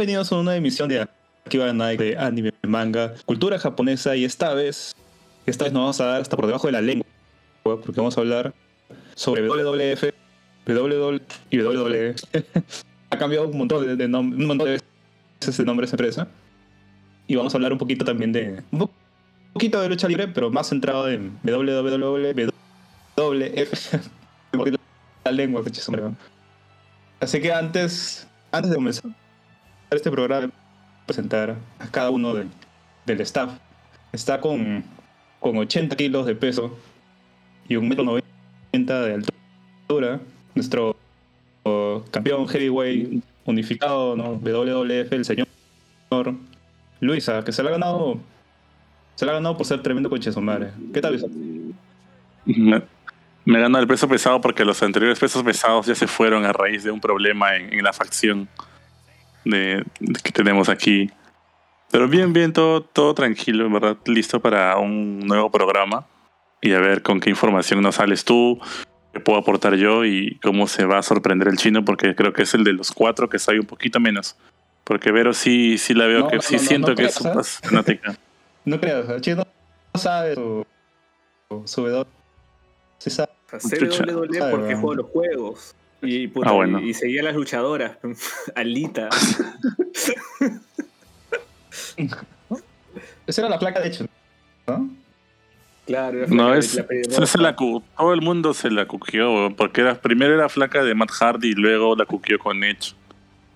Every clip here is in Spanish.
bienvenidos a una emisión de Akiba Night de anime, manga, cultura japonesa y esta vez, esta vez nos vamos a dar hasta por debajo de la lengua porque vamos a hablar sobre WWF, WW y WWE. ha cambiado un montón de, un montón de veces de nombre esa empresa. Y vamos a hablar un poquito también de un poquito de lucha libre, pero más centrado en WWF, WWF, la lengua, Así que antes, antes de comenzar, este programa presentar a cada uno del staff. Está con, con 80 kilos de peso y un metro 90 de altura. Nuestro campeón heavyweight unificado, ¿no? WWF, el señor Luisa, que se la ha ganado. Se la ha ganado por ser tremendo coche su madre. ¿Qué tal, Luisa? Me, me gana el peso pesado porque los anteriores pesos pesados ya se fueron a raíz de un problema en la facción de, que tenemos aquí. Pero bien, bien, todo, todo tranquilo, en verdad, listo para un nuevo programa y a ver con qué información nos sales tú, qué puedo aportar yo y cómo se va a sorprender el chino, porque creo que es el de los cuatro que sabe un poquito menos. Porque Vero sí, sí la veo que sí siento que es más fanática. No creas, el chino no sabe su, su Sí sabe. porque juego los juegos. Y, ah, y, seguía las luchadoras. Alita. Esa era la placa de hecho, ¿no? Claro, no, es, la, todo el mundo se la cuqueó, porque era, primero era flaca de Matt Hardy y luego la cuqueó con Edge.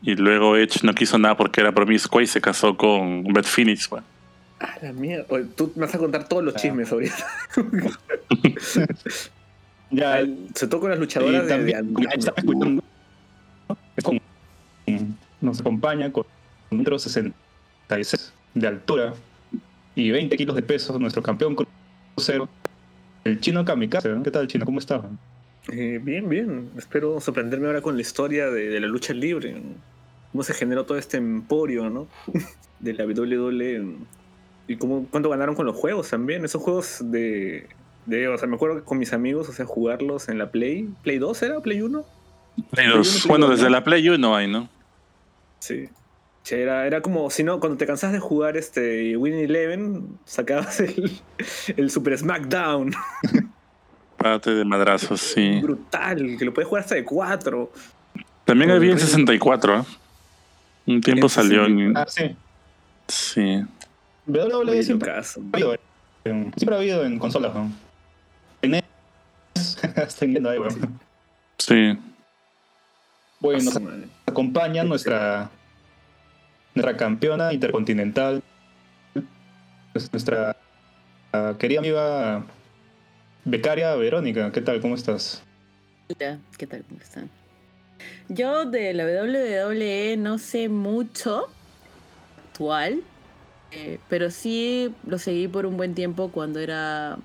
Y luego Edge no quiso nada porque era promiscua y se casó con Beth Phoenix. Ah, la mierda. Tú me vas a contar todos los chismes sobre Ya, se toca las luchadoras también, de, Nos acompaña con un metro 66 de altura y 20 kilos de peso, nuestro campeón crucero, el chino Kamikaze. ¿Qué tal, chino? ¿Cómo estás? Eh, bien, bien. Espero sorprenderme ahora con la historia de, la lucha libre. Cómo se generó todo este emporio, ¿no? de la WWE. Y cómo, cuánto ganaron con los juegos también. Esos juegos de de, o sea, me acuerdo que con mis amigos, o sea, jugarlos en la Play. ¿Play 2 era? ¿Play 1? Play 2. bueno, desde la Play 1 hay, ¿no? Sí. Era, era como, si no, cuando te cansas de jugar este Winning Eleven, sacabas el, el Super Smackdown. Pate de madrazos, sí. Brutal, que lo puedes jugar hasta de 4. También había en 64, ¿eh? Un tiempo salió en. Ah, sí. Sí. WWE siempre, siempre ha habido en consolas, ¿no? Ahí, Sí. Bueno, nos acompaña nuestra, nuestra campeona intercontinental, nuestra querida amiga becaria Verónica. ¿Qué tal? ¿Cómo estás? Hola, ¿qué tal? ¿Cómo están? Yo de la WWE no sé mucho actual, eh, pero sí lo seguí por un buen tiempo cuando era,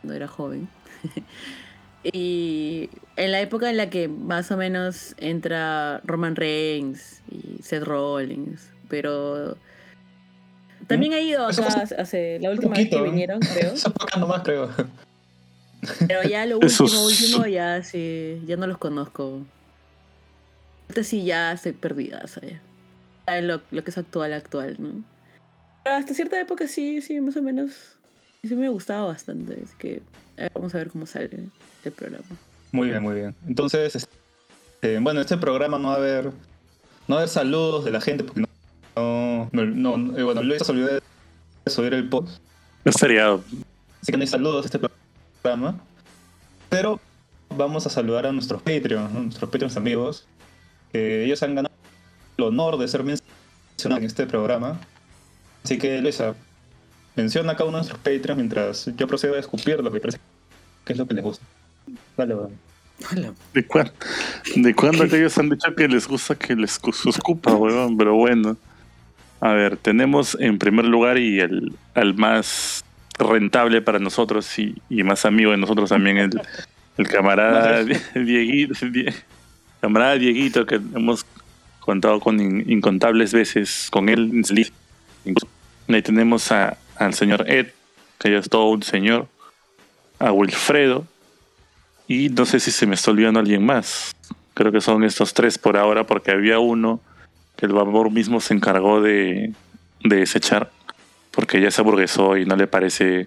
cuando era joven. y en la época en la que más o menos entra Roman Reigns y Seth Rollins, pero también ha ido acá hace la última vez que vinieron, creo. más, creo. Pero ya lo último, último, ya sí, ya no los conozco. Este sí ya estoy perdida, ¿sabes? Lo, lo que es actual, actual, ¿no? Pero hasta cierta época sí, sí, más o menos. Sí me gustaba bastante. Así que vamos a ver cómo sale el programa. Muy bien, muy bien. Entonces, este, bueno, este programa no va a haber, no va a haber saludos de la gente porque no, no, no eh, bueno, Luis se olvidó de subir el post. Es feriado. Así que no hay saludos a este programa. Pero vamos a saludar a nuestros Patreons, nuestros Patreons amigos, que ellos han ganado el honor de ser mencionados en este programa. Así que, Luisa, menciona a cada uno de nuestros Patreons mientras yo procedo a escupir lo que parece que es lo que les gusta. Dale, weón. ¿De, cuándo, ¿De cuándo aquellos han dicho que les gusta que les escupa, weón? Pero bueno. A ver, tenemos en primer lugar y el, el más rentable para nosotros y, más amigo de nosotros también, el, el camarada Dieguito, camarada Dieguito, que hemos contado con incontables veces con él. Ahí tenemos a, al señor Ed, que ya es todo un señor, a Wilfredo, y no sé si se me está olvidando alguien más. Creo que son estos tres por ahora, porque había uno que el vapor mismo se encargó de, de desechar, porque ya se aburguesó y no le parece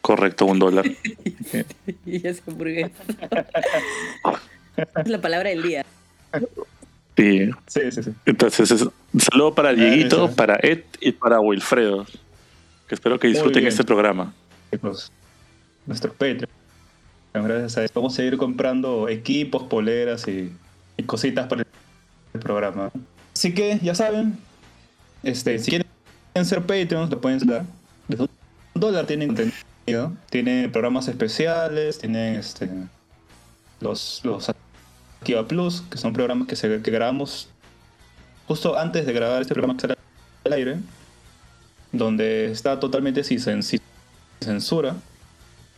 correcto un dólar. ya se aburguesó. es la palabra del día. Sí. Sí, sí, sí. Entonces, un saludo para ah, Dieguito, para Ed y para Wilfredo. Que espero que disfruten este programa. Pues, nuestro Patreon. Gracias a Vamos a seguir comprando equipos, poleras y, cositas para el programa. Así que ya saben, este, si quieren ser Patreons, lo pueden dar. un dólar tienen contenido. Tienen programas especiales, tienen este, los, los Activa Plus, que son programas que, se, que grabamos justo antes de grabar este programa que sale al aire, donde está totalmente sin, censura.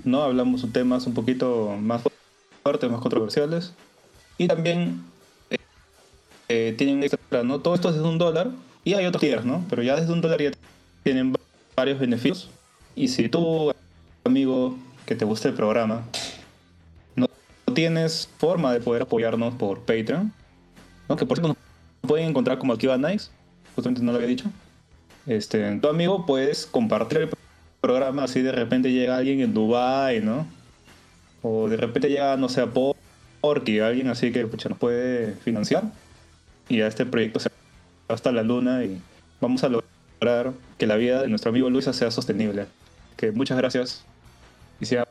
¿no? Hablamos de temas un poquito más fuertes, más controversiales. Y también eh, eh, tienen extra, ¿no? Todo esto es de un dólar y hay otros tiers, ¿no? Pero ya desde un dólar ya tienen varios beneficios. Y si tú, amigo, que te guste el programa, tienes forma de poder apoyarnos por Patreon, ¿no? que por cierto nos pueden encontrar como Akiva Nice, justamente no lo había dicho. Este, tu amigo puedes compartir el programa, así de repente llega alguien en Dubai, ¿no? O de repente llega, no sé, a Porky, alguien así que nos puede financiar. Y a este proyecto se va hasta la luna y vamos a lograr que la vida de nuestro amigo Luisa sea sostenible. Que muchas gracias y siga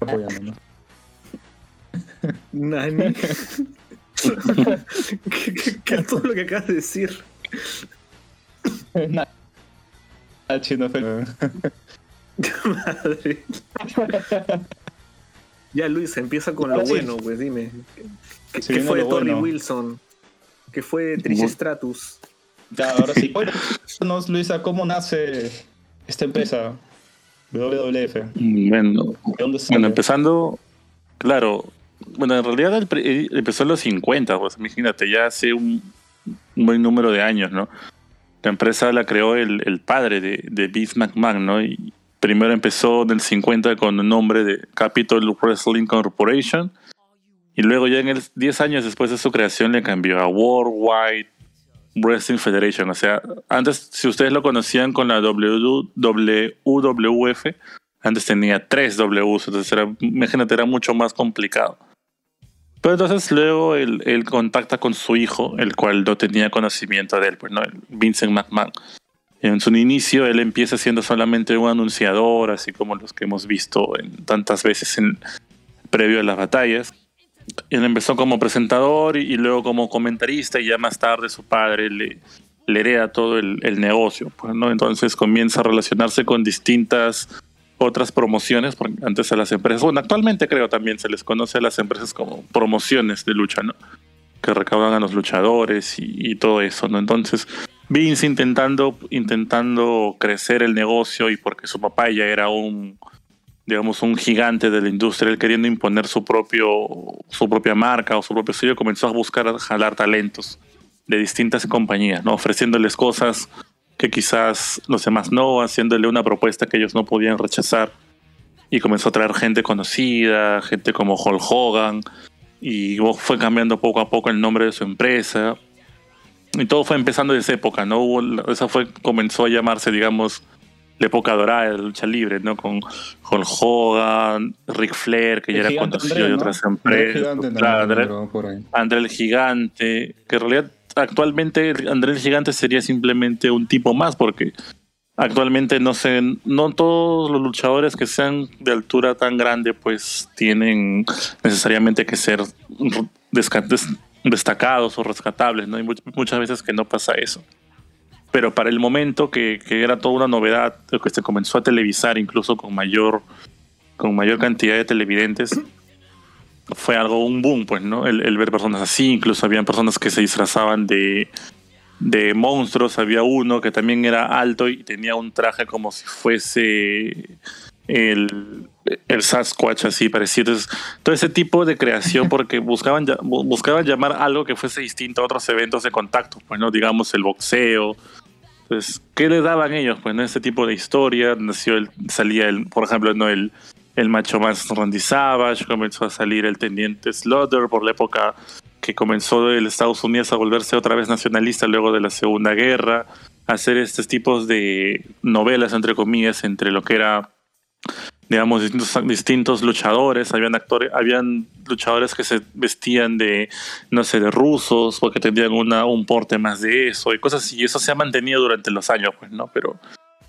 apoyándonos. Nani. ¿Qué, es todo lo que acabas de decir? Nada. Chino Madre. Ya, Luis, empieza con lo bueno, pues dime. ¿Qué, fue de Tony Wilson? ¿Qué fue de Trish Stratus? Ya, ahora sí. Cuéntanos, Luisa, ¿cómo nace esta empresa? WWF. Bueno, bueno empezando, claro, bueno, en realidad empezó en los 50, pues imagínate, ya hace un, buen número de años, ¿no? La empresa la creó el, el padre de, de Vince McMahon, ¿no? Y primero empezó en el 50 con el nombre de Capital Wrestling Corporation. Y luego ya en el 10 años después de su creación le cambió a Worldwide Wrestling Federation. O sea, antes, si ustedes lo conocían con la WWF, antes tenía tres Ws, entonces era, imagínate, era mucho más complicado. Pero entonces luego él, contacta con su hijo, el cual no tenía conocimiento de él, pues no, Vincent McMahon. En su inicio él empieza siendo solamente un anunciador, así como los que hemos visto en tantas veces en, previo a las batallas. Él empezó como presentador y, luego como comentarista y ya más tarde su padre le, le hereda todo el, el negocio. Pues, ¿no? Entonces comienza a relacionarse con distintas otras promociones, porque antes a las empresas, bueno, actualmente creo también se les conoce a las empresas como promociones de lucha, ¿no? Que recaudan a los luchadores y, todo eso, ¿no? Entonces, Vince intentando, intentando crecer el negocio y porque su papá ya era un, digamos, un gigante de la industria, él queriendo imponer su, propio, su propia marca o su propio sello, comenzó a buscar jalar talentos de distintas compañías, ¿no? Ofreciéndoles cosas que quizás los demás no, haciéndole una propuesta que ellos no podían rechazar. Y comenzó a traer gente conocida, gente como Hulk Hogan, y fue cambiando poco a poco el nombre de su empresa. Y todo fue empezando desde esa época, ¿no? Hubo, esa fue, comenzó a llamarse, digamos, la época dorada de la lucha libre, ¿no? Con Hulk Hogan, Ric Flair, que ya era conocido de otras empresas. André el Gigante, que en realidad actualmente Andrés el Gigante sería simplemente un tipo más, porque actualmente no sé, no todos los luchadores que sean de altura tan grande, pues tienen necesariamente que ser destacados o rescatables, ¿no? Muchas veces que no pasa eso. Pero para el momento que, que era toda una novedad, que se comenzó a televisar incluso con mayor, con mayor cantidad de televidentes, fue algo, un boom, pues, ¿no? El, ver personas así, incluso habían personas que se disfrazaban de, de monstruos. Había uno que también era alto y tenía un traje como si fuese el, el Sasquatch así parecido. Entonces, todo ese tipo de creación porque buscaban, buscaban llamar algo que fuese distinto a otros eventos de contacto, pues no digamos el boxeo. Entonces, ¿qué le daban ellos? Pues en ese tipo de historia nació el, salía el, por ejemplo, no el, el macho más Randy Savage, comenzó a salir el teniente Slaughter por la época que comenzó el Estados Unidos a volverse otra vez nacionalista luego de la Segunda Guerra, hacer estos tipos de novelas, entre comillas, entre lo que era digamos, distintos, distintos luchadores. Habían actores, habían luchadores que se vestían de, no sé, de rusos, porque tenían una, un porte más de eso y cosas así. Y eso se ha mantenido durante los años, pues, ¿no? Pero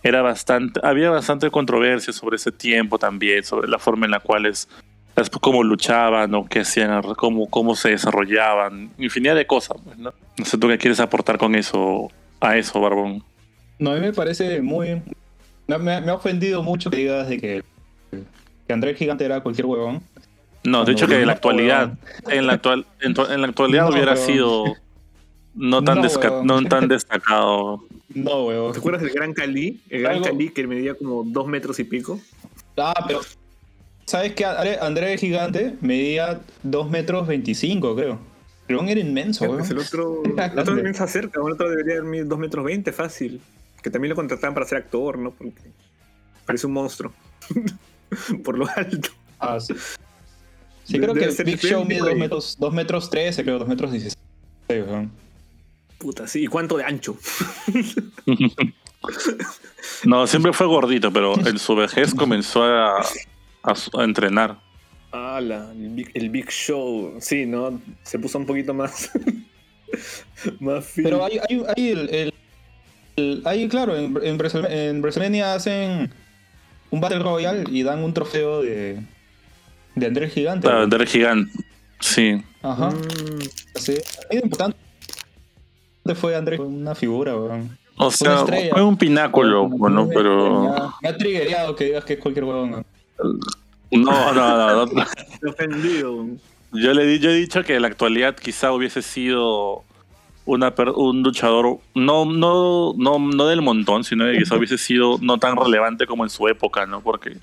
era bastante, había bastante controversia sobre ese tiempo también, sobre la forma en la cual es, cómo luchaban o qué hacían, cómo, cómo se desarrollaban, infinidad de cosas, pues, ¿no? No sé tú qué quieres aportar con eso, a eso, Barbón. No, a mí me parece muy, me, ha ofendido mucho que digas de que, que Andrés Gigante era cualquier huevón. No, de hecho que en la actualidad, en la actual, en, la actualidad hubiera sido no tan, no, tan destacado. No, huevón. ¿Te acuerdas del Gran Cali? El Gran Cali que medía como dos metros y pico. Ah, pero ¿sabes qué? Andrés Gigante medía dos metros veinticinco, creo. El era inmenso, weón. el otro, el otro piensa cerca, el otro debería medir dos metros veinte fácil. Que también lo contrataban para ser actor, ¿no? Porque parece un monstruo. Por lo alto. Ah, sí. Sí, creo que Big Show mide 2 metros, 2 metros 13, creo, 2 metros 16. Puta, sí. ¿Y cuánto de ancho? no, siempre fue gordito, pero en su vejez comenzó a, a, entrenar. Ah, la, el, big, Show. Sí, ¿no? Se puso un poquito más. más fino. Pero hay, hay, hay el ahí, claro, en, en, WrestleMania hacen un Battle Royale y dan un trofeo de, de Andrés Gigante. Para Andrés Gigante, sí. Ajá. Mm. Sí. Es importante fue Andrés, una figura, weón. O sea, fue un pináculo, bueno, pero. Me ha, triggerado que digas que es cualquier huevón. No, no, no. no. Ofendido. Yo le yo he dicho que en la actualidad quizá hubiese sido una, un luchador, no, no, no, no del montón, sino que quizá hubiese sido no tan relevante como en su época, ¿no? Porque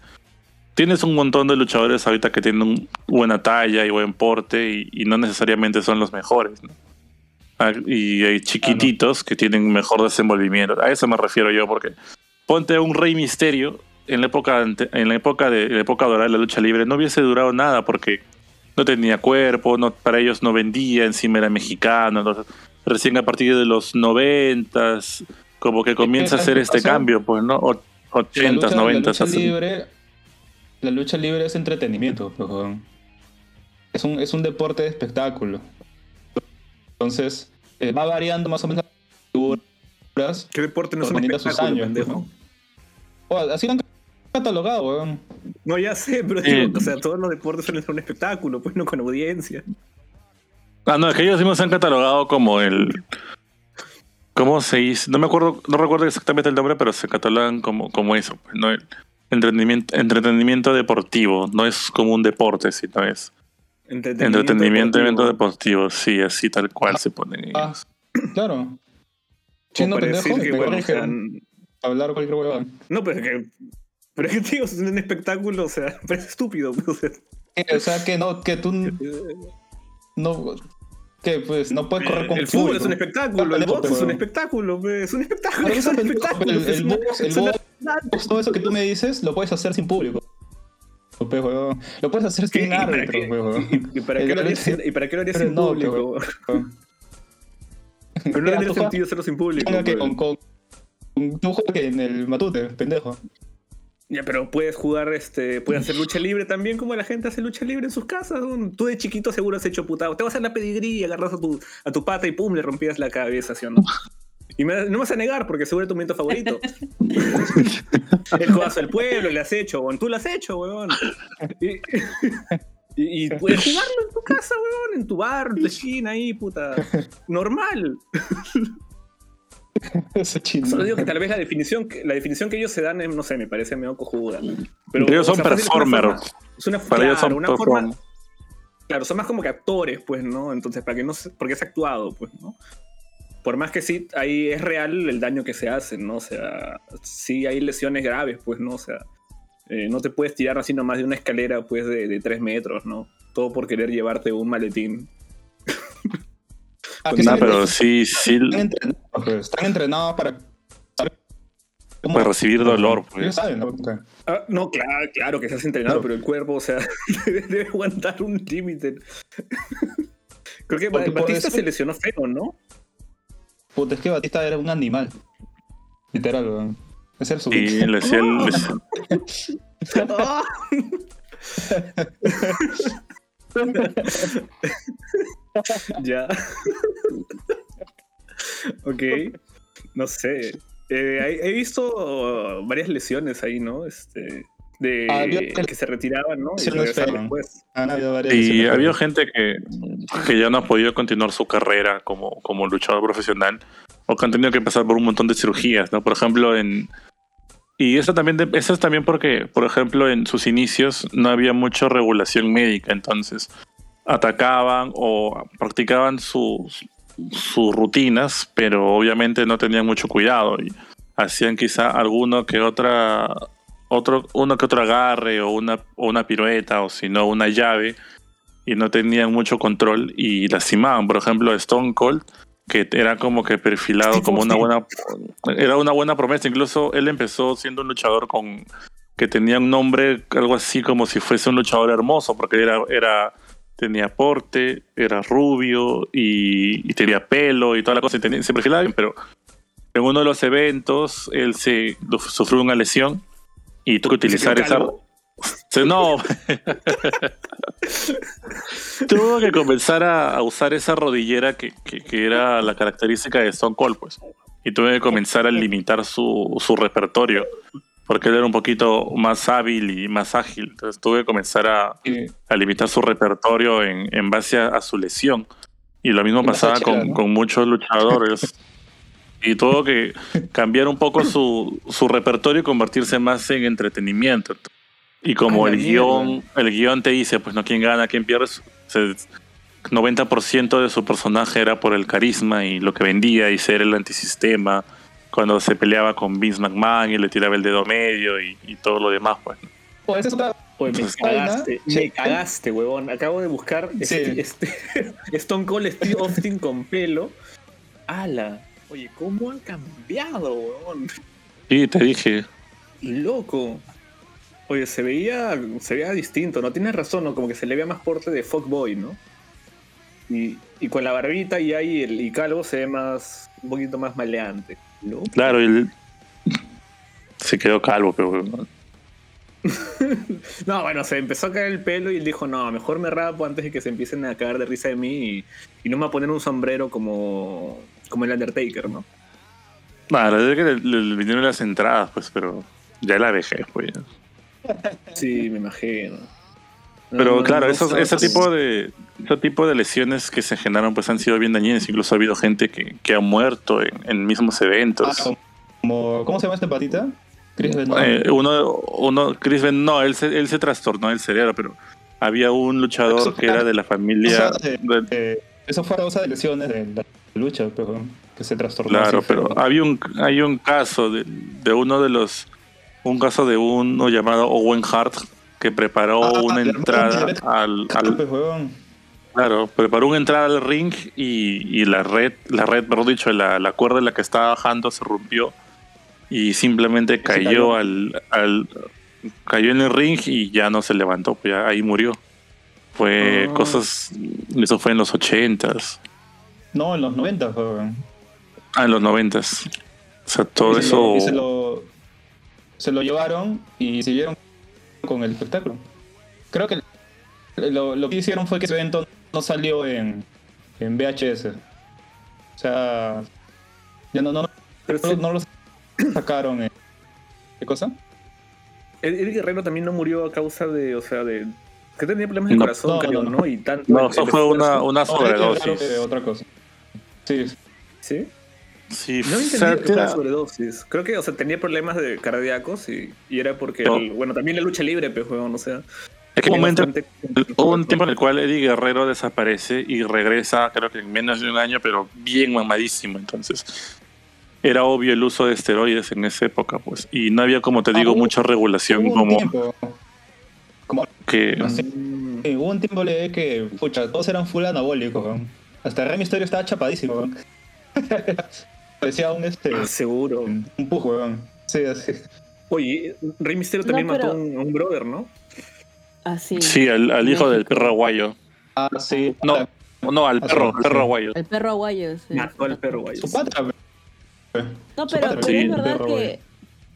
tienes un montón de luchadores ahorita que tienen buena talla y buen porte y, no necesariamente son los mejores, ¿no? Ah, y hay chiquititos que tienen mejor desenvolvimiento. A eso me refiero yo, porque ponte un Rey Misterio en la época, en la época de la época dorada de la lucha libre, no hubiese durado nada porque no tenía cuerpo, no, para ellos no vendía, encima era mexicano, entonces recién a partir de los noventas, como que comienza a hacer este cambio, pues, ¿no? Ochentas, noventas. La lucha, libre, la lucha libre es entretenimiento, pues, es un, es un deporte de espectáculo. Entonces, eh, va variando más o menos las ¿Qué deporte no es un espectáculo, años, pendejo? así lo han catalogado, weón. No, ya sé, pero digo, o sea, todos los deportes suelen ser un espectáculo, pues no con audiencia. Ah, no, es que ellos mismos se han catalogado como el. ¿Cómo se dice? No me acuerdo, no recuerdo exactamente el nombre, pero se catalogan como, como eso, pues, ¿no? El entretenimiento, entretenimiento deportivo, no es como un deporte, sino es. Entretenimiento, evento deportivo, sí, así tal cual se ponen ah, claro. Chino pendejo, que, bueno, hablar cualquier huevón. No, pero es que. Pero es que, tío, es un espectáculo, o sea, parece estúpido. O sea, que no, que tú. No, que pues no puedes correr con El fútbol es un espectáculo, el box es un espectáculo, es un espectáculo. Es un espectáculo. El, el, box, el box, todo eso que tú me dices, lo puedes hacer sin público. Lo puedes hacer sin árbitro, ¿Y para qué lo harías ¿Y para qué lo harías sin público? Pero no tendría sentido hacerlo sin público. Tú juegas que en el matute, pendejo. Ya, pero puedes jugar, este, puedes hacer lucha libre también como la gente hace lucha libre en sus casas. Tú de chiquito seguro has hecho putado. Te vas a la pedigrí y agarras a tu, a tu pata y pum, le rompías la cabeza, ¿sí o no? Y no me vas a negar porque seguro es tu momento favorito. el codazo del pueblo, le has hecho, weón. Tú lo has hecho, weón. Y, puedes jugarlo en tu casa, weón, en tu bar, de China ahí, puta. Normal. Solo digo que tal vez la definición, la definición que ellos se dan, no sé, me parece medio cojuda. Pero, ellos son performers. Es una, para ellos son una forma. Claro, son más como que actores, pues, ¿no? Entonces, para que no porque es actuado, pues, ¿no? Por más que sí, ahí es real el daño que se hace, ¿no? O sea, sí hay lesiones graves, pues, ¿no? O sea, eh, no te puedes tirar así nomás de una escalera, pues, de, de tres metros, ¿no? Todo por querer llevarte un maletín. Ah, no, pero sí, sí. Están entrenados, pues, están entrenados para para recibir dolor. Pues. Saben, ¿no? Ah, no, claro, claro que se has entrenado, pero el cuerpo, o sea, debe aguantar un límite. Creo que Batista eso- se lesionó feo, ¿no? Puta, es que Batista era un animal. Literal, weón. Es el Y subir. le hacía el- le- ya. ok. No sé. Eh, he, he visto varias lesiones ahí, ¿no? Este. De Ah, que se retiraban, ¿no? Y varias Y lesiones, había gente que, que ya no ha podido continuar su carrera como, como luchador profesional o que han tenido que pasar por un montón de cirugías, ¿no? Por ejemplo, en... Y eso también, de- eso es también porque, por ejemplo, en sus inicios no había mucha regulación médica, entonces atacaban o practicaban sus, sus rutinas, pero obviamente no tenían mucho cuidado y hacían quizá alguno que otra otro uno que otro agarre o una o una pirueta o si no una llave y no tenían mucho control y lastimaban. Por ejemplo Stone Cold que era como que perfilado como una buena era una buena promesa. Incluso él empezó siendo un luchador con que tenía un nombre algo así como si fuese un luchador hermoso porque era era tenía porte era rubio y, y tenía pelo y toda la cosa y tenía- se perfilaba bien pero en uno de los eventos él se sufrió una lesión y que utilizar esa no. Tuvo que comenzar a, a usar esa rodillera que, que- que era la característica de Stone Cold pues. Y tuve que comenzar a limitar su, su repertorio porque él era un poquito más hábil y más ágil. Entonces tuve que comenzar a, a limitar su repertorio en, en base a, a su lesión. Y lo mismo pasaba con, con muchos luchadores. y tuvo que cambiar un poco su, su repertorio y convertirse más en entretenimiento. Y como el mierda. guion, el guion te dice, pues no quién gana, quién pierde, se- 90% de su personaje era por el carisma y lo que vendía y ser el antisistema. Cuando se peleaba con Vince McMahon y le tiraba el dedo medio y, y todo lo demás, pues. Esa es otra- Oye, me cagaste, me cagaste, huevón. Acabo de buscar Sí. este, este- Stone Cold Steve Austin con pelo. ¡Ala! Oye, ¿cómo han cambiado, huevón? Sí, te dije. Loco. Oye, se veía, se veía distinto, ¿no? Tienes razón, ¿no? Como que se le veía más porte de Fuckboy, ¿no? Y, y con la barbita y ahí el y calvo se ve más, un poquito más maleante. ¿no? Claro, él se quedó calvo, pero No, bueno, se empezó a caer el pelo y él dijo, no, mejor me rapo antes de que se empiecen a cagar de risa de mí y, y no me va a poner un sombrero como, como el Undertaker, ¿no? Nada, la verdad que le, le vinieron las entradas, pues, pero ya la dejé, pues. ya. Sí, me imagino. No, Pero no, claro, no esos- sé, ese tipo de ese tipo de lesiones que se generaron, pues han sido bien dañinas. Incluso ha habido gente que, que ha muerto en, en mismos eventos. Ah, como, ¿Cómo se llama este patita? Chris Benoit. Eh, uno, uno, Chris Ben, no, él se, él se trastornó el cerebro, pero había un luchador que era de la familia. O sea, de- de- Eh, eso fue a causa de lesiones de la lucha, pero que se trastornó. Claro, pero había un, hay un caso de, de uno de los, un caso de uno llamado Owen Hart que preparó Ah, una entrada al, al- claro, preparó una entrada al ring y, y la red, la red, mejor dicho, la, la cuerda en la que estaba bajando se rompió y simplemente cayó, cayó. al, al cayó en el ring y ya no se levantó, pues ya ahí murió. Fue Ah. cosas, eso fue en los ochentas, No, en los 90, huevón. ah, en los noventas. O sea, todo Y se eso. lo- y se lo, se lo llevaron y siguieron con el espectáculo. Creo que lo, lo que hicieron fue que ese evento no salió en, en VHS. O sea, ya no, no, Pero no, sí, no lo sacaron en... ¿Qué cosa? Eddie Guerrero también no murió a causa de, o sea, de... Que tenía problemas de No, corazón, no, creo, no, ¿no? Y tanto... No, eso fue una, una sobredosis. otra cosa. Sí, ¿Sí? Sí, No o entendí sea, que fuera era- sobredosis. Creo que, o sea, tenía problemas de cardíacos y, y era porque, No. el- bueno, también la lucha libre, pues, weón, o sea... Es que un, momento, hubo un tiempo en el cual Eddie Guerrero desaparece y regresa, creo que en menos de un año, pero bien mamadísimo. Entonces, era obvio el uso de esteroides en esa época, pues. Y no había, como te digo, Ah, mucha regulación Hubo un como tiempo, como que. Sí. Sí, hubo un tiempo leí que, pucha, todos eran full anabólicos, weón. Hasta Rey Mysterio estaba chapadísimo, weón. Parecía un, este, Ah, seguro. un pug, weón. Sí, así. Oye, Rey Misterio No, también mató a un, brother, ¿no? Así. Sí, al, al hijo del perro aguayo. Ah, sí. No, no, al Ah, perro, al perro aguayo. El perro aguayo. sí. Mató al perro guay. Su pata. No, pero, pero sí, es verdad que, aguayo.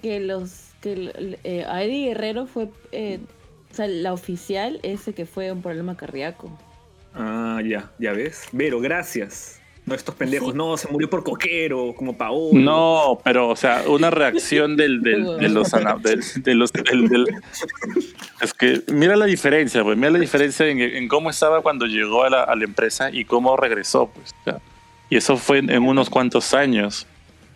que los que eh, a Eddie Guerrero fue eh, o sea, la oficial ese que fue un problema cardíaco. Ah, ya, ya ves. Vero, gracias. No, estos pendejos, Sí. no, se murió por coquero, como Paolo. No, pero, o sea, una reacción del, del- de los. del- de los del- del- es que mira la diferencia, pues. Mira la diferencia en, en cómo estaba cuando llegó a la, a la empresa y cómo regresó, pues. o sea, y eso fue en, en unos cuantos años.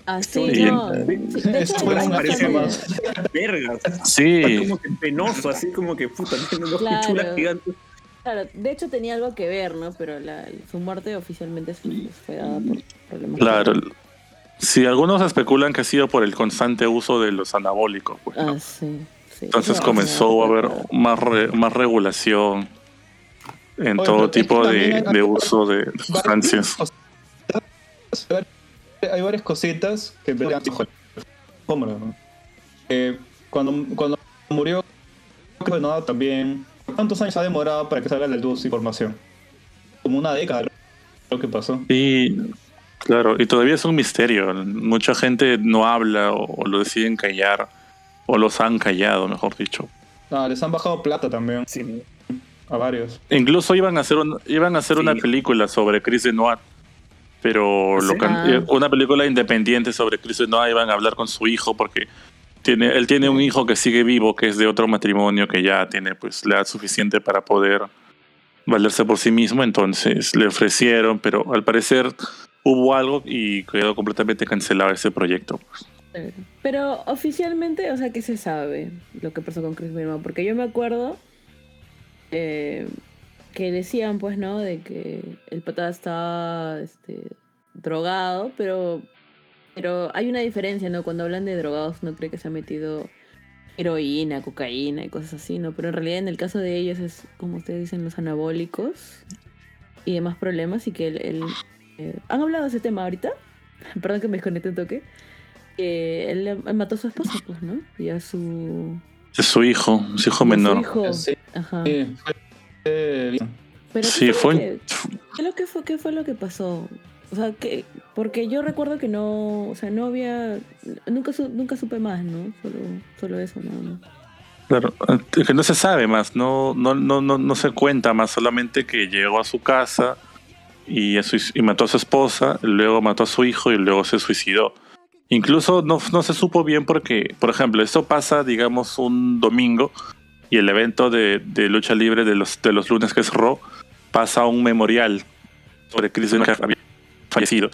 Así, Y en- no. Sí, de hecho, parece más. Vergas. Está Sí, como que penoso, así como que puta, tiene dos Claro. pichulas gigantes. Claro, de hecho tenía algo que ver, ¿no? Pero la, su muerte oficialmente sí fue dada por problemas. claro. cardíacos. Sí, algunos especulan que ha sido por el constante uso de los anabólicos, pues. ¿no? Ah, sí, sí. Entonces No, comenzó a haber más, re- más regulación en Oye, todo tipo de, de uso de sustancias. Hay varias cositas que pelean ¿Cómo no? Eh, cuando, cuando murió, bueno, también. ¿Cuántos años ha demorado para que salga a la luz información? Como una década, lo que pasó. Y claro, y todavía es un misterio. Mucha gente no habla o, o lo deciden callar, o los han callado, mejor dicho. Ah, les han bajado plata también Sí. a varios. Incluso iban a hacer, un- iban a hacer Sí. una película sobre Chris Benoit, pero ¿Sí? lo can- Ah. eh, una película independiente sobre Chris Benoit iban a hablar con su hijo porque tiene, él tiene un hijo que sigue vivo, que es de otro matrimonio, que ya tiene pues la edad suficiente para poder valerse por sí mismo, entonces le ofrecieron, pero al parecer hubo algo y quedó completamente cancelado ese proyecto. pues. Pero oficialmente, o sea, ¿qué se sabe lo que pasó con Chris Benoit? Porque yo me acuerdo eh, que decían, pues, ¿no? De que el pata estaba este, drogado, pero, pero hay una diferencia, ¿no? Cuando hablan de drogados, no creo que se ha metido heroína, cocaína y cosas así, ¿no? Pero en realidad en el caso de ellos es, como ustedes dicen, los anabólicos y demás problemas y que él... él, eh, ¿Han hablado de ese tema ahorita? Perdón que me desconecté un toque que él, él mató a su esposa, pues, ¿no? Y a su, Es su hijo, su hijo su menor. hijo. Sí, Ajá. sí, eh, bien. Pero Sí, ¿qué fue. lo que- ¿qué, lo que fue, ¿Qué fue lo que pasó? O sea, que, porque yo recuerdo que no, o sea, no había, nunca, su- nunca supe más, ¿no? Solo, solo eso, nada más. Claro, que no se sabe más, no, no, no, no, no se cuenta más, solamente que llegó a su casa y, a su- y mató a su esposa, luego mató a su hijo y luego se suicidó. Incluso no, no se supo bien porque, por ejemplo, esto pasa, digamos, un domingo y el evento de, de lucha libre de los, de los lunes que es Raw pasa un memorial sobre Chris Benoit que había fallecido.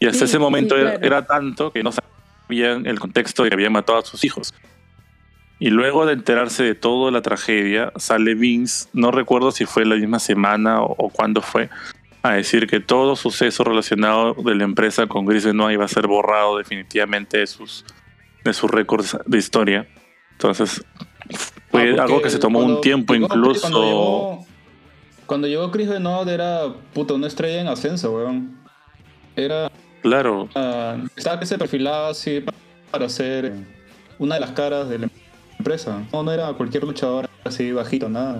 Y hasta Sí, ese sí, momento era, claro. era tanto que no sabían el contexto de que había matado a sus hijos. Y luego de enterarse de toda la tragedia, sale Vince, no recuerdo si fue la misma semana o, o cuándo fue, a decir que todo suceso relacionado de la empresa con Chris Benoit iba a ser borrado definitivamente de sus, de sus récords de historia. Entonces, fue Ah, algo que se tomó un tiempo incluso. Cuando llegó, cuando llegó Chris Benoit era puta una estrella en ascenso, weón. Era Claro, ah, estaba que se perfilaba así pa- para ser una de las caras de la empresa. No, no era cualquier luchador así bajito, nada.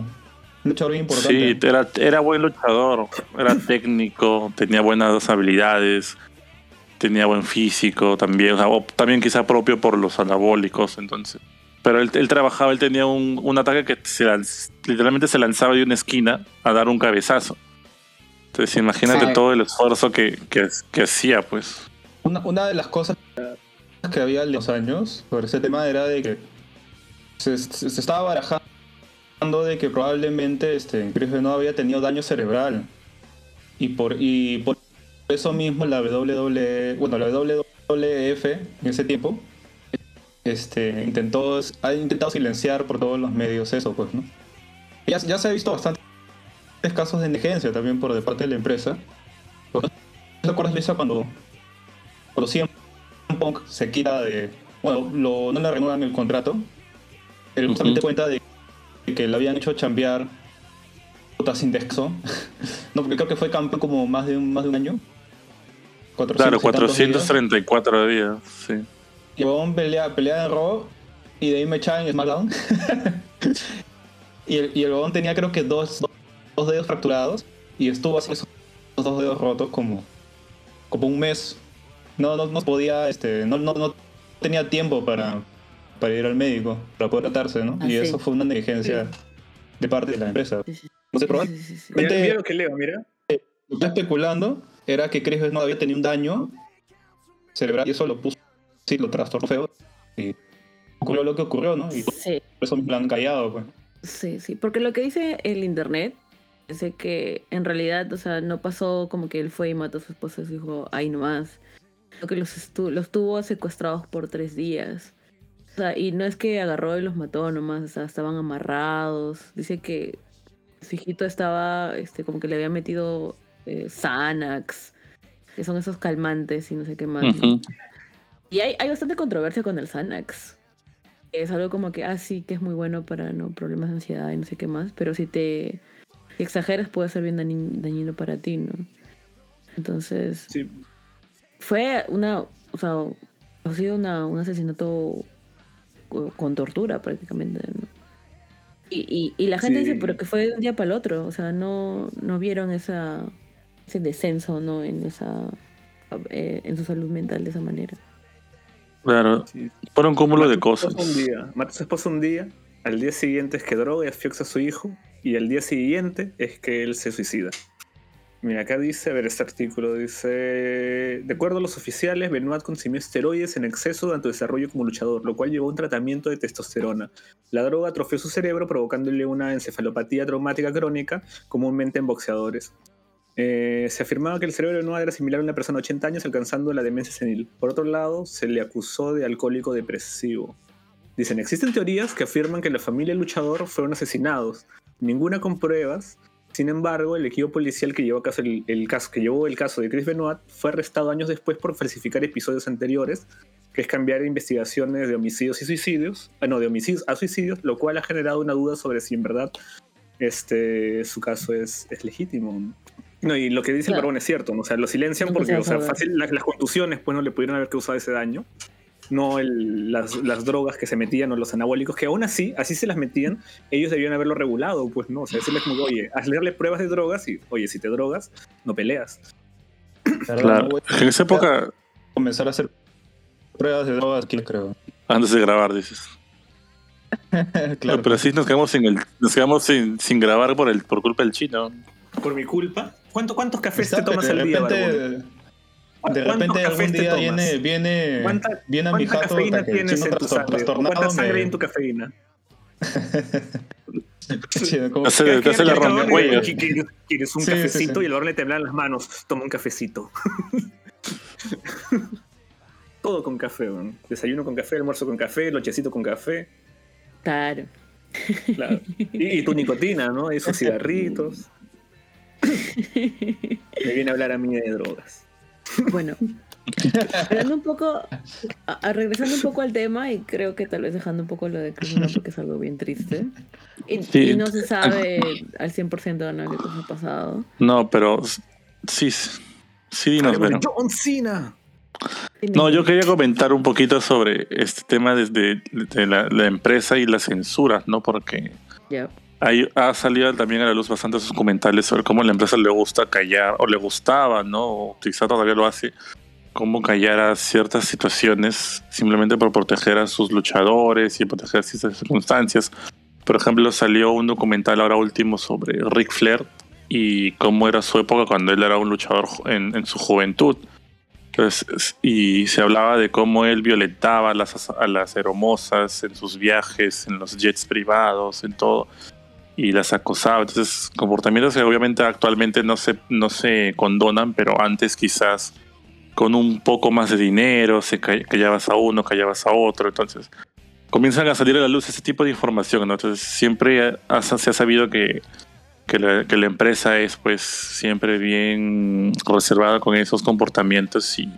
Un luchador bien importante. sí, era, era buen luchador, era técnico, tenía buenas habilidades, tenía buen físico también, o sea, o también quizá propio por los anabólicos, entonces. Pero él, él trabajaba, él tenía un, un ataque que se lanz- literalmente se lanzaba de una esquina a dar un cabezazo. Entonces imagínate todo el esfuerzo que, que, que hacía, pues. Una, una de las cosas que había en los años sobre ese tema era de que se, se- se estaba barajando de que probablemente este, Chris Benoit había tenido daño cerebral. Y por, y por eso mismo la WWE, bueno, la WWF en ese tiempo este, intentó, ha intentado silenciar por todos los medios eso, pues, ¿no? Ya, ya se ha visto bastantes casos de negligencia también por de parte de la empresa. ¿Te acuerdas, Lisa, cuando, cuando CM Punk se quita de. Bueno, lo, no le renuevan el contrato? Él justamente cuenta de que le habían hecho chambear sin no, porque creo que fue campeón como más de un, más de un año. 400 claro, 434 días. días, sí. Luego pelea, pelea en Raw y de ahí me echaban en SmackDown. y el, y el tenía creo que dos, dos dedos fracturados y estuvo así esos dos dedos rotos como, como un mes. No, no, no podía, este, no, no, no tenía tiempo para, para ir al médico, para poder tratarse, ¿no? y ah, eso fue una negligencia de parte de la empresa. No sé, probablemente... Mira, lo que leo, mira. Eh, lo que está especulando era que Chris no había tenido un daño cerebral y eso lo puso, sí, lo trastornó feo. Y ocurrió lo que ocurrió, ¿no? Y sí. por eso me han callado, pues. Sí, sí, porque lo que dice el internet es que en realidad, o sea, no pasó como que él fue y mató a su esposa y su hijo ahí nomás. Lo que los, los tuvo secuestrados por tres días. O sea, y no es que agarró y los mató nomás, o sea, estaban amarrados. Dice que su hijito estaba, este, como que le había metido eh, Xanax, que son esos calmantes y no sé qué más. Y hay, hay bastante controversia con el Xanax. Es algo como que, ah, sí, que es muy bueno para no problemas de ansiedad y no sé qué más, pero si te exageras puede ser bien dañino para ti, ¿no? Entonces, sí. fue una, o sea, ha sido una, un asesinato con tortura prácticamente, ¿no? Y, y, la gente dice, pero que fue de un día para el otro, o sea, no, no vieron esa, ese descenso, ¿no? En esa, eh, en su salud mental de esa manera. Claro, por un cúmulo de cosas. Un día, a su esposa un día, al día siguiente es que droga y asfixia a su hijo, y al día siguiente es que él se suicida. Mira, acá dice, a ver, este artículo dice, de acuerdo a los oficiales, Benoit consumió esteroides en exceso durante su desarrollo como luchador, lo cual llevó a un tratamiento de testosterona. La droga atrofió su cerebro, provocándole una encefalopatía traumática crónica, comúnmente en boxeadores. Eh, se afirmaba que el cerebro de Benoit era similar a una persona de 80 años, alcanzando la demencia senil. Por otro lado, se le acusó de alcohólico depresivo. Dicen, existen teorías que afirman que la familia del luchador fueron asesinados, ninguna con pruebas. Sin embargo, el equipo policial que llevó, el, caso, el caso de Chris Benoit fue arrestado años después por falsificar episodios anteriores, que es cambiar investigaciones de homicidios y suicidios, ah, no, de homicidios a suicidios, lo cual ha generado una duda sobre si en verdad este, su caso es, es legítimo. No, y lo que dice el varón es cierto, ¿no? o sea, lo silencian porque, o sea, fácil, las, las, contusiones pues no le pudieron haber causado ese daño no las, drogas que se metían o los anabólicos, que aún así, así se las metían, ellos debían haberlo regulado, pues no, o sea, decirles como, oye, hazle pruebas de drogas y, oye, si te drogas, no peleas. Claro, en esa época... Comenzar a hacer pruebas de drogas, ¿quién creo? Antes de grabar, dices. claro. pero así nos quedamos sin el, nos quedamos sin, sin grabar por el, por culpa del chino. Por mi culpa. ¿Cuánto, ¿Cuántos cafés te tomas al día? De repente algún día viene, viene, viene a mi jato cafeína tienes en tu sangre? ¿Cuánta sangre en tu cafeína? como, hace, te hace la. Quieres un cafecito y el horno le temblan las manos. Toma un cafecito. Todo con café, Desayuno con café, almuerzo con café, lochecito con café. Claro. claro. Y, tu nicotina, ¿no? Esos cigarritos. Me viene a hablar a mí de drogas. Bueno, un poco, regresando un poco al tema y creo que tal vez dejando un poco lo de Chris porque es algo bien triste. Y, no se sabe al 100% de nada qué cosa ha pasado. No, pero sí, sí dinos, pero... John Cena. No, yo quería comentar un poquito sobre este tema desde de la, empresa y la censura, ¿no? Porque ha salido también a la luz bastante sus comentarios sobre cómo a la empresa le gusta callar, o le gustaba, ¿no? O quizá todavía lo hace, cómo callar a ciertas situaciones simplemente por proteger a sus luchadores y proteger ciertas circunstancias. Por ejemplo, salió un documental ahora último sobre Ric Flair y cómo era su época cuando él era un luchador en, su juventud. Entonces, y se hablaba de cómo él violentaba a las, a las hermosas en sus viajes, en los jets privados, en todo y las acosaba. Entonces, comportamientos que obviamente actualmente no se, no se condonan, pero antes quizás con un poco más de dinero, se callabas a uno, callabas a otro. Entonces, comienzan a salir a la luz ese tipo de información, ¿no? Entonces siempre se ha sabido que, la, que la empresa es pues siempre bien reservada con esos comportamientos y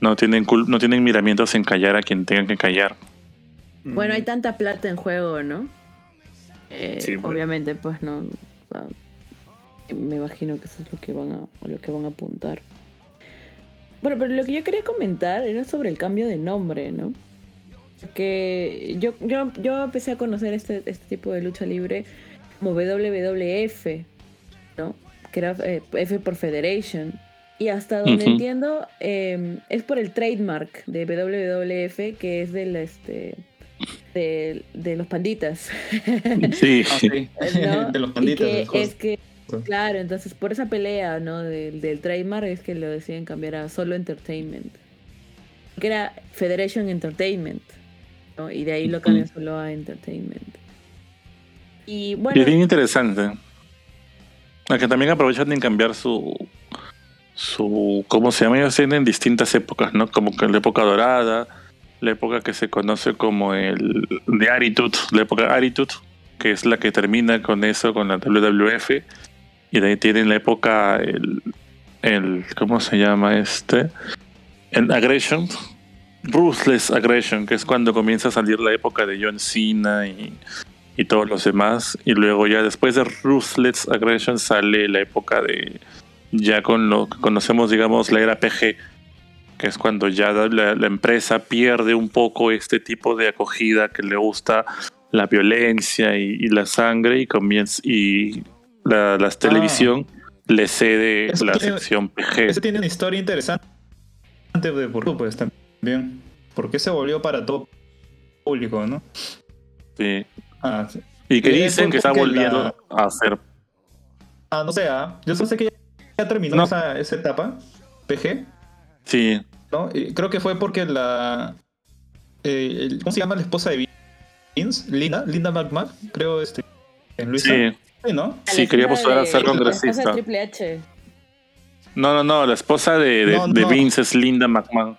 no tienen, no tienen miramientos en callar a quien tengan que callar. Bueno, hay tanta plata en juego, ¿no? Eh, pues. Obviamente, pues no. me imagino que eso es lo que van a, lo que van a apuntar. Bueno, pero lo que yo quería comentar era sobre el cambio de nombre, ¿no? Que yo, yo, yo empecé a conocer este, este tipo de lucha libre como WWF, ¿no? Que era eh, F por Federation. Y hasta donde entiendo, em, es por el trademark de WWF, que es del este de, de los panditas. Sí, ah, de los panditas. es que, claro, entonces por esa pelea ¿no? del, del trademark es que lo deciden cambiar a solo Entertainment. Que era Federation Entertainment. ¿no? Y de ahí lo cambian solo a Entertainment. Y bueno. es bien interesante. Que también aprovechan en cambiar su, su, ¿cómo se llama? Ellos tienen distintas épocas, ¿no? Como que la época dorada, la época que se conoce como el de Aritude, la época Aritude, que es la que termina con eso, con la WWF, y de ahí tienen la época, el, el ¿cómo se llama este? El Aggression, Ruthless Aggression, que es cuando comienza a salir la época de John Cena y, y todos los demás, y luego ya después de Ruthless Aggression sale la época de ya con lo que conocemos, digamos, la era PG, que es cuando ya la, empresa pierde un poco este tipo de acogida que le gusta la violencia y, la sangre y comienza y la, ah. televisión le cede la sección PG. Ese tiene una historia interesante de por pues también. ¿Por qué se volvió para todo público, no? Sí. Ah, y que dicen que está volviendo a hacer. Ah, no sé, ah, yo solo sé que terminó esa, etapa, PG. Sí. ¿No? creo que fue porque la. Eh, ¿Cómo se llama la esposa de Vince? Linda, Linda McMahon, creo, este. En Luisa. Sí. Sí, ¿no? Sí, quería postular a ser congresista. No, no, no, la esposa de, de, Vince es Linda McMahon.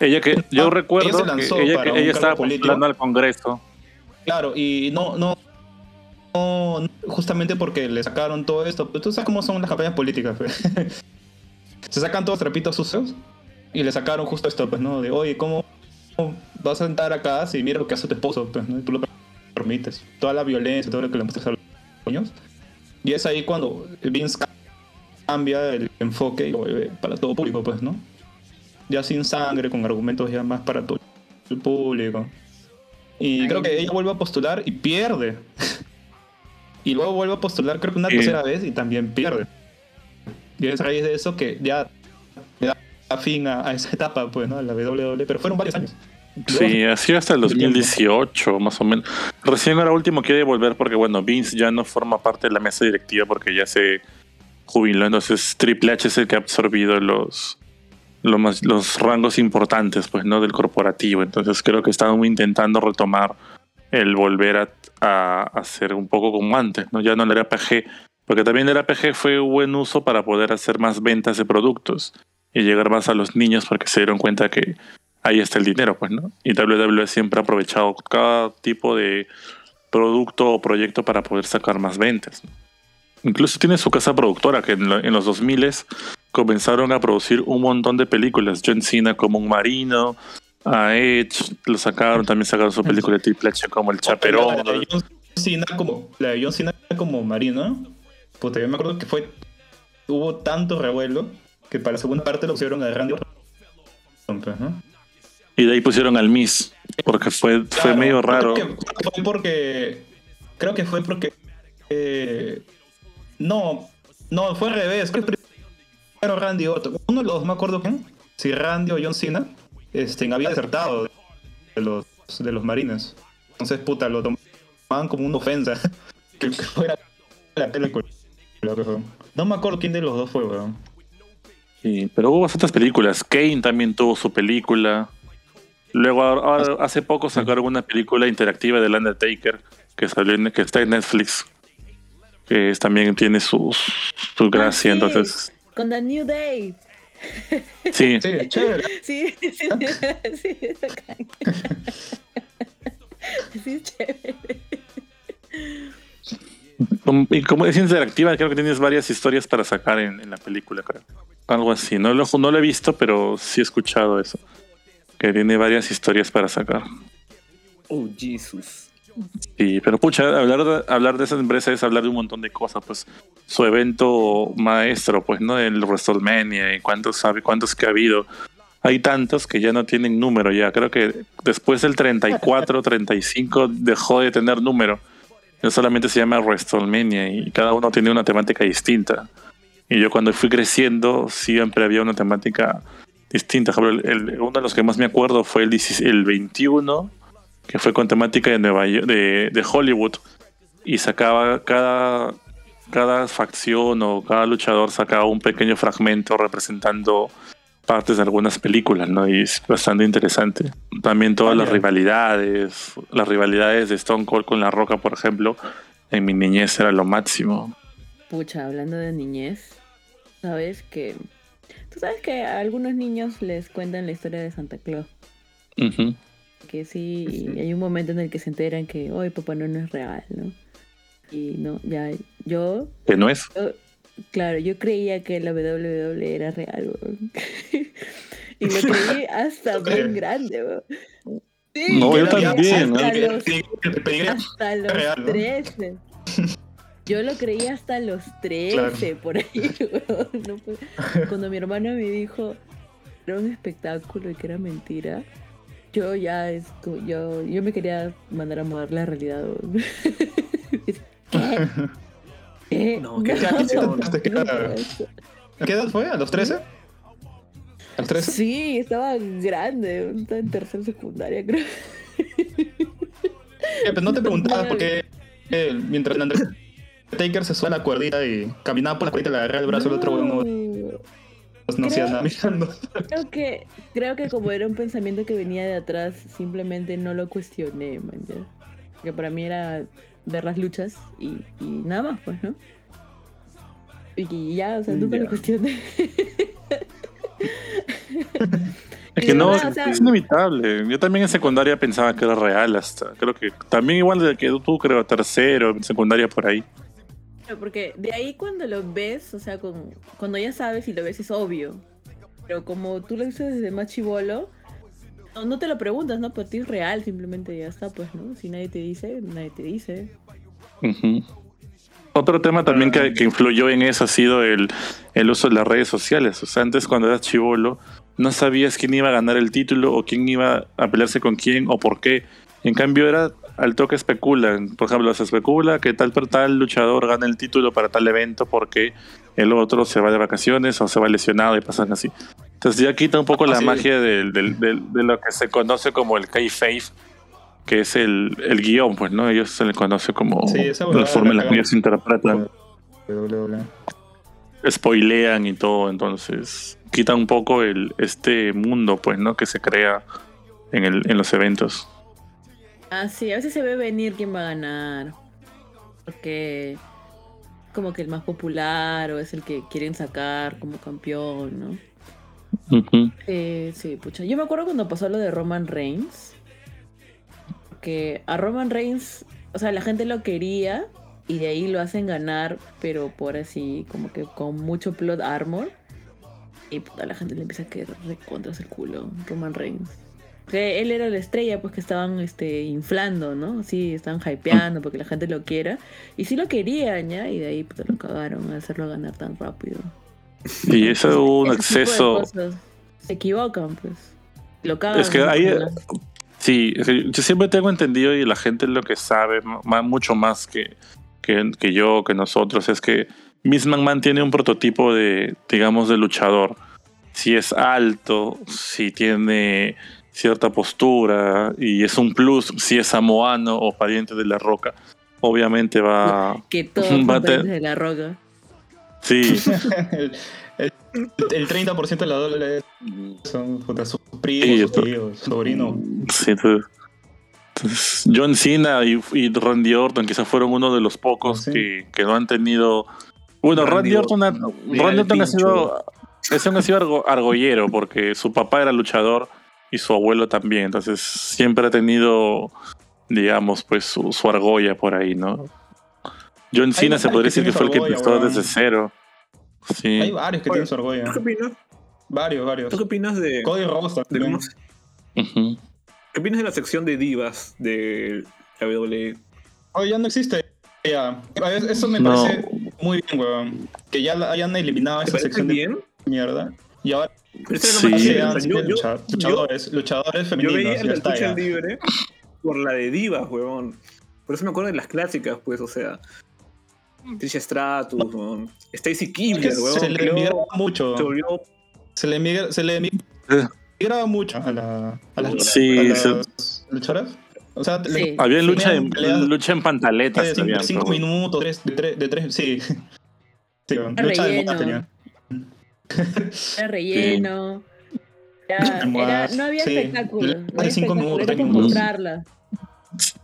Ella que yo ah, recuerdo que ella, ella estaba postulando al Congreso. Claro, y no, no, justamente porque le sacaron todo esto. Tú sabes cómo son las campañas políticas. Se sacan todos trapitos sucios y le sacaron justo esto, pues, ¿no? De, oye, ¿cómo vas a sentar acá si mira lo que hace tu esposo? Pues, ¿no? Y tú lo permites. Toda la violencia, todo lo que le muestras a los niños. Y es ahí cuando Vince cambia el enfoque y lo vuelve para todo público, pues, ¿no? Ya sin sangre, con argumentos ya más para todo el público. Y creo que ella vuelve a postular y pierde. Y luego vuelve a postular, creo que una tercera vez y también pierde. Y es a raíz de eso que ya le fin a, esa etapa, pues, ¿no? La WWE, pero fueron varios años. Sí, así hasta el 2018, más o menos. Recién ahora último quiere volver porque, bueno, Vince ya no forma parte de la mesa directiva porque ya se jubiló. Entonces, Triple H es el que ha absorbido los, los, los rangos importantes, pues, ¿no? Del corporativo. Entonces, creo que están intentando retomar el volver a a hacer un poco como antes, ¿no? Ya no el RPG, porque también el RPG fue un buen uso para poder hacer más ventas de productos y llegar más a los niños porque se dieron cuenta que ahí está el dinero, pues, ¿no? Y WWE siempre ha aprovechado cada tipo de producto o proyecto para poder sacar más ventas. Incluso tiene su casa productora que en, los 2000 comenzaron a producir un montón de películas. John Cena como un marino, a Edge lo sacaron, también sacaron su película de Triple H como El Chaperón. La, de John Cena como, la de John Cena como Marino, puta, yo me acuerdo que fue. Hubo tanto revuelo que para la segunda parte lo pusieron a Randy ¿no? Y de ahí pusieron al Miss, porque fue, fue medio raro. Creo que fue porque. Creo que fue porque. Eh, no, no, fue al revés. Primero Randy otro. Uno de los dos, me acuerdo quién. Si Randy o John Cena este, había desertado de los, de los marines. Entonces, puta, lo tomaban como una ofensa. que fuera la película. No me acuerdo quién de los dos fue, weón. Sí, pero hubo bastantes películas. Kane también tuvo su película. Luego, hace poco sacaron una película interactiva del Undertaker que, salió en, que está en Netflix. Que también tiene su, su ah, gracia, entonces. Con The New Day. Sí. Sí, chévere. Sí, sí, sí, ah. sí, sí chévere. Um, y como es interactiva, creo que tienes varias historias para sacar en, en la película, creo. Algo así. No lo, no lo he visto, pero sí he escuchado eso. Que tiene varias historias para sacar. Oh, Jesus. Sí, pero pucha, hablar de, hablar de esa empresa es hablar de un montón de cosas, pues su evento maestro, pues, ¿no? El WrestleMania y cuántos sabe, cuántos que ha habido. Hay tantos que ya no tienen número ya. Creo que después del 34, 35 dejó de tener número. No solamente se llama WrestleMania y cada uno tiene una temática distinta. Y yo cuando fui creciendo siempre había una temática distinta. uno de los que más me acuerdo fue el, el 21 que fue con temática de Nueva de, de Hollywood y sacaba cada cada facción o cada luchador sacaba un pequeño fragmento representando partes de algunas películas, ¿no? Y es bastante interesante. También todas las rivalidades, las rivalidades de Stone Cold con La Roca, por ejemplo, en mi niñez era lo máximo. Pucha, hablando de niñez, sabes que tú sabes que a algunos niños les cuentan la historia de Santa Claus que sí, hay un momento en el que se enteran que hoy Papá no es real, ¿no? Y no, ya, yo... ¿Que no es? claro, yo creía que la WWE era real, y lo creí hasta bien grande, Sí, no, yo también. Hasta, los, hasta los 13. Yo lo creí hasta los 13, por ahí. Cuando mi hermano me dijo era un espectáculo y que era mentira, yo ya esto, yo, yo me quería mandar a mudar la realidad. ¿Qué? No, ¿qué, ¿Qué edad fue? ¿A los 13? ¿Al 13? Sí, estaba grande, estaba en tercera secundaria, creo. pero no te preguntaba por qué eh, mientras el Taker se sube a la cuerdita y caminaba por la cuerdita, le agarraba el brazo al otro bueno pues no creo, nada mirando. Creo que, creo que como era un pensamiento que venía de atrás, simplemente no lo cuestioné, man. Que para mí era ver las luchas y, y nada más, pues, ¿no? Y ya, o sea, nunca lo cuestioné. Es que no, es inevitable. Yo también en secundaria pensaba que era real hasta. Creo que también igual de que tú, creo, tercero, en secundaria por ahí. Porque de ahí cuando lo ves, o sea, cuando ya sabes y lo ves es obvio. Pero como tú lo dices desde más chivolo, no, te lo preguntas, ¿no? Pero ti es real, simplemente ya está, pues, ¿no? Si nadie te dice, nadie te dice. Otro tema también que, influyó en eso ha sido el, el, uso de las redes sociales. O sea, antes cuando eras chivolo, no sabías quién iba a ganar el título o quién iba a pelearse con quién o por qué. En cambio, era al toque especulan. Por ejemplo, se especula que tal tal luchador gana el título para tal evento porque el otro se va de vacaciones o se va lesionado y pasan así. Entonces ya quita un poco la magia de, lo que se conoce como el kayfabe, que es el, el guion, pues, ¿no? Ellos se le conoce como la forma en la que ellos interpretan. Spoilean y todo, entonces quita un poco el este mundo, pues, ¿no? Que se crea en, el, en los eventos. Ah, sí, a veces se ve venir quién va a ganar. Porque como que el más popular o es el que quieren sacar como campeón, ¿no? sí, pucha. Yo me acuerdo cuando pasó lo de Roman Reigns. Que a Roman Reigns, o sea, la gente lo quería y de ahí lo hacen ganar, pero por así, como que con mucho plot armor. Y puta, la gente le empieza a querer recontra el culo, Roman Reigns. Que él era la estrella, pues que estaban este, inflando, ¿no? Sí, estaban hypeando porque la gente lo quiera. Y sí lo querían, ¿ya? Y de ahí pues, lo cagaron a hacerlo ganar tan rápido. Y eso es un exceso. Se equivocan, pues. Lo cagan. Es que ahí. Sí, yo siempre tengo entendido y la gente lo que sabe mucho más que, que, que yo, que nosotros, es que Miss McMahon tiene un prototipo de, digamos, de luchador. Si es alto, si tiene cierta postura y es un plus si es samoano o pariente de la roca. Obviamente va, que todo va de la roca. Sí. el, 30% de la doble son sus primos, sus tíos, sobrinos. Sí, entonces, John Cena y, Randy Orton quizás fueron uno de los pocos ¿Ah, que, que, no han tenido. Bueno, Randy, Orton, ha, Randy Orton ha sido. Ese ha sido argollero porque su papá era luchador y su abuelo también. Entonces siempre ha tenido, digamos, pues su, argolla por ahí, ¿no? John Cena se podría decir que fue el que empezó desde cero. Sí. Hay varios que tienen su orgullo. ¿Tú qué opinas? Varios, varios. ¿Tú qué opinas de, Cody Rhodes de ¿Qué opinas de la sección de divas de la? WWE? Oh, ya no existe. Ya. Eso me No. parece muy bien, weón. Que ya la hayan eliminado ¿Te esa sección de mierda. Y ahora Sí. lo más sean chévere. Yo, yo, lucha- luchadores, luchadores yo femeninos. veía ya la está, lucha ya. libre por la de divas, huevón. Por eso me acuerdo de las clásicas, pues, o sea. Trish Stratus, huevón. Stacy Es que Kibler, huevón. se le emigraba mucho. se volvió Se le emigra- se le emigraba mucho a, la, a las, Sí, a las se- luchadoras. O sea, le- Sí. Había lucha en, lucha en pantaletas. de cinco, había, cinco pero- minutos, tres, de tres, de tres, sí. Sí, lucha de moda tenía. Era relleno. Era, era- Más, no había sí. espectáculo. No había cinco espectáculo, minutos, era mostrarla.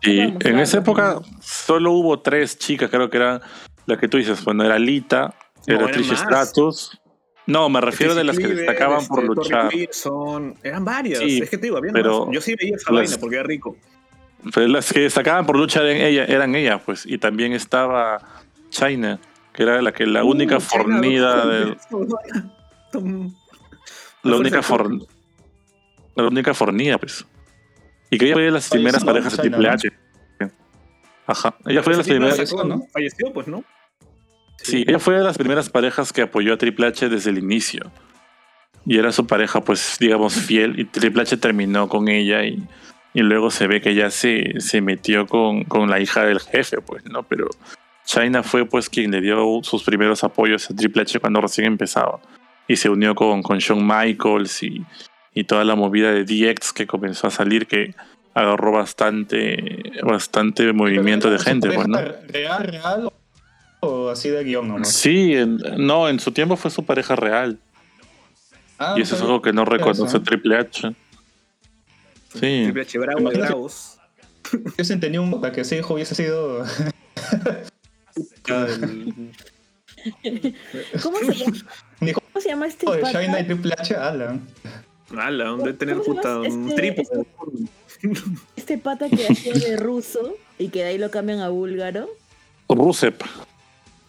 Sí, Vamos, en esa época solo hubo tres chicas, creo que era la que tú dices, bueno, era Lita, No, era eran Trish más. Stratus. No, me refiero de las que destacaban Kibler, por este, luchar. Wilson. Eran varias. Sí, es que te digo, había pero más. Yo sí veía esa las- vaina porque era rico. Pero las que destacaban por luchar en ella, eran ellas, pues. Y también estaba China, que era la que la única Uh, fornida China, de, Tom- la única for, la única fornida, pues. Y que ella fue de las primeras parejas de Triple. H. Ajá. Ella fue de las Sí, primeras. falleció, ¿no? Falleció, pues, ¿no? Sí, ella fue de las primeras parejas que apoyó a Triple H desde el inicio. Y era su pareja, pues, digamos, fiel. Y Triple H terminó con ella y, y luego se ve que ya se, se metió con, con la hija del jefe, pues, ¿no? Pero China fue, pues, quien le dio sus primeros apoyos a Triple H cuando recién empezaba. Y se unió con, con Shawn Michaels y, y toda la movida de DX que comenzó a salir, que agarró bastante, bastante movimiento de ¿Su gente, pues, ¿Real, real o así de guion nomás? Sí, en- no, en su tiempo fue su pareja real. Ah, y eso es algo que no reconoce Eso. Triple H. Sí. Triple H Bravo de Bravos. Yo sí tenía un para que ese hijo hubiese sido. ¿Cómo se llama? ¿Cómo se llama este pata? China y Triple H, Alan. Ala, debe tener ¿Cómo se puta un este- trípode. Este pata que hacía de ruso y que de ahí lo cambian a búlgaro. Rusev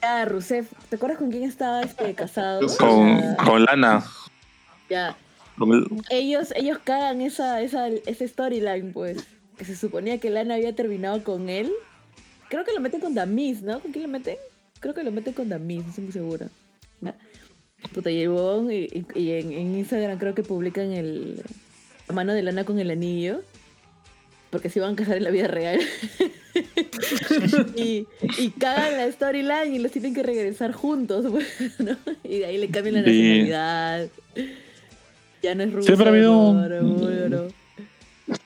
Ya, Rusev. ¿Te acuerdas con quién estaba este casado? con, Ya, con Lana. ya. Ellos, ellos cagan esa, esa, esa storyline, pues. Que se suponía que Lana había terminado con él. Creo que lo meten con Damis, ¿no? ¿Con quién lo meten? Creo que lo meten con Damis, no estoy muy segura. Puta, y y, en, en Instagram creo que publican el la mano de Lana con el anillo. Porque se iban a casar en la vida real. y, y cagan la storyline y los tienen que regresar juntos, ¿no? Y de ahí le cambian la nacionalidad. Ya no es ruso. Siempre ha habido.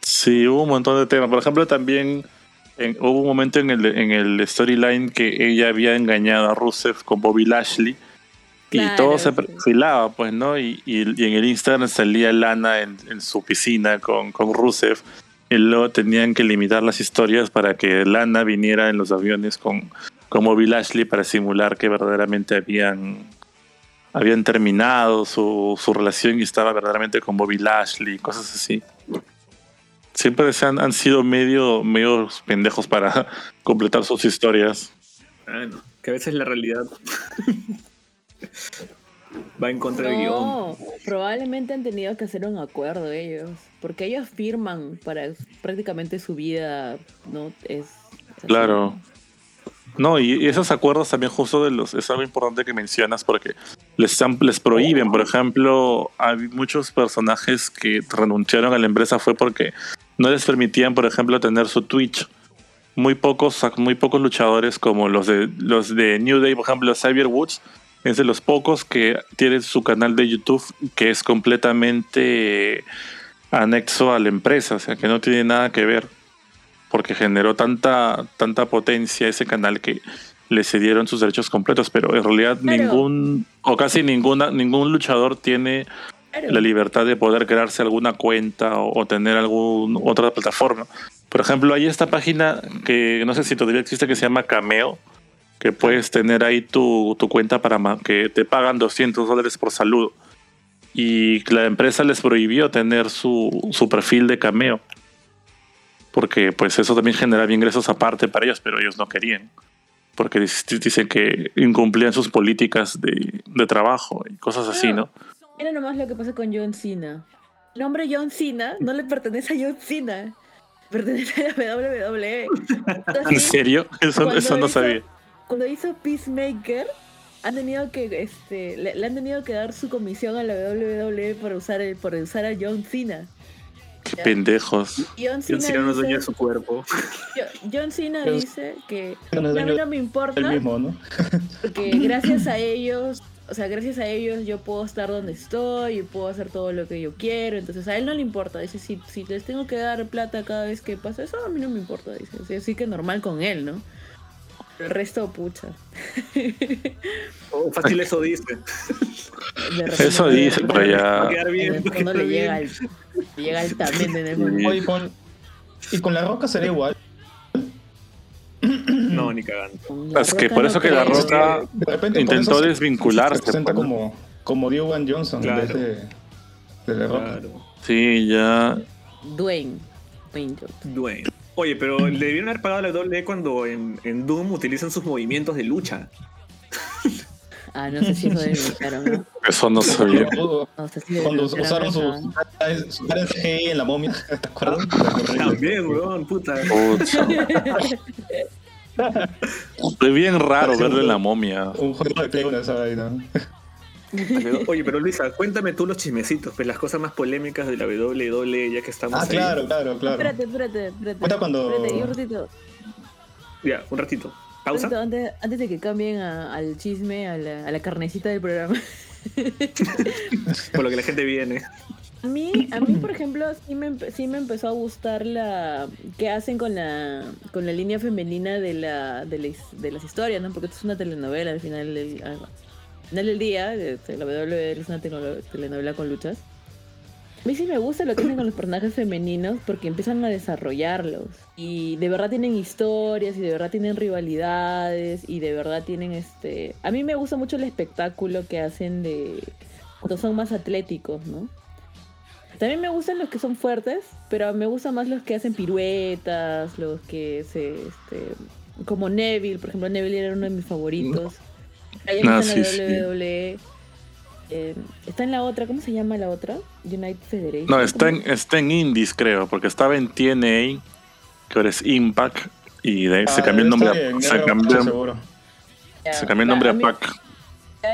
Sí, hubo un montón de temas. Por ejemplo, también en- hubo un momento en el, en el storyline que ella había engañado a Rusev con Bobby Lashley. Y todo se sí. perfilaba, pues, ¿no? Y, y- y en el Instagram salía Lana en, en su piscina con, con Rusev. Y luego tenían que limitar las historias para que Lana viniera en los aviones con, con Bobby Lashley para simular que verdaderamente habían, habían terminado su, su relación y estaba verdaderamente con Bobby Lashley, cosas así. Siempre se han, han sido medio, medio pendejos para completar sus historias. Bueno, que a veces la realidad va en contra del guion. No, probablemente han tenido que hacer un acuerdo ellos. Porque ellos firman para prácticamente su vida, ¿no? Es. es así. Claro. No, y esos acuerdos también justo de los es algo importante que mencionas porque les, les prohíben, por ejemplo, hay muchos personajes que renunciaron a la empresa fue porque no les permitían, por ejemplo, tener su Twitch. Muy pocos, muy pocos luchadores como los de los de New Day, por ejemplo, Xavier Woods, es de los pocos que tienen su canal de YouTube que es completamente anexo a la empresa, o sea, que no tiene nada que ver porque generó tanta, tanta potencia ese canal que le cedieron sus derechos completos, pero en realidad Claro. ningún, o casi ninguna, ningún luchador tiene Claro. la libertad de poder crearse alguna cuenta o, o tener alguna otra plataforma. Por ejemplo, hay esta página que no sé si todavía existe que se llama Cameo, que puedes tener ahí tu, tu cuenta para que te pagan 200 dólares por saludo. Y la empresa les prohibió tener su, su perfil de Cameo porque pues eso también generaba ingresos aparte para ellos, pero ellos no querían. porque dicen que incumplían sus políticas de, de trabajo y cosas así. ¿no? Mira nomás lo que pasa con John Cena. El nombre John Cena no le pertenece a John Cena. Pertenece a la WWE. ¿En serio? Eso, eso no hizo- sabía. Cuando hizo Peacemaker, han tenido que, este, le, le han tenido que dar su comisión a la WWE por usar, el, por usar a John Cena. Qué Ya. pendejos. John John Cena, Cena no es dueño dice, de su cuerpo. Jo- John Cena dice que No a mí no me importa El mismo, ¿no? porque gracias a ellos, o sea, gracias a ellos yo puedo estar donde estoy y puedo hacer todo lo que yo quiero. Entonces a él no le importa. Dice, si, si les tengo que dar plata cada vez que pasa eso, a mí no me importa. Dice, así, así que normal con él, ¿no? El resto, pucha. O fácil eso dice. Eso dice, pero ya. En el fondo le llega, al, le llega altamente en el fondo. Sí. Oye, con, y con la roca sería igual. No, ni cagando. Es que por no eso que la roca De repente intentó se- desvincularse. Se presenta pues, como, como Dwayne Johnson Claro. en vez de, de la roca. Claro. Sí, ya. Dwayne. Dwayne Johnson. Dwayne. Oye, pero le debieron haber pagado a la WWE cuando en, en Doom utilizan sus movimientos de lucha. Ah, no sé si eso delimitaron, ¿no? Eso no sabía. Cuando, No sé si cuando usaron su, su cara en CGI en la momia, ¿te acuerdas? También, weón, puta. Pucha. Fue bien raro verlo en la momia. Un juego de Play 1 esa vaina. Oye, pero Luisa, cuéntame tú los chismecitos, pues las cosas más polémicas de la WWE, ya que estamos Ah, ahí. claro, claro, claro. Espérate, espérate, espérate. Cuenta cuando- Espérate, y un ratito. Ya, un ratito. Pausa. antes, antes de que cambien a- al chisme, a la, a la carnecita del programa. Por lo que la gente viene. A mí, a mí por ejemplo, sí me, empe- sí me empezó a gustar la que hacen con la con la línea femenina de la de, la de las historias, ¿no? Porque esto es una telenovela al final del, al final del día, la WWE es una tele- telenovela con luchas. A mí sí me gusta lo que hacen con los personajes femeninos porque empiezan a desarrollarlos. Y de verdad tienen historias y de verdad tienen rivalidades y de verdad tienen este... A mí me gusta mucho el espectáculo que hacen de... cuando son más atléticos, ¿no? También me gustan los que son fuertes, pero me gustan más los que hacen piruetas, los que se... Este, como Neville, por ejemplo, Neville era uno de mis favoritos. Ahí Ah, está en sí, la sí. WWE. Eh, está en la otra, ¿cómo se llama la otra? United Federation. No, está en, está en Indies, creo, porque estaba en TNA, que ahora es Impact, y de ahí se Ah, cambió el nombre a, se cambió. Ya, se cambió el nombre a a Pac.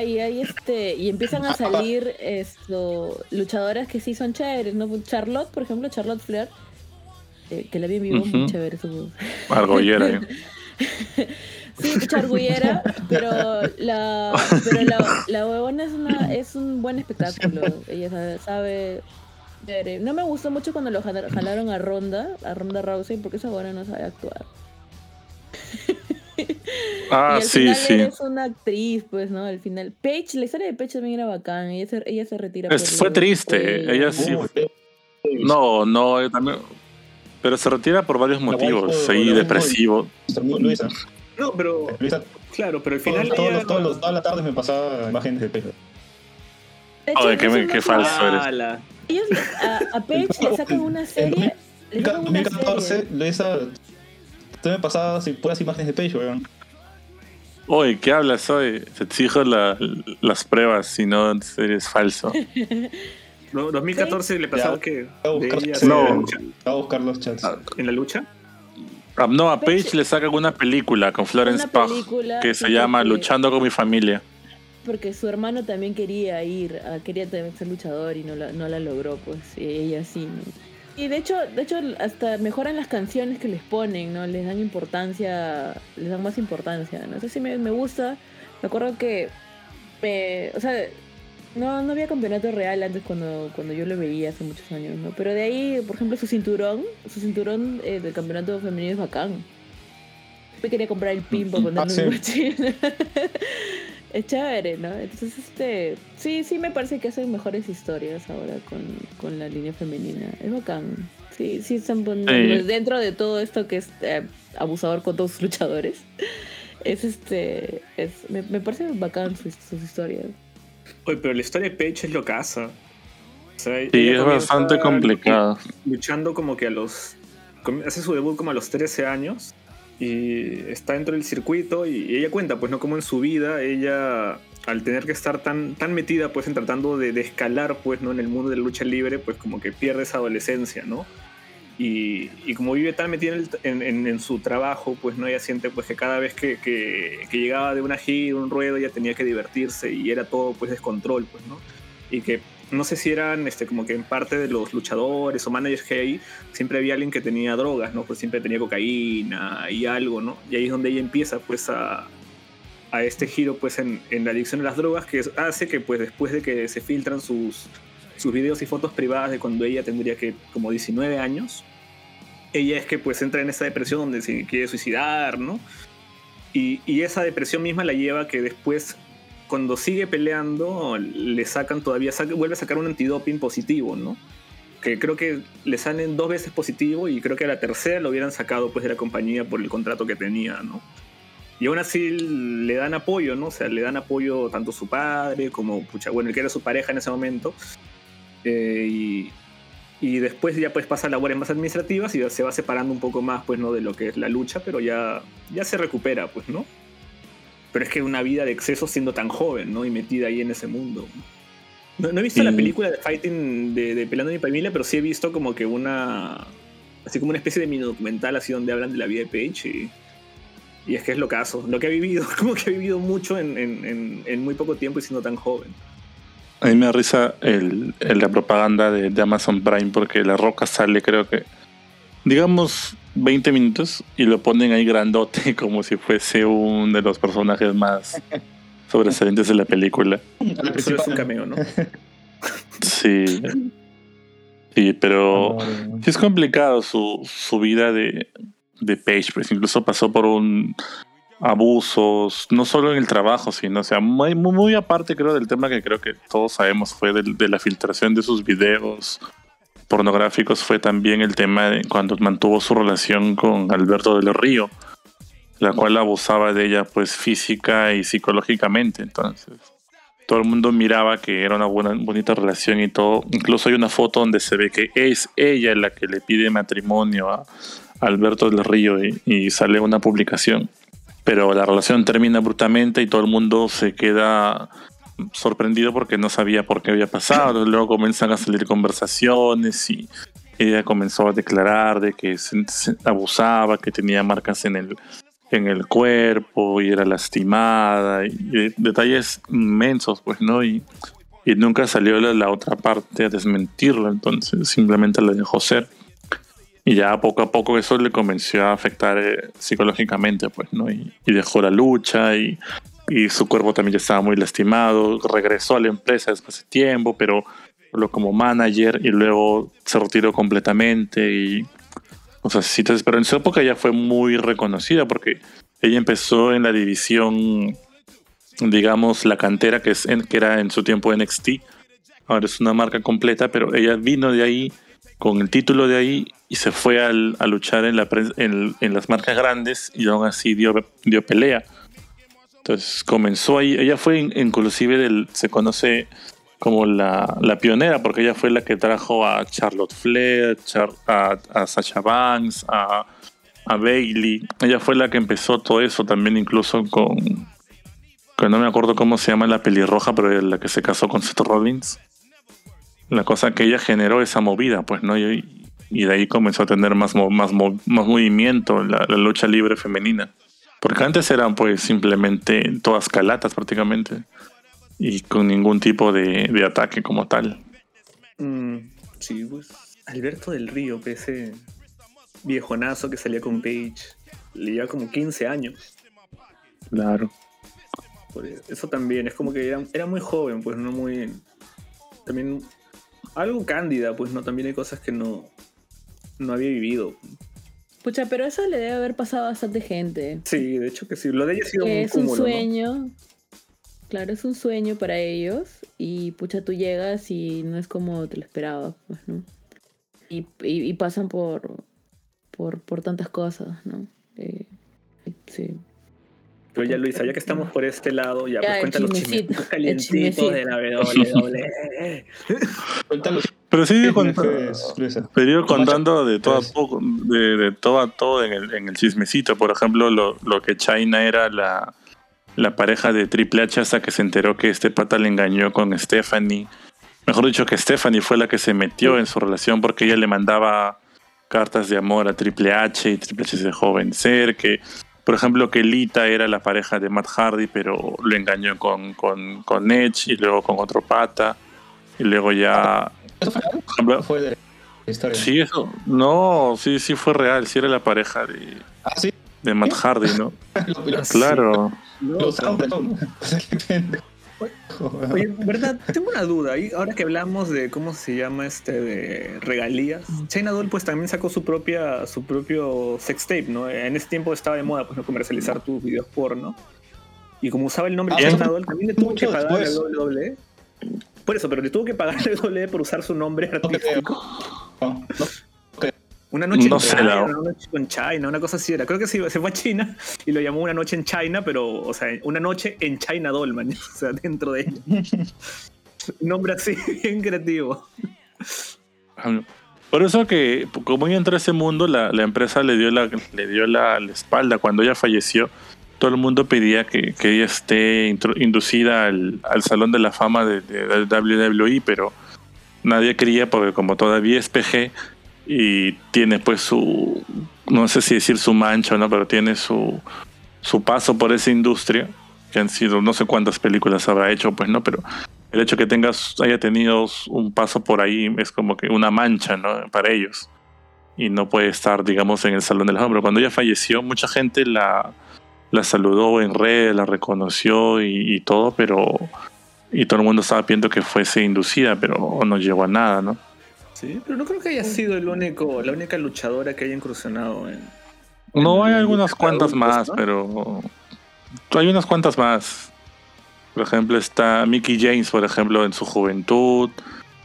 Y ahí este, y empiezan a salir esto, luchadoras que sí son chéveres, ¿no? Charlotte, por ejemplo, Charlotte Flair, eh, que la vi en vivo, muy Ujú. chévere su, Argollera. ¿eh? Sí, chargullera, pero la pero la, la huevona es una es un buen espectáculo. Ella sabe, sabe chévere. No me gustó mucho cuando lo jala- jalaron a Ronda, a Ronda Rousey, porque esa huevona no sabe actuar. y Ah, al sí, final sí. eres una actriz, pues, ¿no? Al final. Paige, la historia de Paige también era bacán. Ella se, ella se retira. Es- fue triste, ella sí. Uy, No, no, eh, también. Pero se retira por varios motivos. Ahí depresivo. Luisa, No, pero Luisa, claro, pero al final. todos los- todos los- todas las tardes me pasaba imágenes de hecho, Oye, qué, me- qué falso eres. Ala. Ellos a, a le sacan una En serie. Una 2014, serie. Luisa, tú me pasabas puras imágenes de Page, weón. Oye, ¿qué hablas hoy? Te exijo la- las pruebas, si no eres falso. No, 2014 le pasaba Ya, que. voy a buscar- sí, No. en a buscar los chats. En la lucha. Ah, No, a Paige le sacan una película con Florence Pugh que se llama que- Luchando con mi familia. Porque su hermano también quería ir, ah, quería también ser luchador y no la, no la logró, pues, y ella sí, ¿no? Y de hecho, de hecho, hasta mejoran las canciones que les ponen, ¿no? Les dan importancia, les dan más importancia, ¿no? Eso sí me, me gusta. Me acuerdo que, me- o sea, no, no había campeonato real antes cuando, cuando yo lo veía hace muchos años, ¿no? Pero de ahí, por ejemplo, su cinturón, su cinturón eh, del campeonato femenino es bacán. Me quería comprar el pin para ponerlo Ah, sí. en mi mochila. Es chévere, ¿no? Entonces, este. Sí, sí me parece que hacen mejores historias ahora con, con la línea femenina. Es bacán. Sí, sí están poniendo. Sí. Dentro de todo esto que es eh, abusador con todos sus luchadores. Es este. Es, me, me parece bacán sus, sus historias. Oye, pero la historia de Paige es lo que hace. O sea, Sí, es bastante complicado. Luchando como que a los. Hace su debut como a los 13 años. y está dentro del circuito y ella cuenta, pues no como en su vida ella al tener que estar tan, tan metida pues en tratando de, escalar pues no en el mundo de la lucha libre pues como que pierde esa adolescencia, ¿no? Y, y como vive tan metida en, en, su trabajo pues no ella siente pues que cada vez que, que, que llegaba de una gira, un ruedo ella tenía que divertirse y era todo pues descontrol pues no y que no sé si eran este, como que en parte de los luchadores o managers que hay siempre había alguien que tenía drogas, ¿no? Pues siempre tenía cocaína y algo, ¿no? Y ahí es donde ella empieza pues a, a este giro pues en, en, la adicción a las drogas que hace que pues después de que se filtran sus, sus videos y fotos privadas de cuando ella tendría que como 19 años, ella es que pues entra en esa depresión donde se quiere suicidar, ¿no? Y, y esa depresión misma la lleva a que después cuando sigue peleando, le sacan todavía, vuelve a sacar un antidoping positivo, ¿no? Que creo que le salen dos veces positivo y creo que a la tercera lo hubieran sacado pues de la compañía por el contrato que tenía, ¿no? Y aún así le dan apoyo, ¿no? O sea, le dan apoyo tanto su padre como, pucha, bueno, el que era su pareja en ese momento. Eh, y, y, después ya pues pasa a labores más administrativas y se va separando un poco más, pues, ¿no? De lo que es la lucha, pero ya, ya se recupera, pues, ¿no? Pero es que una vida de exceso siendo tan joven, ¿no? Y metida ahí en ese mundo. No, he visto la película de Fighting de, de Pelando mi familia, pero sí he visto como que una. Así como una especie de mini documental así donde hablan de la vida de Paige y. Y es que es lo caso, lo que ha vivido, como que ha vivido mucho en, en, en, muy poco tiempo y siendo tan joven. A mí me da risa el, la propaganda de, de, Amazon Prime porque La Roca sale, creo que, digamos, 20 minutos y lo ponen ahí grandote como si fuese uno de los personajes más sobresalientes de la película. es un cameo, ¿no? Sí. Sí, pero sí es complicado su, su vida de, de Page, pues incluso pasó por un abusos, no solo en el trabajo, sino, o sea, muy, muy, aparte creo del tema que creo que todos sabemos fue de, la filtración de sus videos pornográficos fue también el tema de cuando mantuvo su relación con Alberto del Río, la cual abusaba de ella pues física y psicológicamente. Entonces, todo el mundo miraba que era una buena, bonita relación y todo. Incluso hay una foto donde se ve que es ella la que le pide matrimonio a Alberto del Río y sale una publicación. Pero la relación termina abruptamente y todo el mundo se queda sorprendido porque no sabía por qué había pasado. Luego comienzan a salir conversaciones y ella comenzó a declarar de que se, abusaba, que tenía marcas en el, en el cuerpo y era lastimada y, detalles inmensos, pues, ¿no? Y, y nunca salió la, otra parte a desmentirlo, entonces simplemente la dejó ser. Y ya poco a poco eso le comenzó a afectar eh, psicológicamente, pues, ¿no? Y, dejó la lucha y y su cuerpo también ya estaba muy lastimado. Regresó a la empresa después de tiempo, pero lo como manager y luego se retiró completamente y o sea, sí, pero en su época ya fue muy reconocida porque ella empezó en la división, digamos, la cantera que, es que era en su tiempo NXT. Ahora es una marca completa, pero ella vino de ahí con el título de ahí y se fue a luchar en, la, en, en, las marcas grandes y aún así dio, pelea. Entonces comenzó ahí, ella fue inclusive se conoce como la, pionera, porque ella fue la que trajo a Charlotte Flair, a, a, Sasha Banks, a, a, Bailey. Ella fue la que empezó todo eso también, incluso con. que no me acuerdo cómo se llama la pelirroja, pero la que se casó con Seth Rollins. La cosa que ella generó esa movida, pues, ¿no? Y, y de ahí comenzó a tener más, más, más movimiento la, la lucha libre femenina. Porque antes eran pues simplemente todas calatas prácticamente. Y con ningún tipo de, ataque como tal. Mm, sí, pues. Alberto del Río, ese viejonazo que salía con Page. Le lleva como 15 años. Claro. eso también, es como que era, era muy joven, pues no muy. También. Algo cándida, pues no, también hay cosas que no. No había vivido. Pucha, pero eso le debe haber pasado a bastante gente. Sí, de hecho que sí. Lo de ella ha sido Es un sueño. Claro, es un sueño para ellos. Y pucha, tú llegas y no es como te lo esperabas, pues, ¿no? Y, y, pasan por, por, por tantas cosas, ¿no? Eh, sí. Pero ya Luisa, ya que estamos por este lado, ya, pues cuéntanos chismecitos calientitos de la WWE. cuéntanos Pero sí, contando, contando de todo a poco, de, de, todo a todo en el, en el chismecito. Por ejemplo, lo, lo que China era la, la pareja de Triple H hasta que se enteró que este pata le engañó con Stephanie. Mejor dicho, que Stephanie fue la que se metió en su relación porque ella le mandaba cartas de amor a Triple H y Triple H se dejó vencer. Que, por ejemplo, que Lita era la pareja de Matt Hardy, pero lo engañó con, con, con Edge y luego con otro pata. Y luego ya ¿Eso fue, de historia? Sí, eso. No, sí, sí fue real. Sí era la pareja de, ¿Ah, sí? de Matt Hardy, ¿no? claro. Los Oye, ¿verdad? Tengo una duda. Ahora que hablamos de cómo se llama este de regalías, China Doll pues también sacó su propia su propio sex tape, ¿no? En ese tiempo estaba de moda pues no comercializar tus videos porno. Y como usaba el nombre de China Doll, también le tuvo que pagar a WWE por eso, pero le tuvo que pagar el doble por usar su nombre artístico. Una noche en China, una noche con China, una cosa así era. Creo que sí, se fue a China y lo llamó Una noche en China, pero, o sea, una noche en China Dolman, o sea, dentro de ella. Nombre así, bien creativo. Por eso que, como ella entró a ese mundo, la, la empresa le dio, la, le dio la, la, espalda. Cuando ella falleció, todo el mundo pedía que, que ella esté inducida al, al, Salón de la Fama de, de, WWE, pero nadie quería porque como todavía es PG y tiene pues su, no sé si decir su mancha o no, pero tiene su, su paso por esa industria, que han sido no sé cuántas películas habrá hecho, pues no, pero el hecho que tengas, haya tenido un paso por ahí es como que una mancha, ¿no? Para ellos. Y no puede estar, digamos, en el Salón de la Fama. Pero cuando ella falleció, mucha gente la, la saludó en red, la reconoció y, todo, pero y todo el mundo estaba pidiendo que fuese inducida, pero no llegó a nada, ¿no? Sí, pero no creo que haya sido el único, la única luchadora que haya incursionado en. No, hay algunas cuantas más, pero hay unas cuantas más. Por ejemplo, está Mickey James, por ejemplo, en su juventud.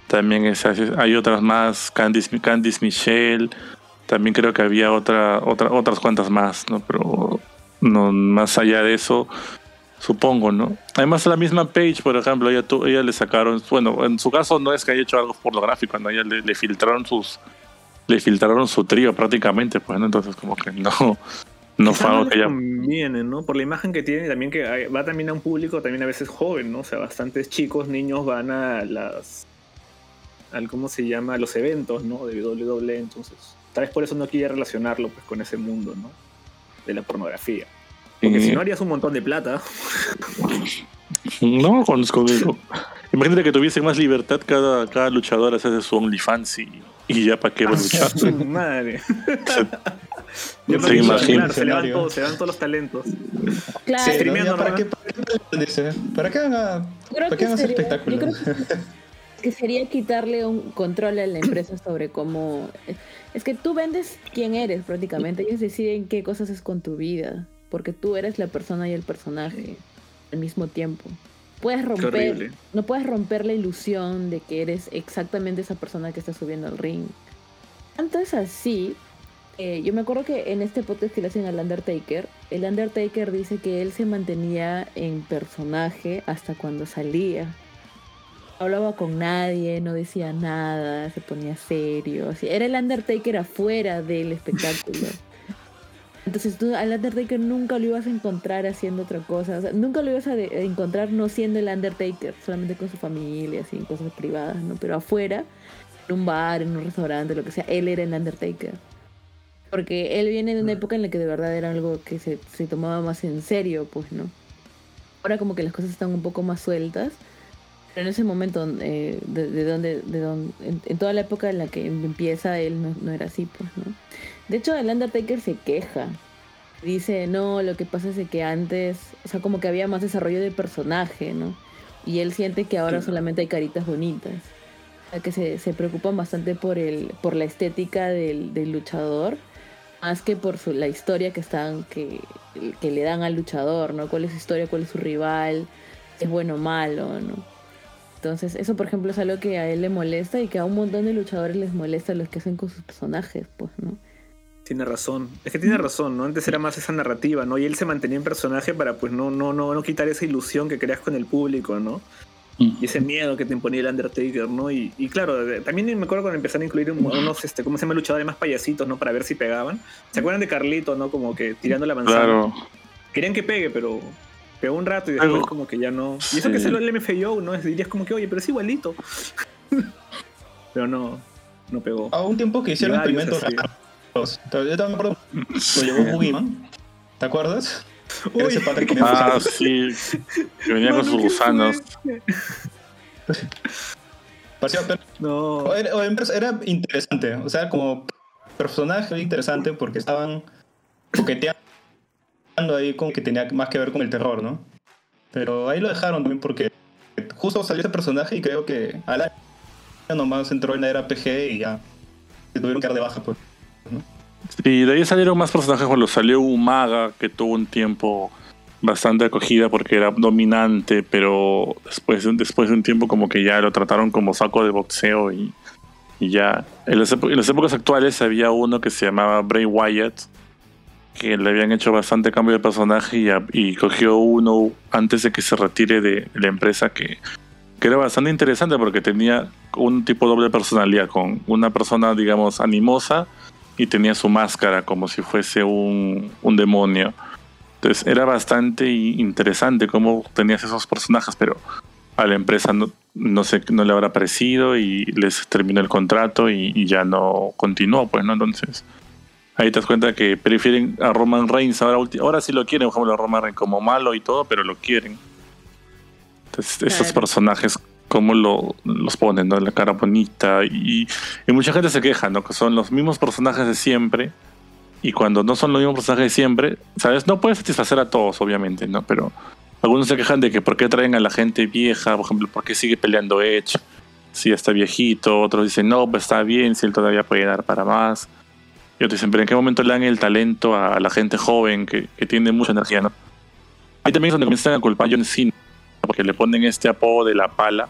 También es, hay otras más, Candice, Candice Michelle. También creo que había otra, otra, otras cuantas más, ¿no? Pero no, más allá de eso, supongo, ¿no? Además, la misma Page, por ejemplo, ella, ella le sacaron, bueno, en su caso no es que haya hecho algo pornográfico, ¿no? Ella le, filtraron sus, le filtraron su trío prácticamente, pues, ¿no? Entonces, como que no, no fue algo que ella... Conviene, ¿no? Por la imagen que tiene y también que va también a un público también a veces joven, ¿no? O sea, bastantes chicos, niños van a las... Al, ¿Cómo se llama? A los eventos, ¿no? De WWE, entonces... Tal vez por eso no quiere relacionarlo pues con ese mundo, ¿no? De la pornografía. Porque si no harías un montón de plata. No, con, con Imagínate que tuviese más libertad cada, cada luchador hace su OnlyFans y, y ya para qué va a luchar. Madre. Se, se, imagina. se, le van todos, se van todos los talentos. Claro. Sí, ¿no? ¿Para, qué, ¿Para qué qué haga, ¿para qué haga sería, espectáculo? Yo creo que, que sería quitarle un control a la empresa sobre cómo. Es que tú vendes quién eres prácticamente. Ellos deciden qué cosas es con tu vida porque tú eres la persona y el personaje al mismo tiempo. Puedes romper, no puedes romper la ilusión de que eres exactamente esa persona que está subiendo al ring. Tanto es así, eh, yo me acuerdo que en este podcast que le hacen al Undertaker, el Undertaker dice que él se mantenía en personaje hasta cuando salía. Hablaba con nadie, no decía nada, se ponía serio. Era el Undertaker afuera del espectáculo. Entonces tú al Undertaker nunca lo ibas a encontrar haciendo otra cosa. O sea, nunca lo ibas a, encontrar no siendo el Undertaker, solamente con su familia, así, en cosas privadas, ¿no? Pero afuera, en un bar, en un restaurante, lo que sea, él era el Undertaker. Porque él viene de una época en la que de verdad era algo que se, se tomaba más en serio, pues, ¿no? Ahora como que las cosas están un poco más sueltas. Pero en ese momento, eh, de, donde, de donde en, toda la época en la que empieza, él no, no era así, pues, ¿no? De hecho, el Undertaker se queja. Dice, no, lo que pasa es que antes, o sea, como que había más desarrollo de personaje, ¿no? Y él siente que ahora solamente hay caritas bonitas. O sea, que se, se preocupan bastante por, el, por la estética del, del luchador, más que por su, la historia que, están, que, que le dan al luchador, ¿no? ¿Cuál es su historia, cuál es su rival, es bueno o malo, ¿no? Entonces, eso por ejemplo es algo que a él le molesta y que a un montón de luchadores les molesta lo que hacen con sus personajes, pues, ¿no? Tiene razón. Es que tiene razón, ¿no? Antes era más esa narrativa, ¿no? Y él se mantenía en personaje para pues no, no, no, no quitar esa ilusión que creas con el público, ¿no? y ese miedo que te imponía el Undertaker, ¿no? Y, y claro, también me acuerdo cuando empezaron a incluir unos, este, ¿cómo se llama? Luchadores más payasitos, ¿no? Para ver si pegaban. ¿Se acuerdan de Carlito, ¿no? Como que tirando la manzana. Claro. Querían que pegue, pero pegó un rato y después como que ya no. Y eso que se lo el MFAO, ¿no? Dirías como que, oye, pero es igualito. pero no, no pegó. A un tiempo que hicieron experimentos raros. Yo también me acuerdo. Lo llevó Boogeyman. ¿Te acuerdas? Uy. ah, sí. Que venía con sus gusanos. no. Era, interesante. O sea, como personaje interesante porque estaban coqueteando ahí con que tenía más que ver con el terror, ¿no? Pero ahí lo dejaron también porque justo salió ese personaje y creo que al año nomás entró en la era PG y ya se tuvieron que dar de baja, pues. Sí, de ahí salieron más personajes cuando salió Umaga, que tuvo un tiempo bastante acogida porque era dominante, pero después, después de un tiempo como que ya lo trataron como saco de boxeo y, ya. En las, épocas actuales había uno que se llamaba Bray Wyatt, que le habían hecho bastante cambio de personaje y, y cogió uno antes de que se retire de la empresa que, que era bastante interesante porque tenía un tipo doble personalidad, con una persona, digamos, animosa y tenía su máscara como si fuese un, un demonio. Entonces era bastante interesante cómo tenías esos personajes, pero a la empresa no, no, sé, no le habrá parecido y les terminó el contrato y, ya no continuó, pues, ¿no? Entonces ahí te das cuenta que prefieren a Roman Reigns, ahora, ahora sí lo quieren, por ejemplo, a Roman Reigns como malo y todo, pero lo quieren. Entonces, esos personajes cómo lo, los ponen, ¿no? La cara bonita. Y, y, mucha gente se queja, ¿no? Que son los mismos personajes de siempre. Y cuando no son los mismos personajes de siempre, ¿sabes? No puede satisfacer a todos, obviamente, ¿no? Pero algunos se quejan de que por qué traen a la gente vieja, por ejemplo, por qué sigue peleando Edge si ya está viejito. Otros dicen, no, pues está bien, si él todavía puede dar para más. Y otros dicen, pero ¿en qué momento le dan el talento a la gente joven que, que tiene mucha energía, ¿no? Ahí también es donde comienzan a culpar a John Cena, porque le ponen este apodo de la pala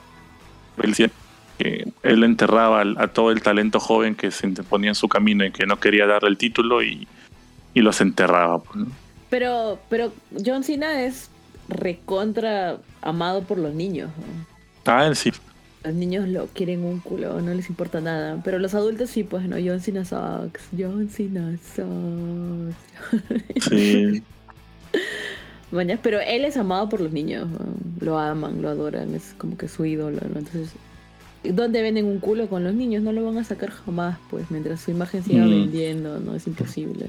él que él enterraba a todo el talento joven que se ponía en su camino y que no quería darle el título y, los enterraba. Pues, pero, pero John Cena es recontra amado por los niños. Ah, él sí. Los niños lo quieren un culo, no les importa nada. Pero los adultos sí, pues no, John Cena sucks. John Cena sucks. Sí. pero él es amado por los niños, lo aman, lo adoran, es como que su ídolo, Entonces, ¿dónde venden un culo con los niños? No lo van a sacar jamás, pues, mientras su imagen siga mm. vendiendo, ¿no? Es imposible.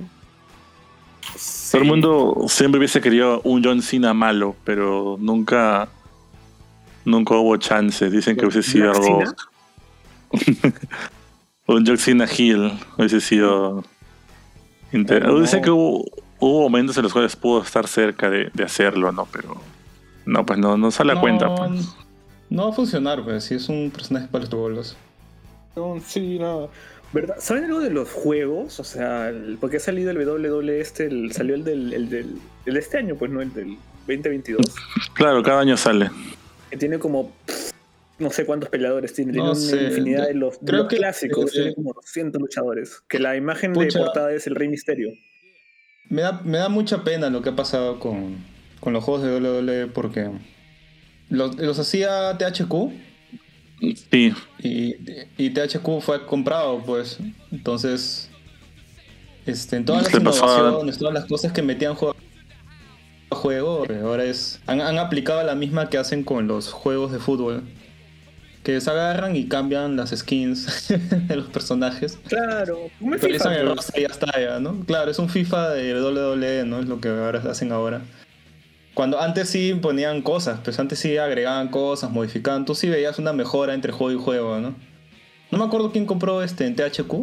Todo el mundo siempre hubiese querido un John Cena malo, pero nunca nunca hubo chance. Dicen que hubiese sido algo. un John Cena Hill hubiese sido. Dice que hubo, hubo momentos en los cuales pudo estar cerca de, hacerlo, ¿no? Pero no, pues no, no sale a cuenta. Pues. No va a funcionar, pues, si es un personaje para los bolos. No, sí, no. ¿Verdad? ¿Saben algo de los juegos? O sea, porque ha salido el WWE este, salió el del, el del, de este año, pues, ¿no? El del 2022. Claro, cada año sale. Que tiene como no sé cuántos peleadores tiene, tiene una infinidad de los, clásicos, tiene como 200 luchadores. Que la imagen de portada es el Rey Misterio. Me da, me da mucha pena lo que ha pasado con, con los juegos de WWE porque los, los hacía THQ. Sí. Y, y, THQ fue comprado, pues. Entonces, este, en todas las innovaciones, todas las cosas que metían juego a juego, ahora es. Han, han aplicado la misma que hacen con los juegos de fútbol que se agarran y cambian las skins de los personajes. Claro, como el FIFA. El pues. y ya está ya, ¿no? Claro, es un FIFA de WWE, ¿no? Es lo que ahora hacen ahora. Cuando antes sí ponían cosas, pues antes sí agregaban cosas, modificaban. Tú sí veías una mejora entre juego y juego, ¿no? No me acuerdo quién compró este en THQ.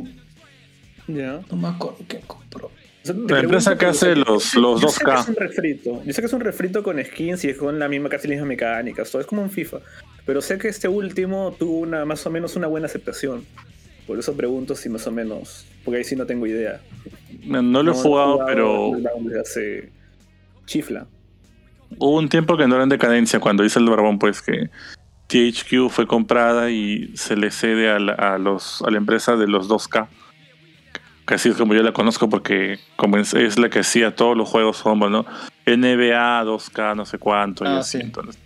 Ya. No me acuerdo quién compró. La empresa que hace los, los 2K. Sé que es un refrito. Yo sé que es un refrito con skins y con la misma, casi las mismas mecánicas. Todo es como un FIFA. Pero sé que este último tuvo una más o menos una buena aceptación. Por eso pregunto si más o menos. Porque ahí sí no tengo idea. No, lo he jugado, pero. hace chifla. Hubo un tiempo que no era en decadencia cuando dice el Barbón, pues que THQ fue comprada y se le cede a la, a los, a la empresa de los 2K. Casi es como yo la conozco porque como es, la que hacía todos los juegos, ¿no? NBA, 2K, no sé cuánto. y ah, así. Entonces,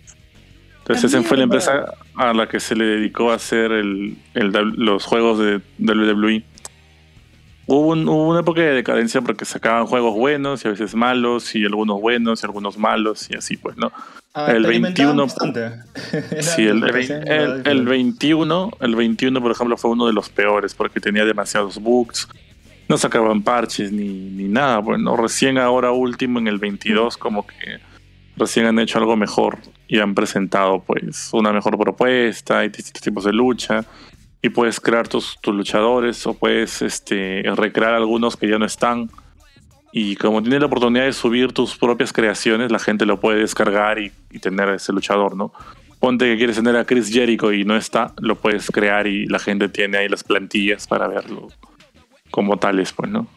Entonces esa fue la empresa a la que se le dedicó a hacer el, el- los juegos de WWE. Hubo, un- hubo una época de decadencia porque sacaban juegos buenos y a veces malos, y algunos buenos y algunos malos, y así pues, ¿no? Ah, el experimentaban 21 bastante. Era Sí, el, el, el- era el diferente. 21, el 21, por ejemplo, fue uno de los peores porque tenía demasiados bugs. No sacaban parches ni, ni nada. Bueno, recién ahora último en el 22 como que recién han hecho algo mejor y han presentado pues una mejor propuesta y distintos tipos de lucha y puedes crear tus, tus luchadores o puedes este, recrear algunos que ya no están y como tienes la oportunidad de subir tus propias creaciones la gente lo puede descargar y, y tener ese luchador, ¿no? Ponte que quieres tener a Chris Jericho y no está, lo puedes crear y la gente tiene ahí las plantillas para verlo como tales, pues, ¿no?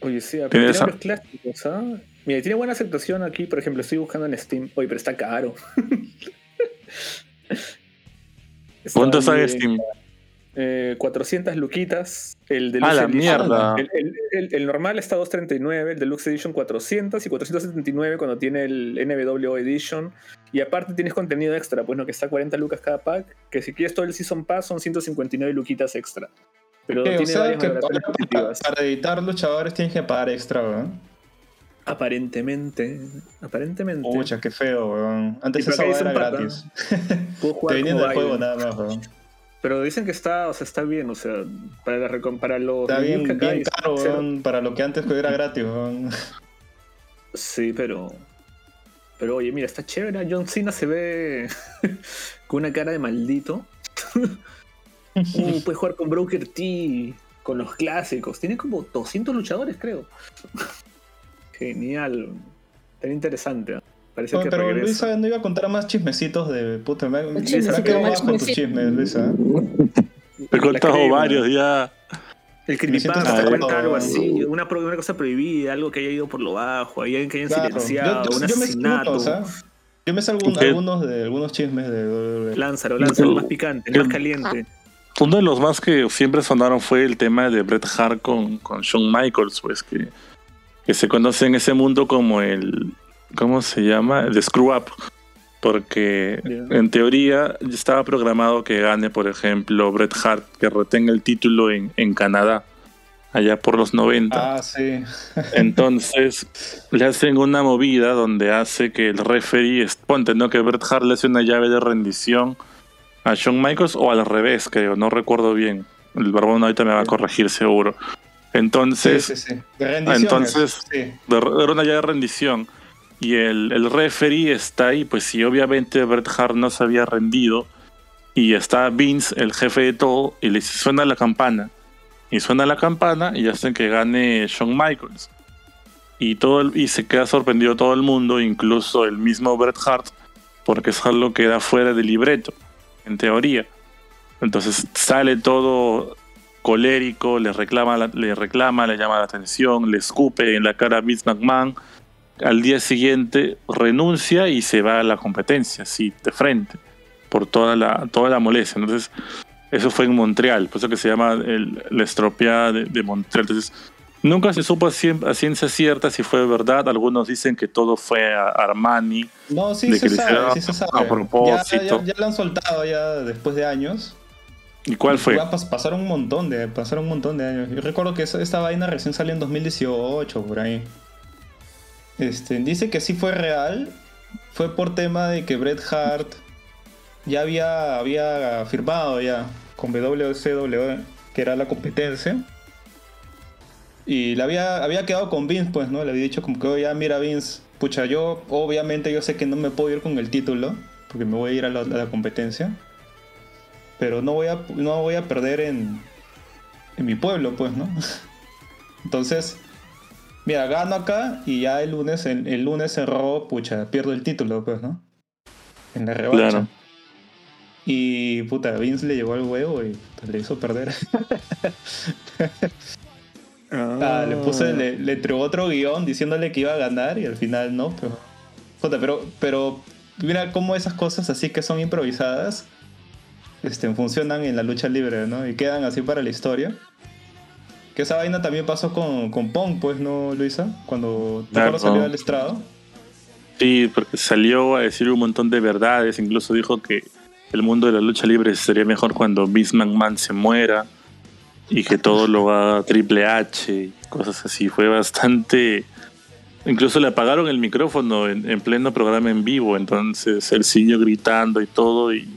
Oye, sí, esa- varios clásicos, ¿ah? Mira, tiene buena aceptación aquí, por ejemplo, estoy buscando en Steam. Oye, pero está caro. ¿Cuánto está en en Steam? Eh, 400 luquitas. El Ah, Deluxe la Edition. mierda. El, el- el- el normal está 239, el Deluxe Edition 400 y 479 cuando tiene el NWO Edition. Y aparte tienes contenido extra, pues no, que está 40 lucas cada pack. Que si quieres todo el Season Pass son 159 luquitas extra. Pero Ok, o tiene sea varias que para, positivas. para editar luchadores tienes que pagar extra, weón. Aparentemente. Aparentemente. Pucha, qué feo, weón. Antes esa era pata, gratis. Te como del juego nada más, weón. Pero dicen que está, o sea, está bien, o sea, para, la, para los Está bien, bien caro, weón, para lo que antes era gratis, weón. Sí, pero. Pero oye, mira, está chévere. John Cena se ve con una cara de maldito. Uh, puedes jugar con Broker T, con los clásicos. Tiene como 200 luchadores, creo. Genial. Tan interesante. Parece Oye, que pero regresa. Luisa no iba a contar más chismecitos de puta. Me, me, me más más con tus chismes, Luisa. Te he La contado crema. varios ya. El Me creepypasta cuenta algo así, una, pro- una cosa prohibida, algo que haya ido por lo bajo, alguien que Claro. silenciado, Yo, yo, un yo me asesinato. ¿ah? Yo me sé algún- Ok. algunos de algunos chismes de. Lánzalo, lánzalo, Yo- más picante, yo- más caliente. Uno de los más que siempre sonaron fue el tema de Bret Hart con, con Shawn Michaels, pues que, que se conoce en ese mundo como el, ¿cómo se llama? El Screw Up. Porque en teoría estaba programado que gane, por ejemplo, Bret Hart, que retenga el título en, en Canadá, allá por los 90. Ah, sí. Entonces le hacen una movida donde hace que el referee, ponte, ¿no? Que Bret Hart le hace una llave de rendición a Shawn Michaels o al revés, creo, no recuerdo bien. El barbón ahorita me va a corregir seguro. Entonces, sí, sí. De rendiciones, entonces- era una llave de rendición. Y el, el referee está ahí, pues si obviamente Bret Hart no se había rendido y está Vince, el jefe de todo, y le dice, suena la campana. Y suena la campana y hacen que gane Shawn Michaels. Y, todo el- y se queda sorprendido todo el mundo, incluso el mismo Bret Hart, porque es algo que da fuera del libreto, en teoría. Entonces sale todo colérico, le reclama, la- le reclama, le llama la atención, le escupe en la cara a Vince McMahon. Al día siguiente renuncia y se va a la competencia, así, de frente, por toda la, toda la molestia. Entonces, eso fue en Montreal, por eso que se llama el- la estropeada de, de Montreal. Entonces, nunca se supo a, cien- a ciencia cierta si fue verdad. Algunos dicen que todo fue a Armani. No, sí de se que sabe, sí se sabe. a propósito. Ya, ya, ya lo han soltado ya después de años. ¿Y cuál fue? Pasaron un montón de, pasaron un montón de años. Yo recuerdo que esa- esta vaina recién salió en 2018, por ahí. Este, dice que sí fue real. Fue por tema de que Bret Hart ya había, había firmado ya con WCW, que era la competencia. Y le había, había quedado con Vince, pues, ¿no? Le había dicho como que, "Oye, mira Vince, pucha, yo obviamente yo sé que no me puedo ir con el título, porque me voy a ir a la competencia. Pero no voy a, no voy a perder en, en mi pueblo, pues, ¿no? Entonces, mira, gano acá y ya el lunes, el, el lunes en Raw, pucha, pierdo el título, pues, ¿no? En la revancha. Claro. Y puta, Vince le llegó al huevo y le hizo perder. Ah, le puse, le, le entregó otro guion diciéndole que iba a ganar y al final no, pero. Puta, pero, pero mira cómo esas cosas así que son improvisadas este, funcionan en la lucha libre, ¿no? Y quedan así para la historia. Que esa vaina también pasó con, con Pong, pues, ¿no, Luisa? Cuando ¿te Claro. salió al estrado. Sí, porque salió a decir un montón de verdades, incluso dijo que el mundo de la lucha libre sería mejor cuando Vince McMahon se muera y que todo lo haga Triple H, cosas así. Fue bastante... Incluso le apagaron el micrófono en, pleno programa en vivo, entonces él siguió gritando y todo y,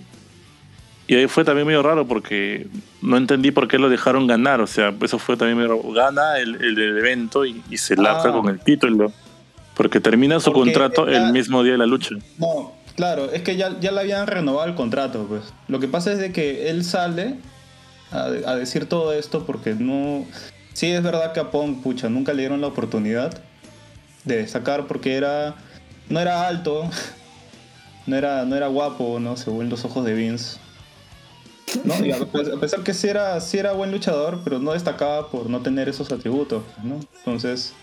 y ahí fue también medio raro porque no entendí por qué lo dejaron ganar, o sea, eso fue también medio Gana el, el evento y, se larga ah. con el título, porque termina su contrato el mismo día de la lucha. No, Claro, es que ya, ya le habían renovado el contrato, pues. Lo que pasa es de que él sale a, decir todo esto porque no... Sí, es verdad que a Pong, pucha, nunca le dieron la oportunidad de destacar porque era... No era alto, no era, no era guapo, ¿no? Según los ojos de Vince. ¿No? a, pesar que sí era, sí era buen luchador, pero no destacaba por no tener esos atributos, ¿no? Entonces,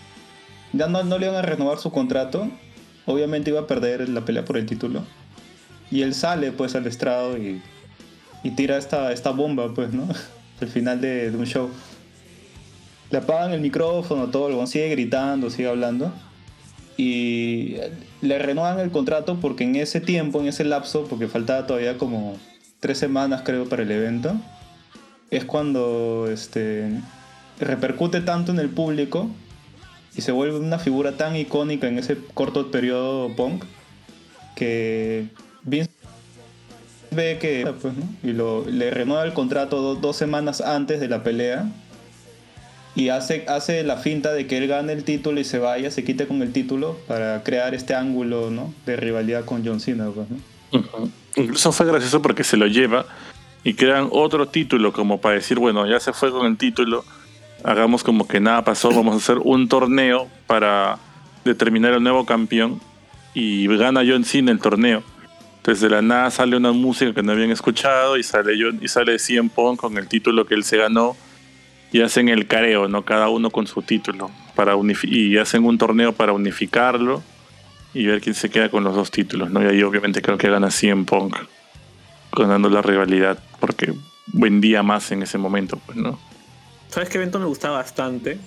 ya no, le iban a renovar su contrato obviamente iba a perder la pelea por el título. Y él sale pues al estrado y, tira esta, esta bomba, pues, ¿no? al final de, un show. Le apagan el micrófono, todo, lo sigue gritando, sigue hablando. Y le renuevan el contrato porque en ese tiempo, en ese lapso, porque faltaba todavía como tres semanas creo para el evento, es cuando este, repercute tanto en el público y se vuelve una figura tan icónica en ese corto periodo punk que Vince ve que pues, y le renueva el contrato dos semanas antes de la pelea y hace, hace la finta de que él gane el título y se vaya, se quite con el título para crear este ángulo ¿no? de rivalidad con John Cena. Pues, Incluso fue gracioso porque se lo lleva y crean otro título como para decir, bueno, ya se fue con el título hagamos como que nada pasó, vamos a hacer un torneo para determinar el nuevo campeón y gana John Cena el torneo. Entonces de la nada sale una música que no habían escuchado y sale John, y sale CM Punk con el título que él se ganó y hacen el careo, ¿no? Cada uno con su título para y hacen un torneo para unificarlo y ver quién se queda con los dos títulos, ¿no? Y ahí obviamente creo que gana CM Punk ganando la rivalidad porque vendía más en ese momento, pues, ¿no? ¿Sabes qué evento me gustaba bastante?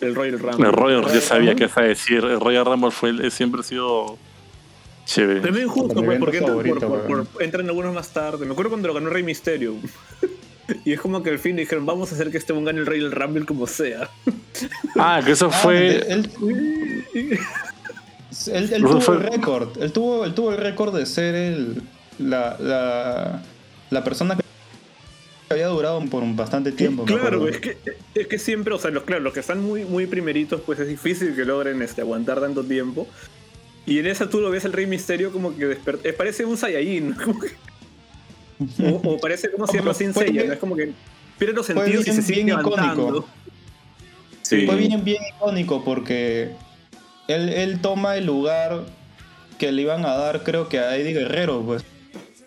El Royal Rumble. El Royal, Rumble. yo sabía que iba a decir. El Royal Rumble fue, siempre ha sido chévere. Pero es injusto, pues, porque entran, algunos más tarde. Me acuerdo cuando lo ganó Rey Mysterio. y es como que al fin dijeron, vamos a hacer que este gane el Royal Rumble como sea. ah, que eso ah, fue. él, tuvo el récord. Él tuvo, él tuvo el récord de ser el, la, la, la persona que había durado por un bastante tiempo. Claro, es que, es que siempre, o sea, los, claro, los que están muy, muy primeritos, pues es difícil que logren este, aguantar tanto tiempo. Y en esa tú lo ves el Rey Misterio como que desperta. Eh, parece un Saiyajin. o, parece como se llama Sin Seiya, Es como que pierde los sentidos y se sigue icónico. Sí. Fue bien, bien icónico porque él, él toma el lugar que le iban a dar, creo que a Eddie Guerrero, pues.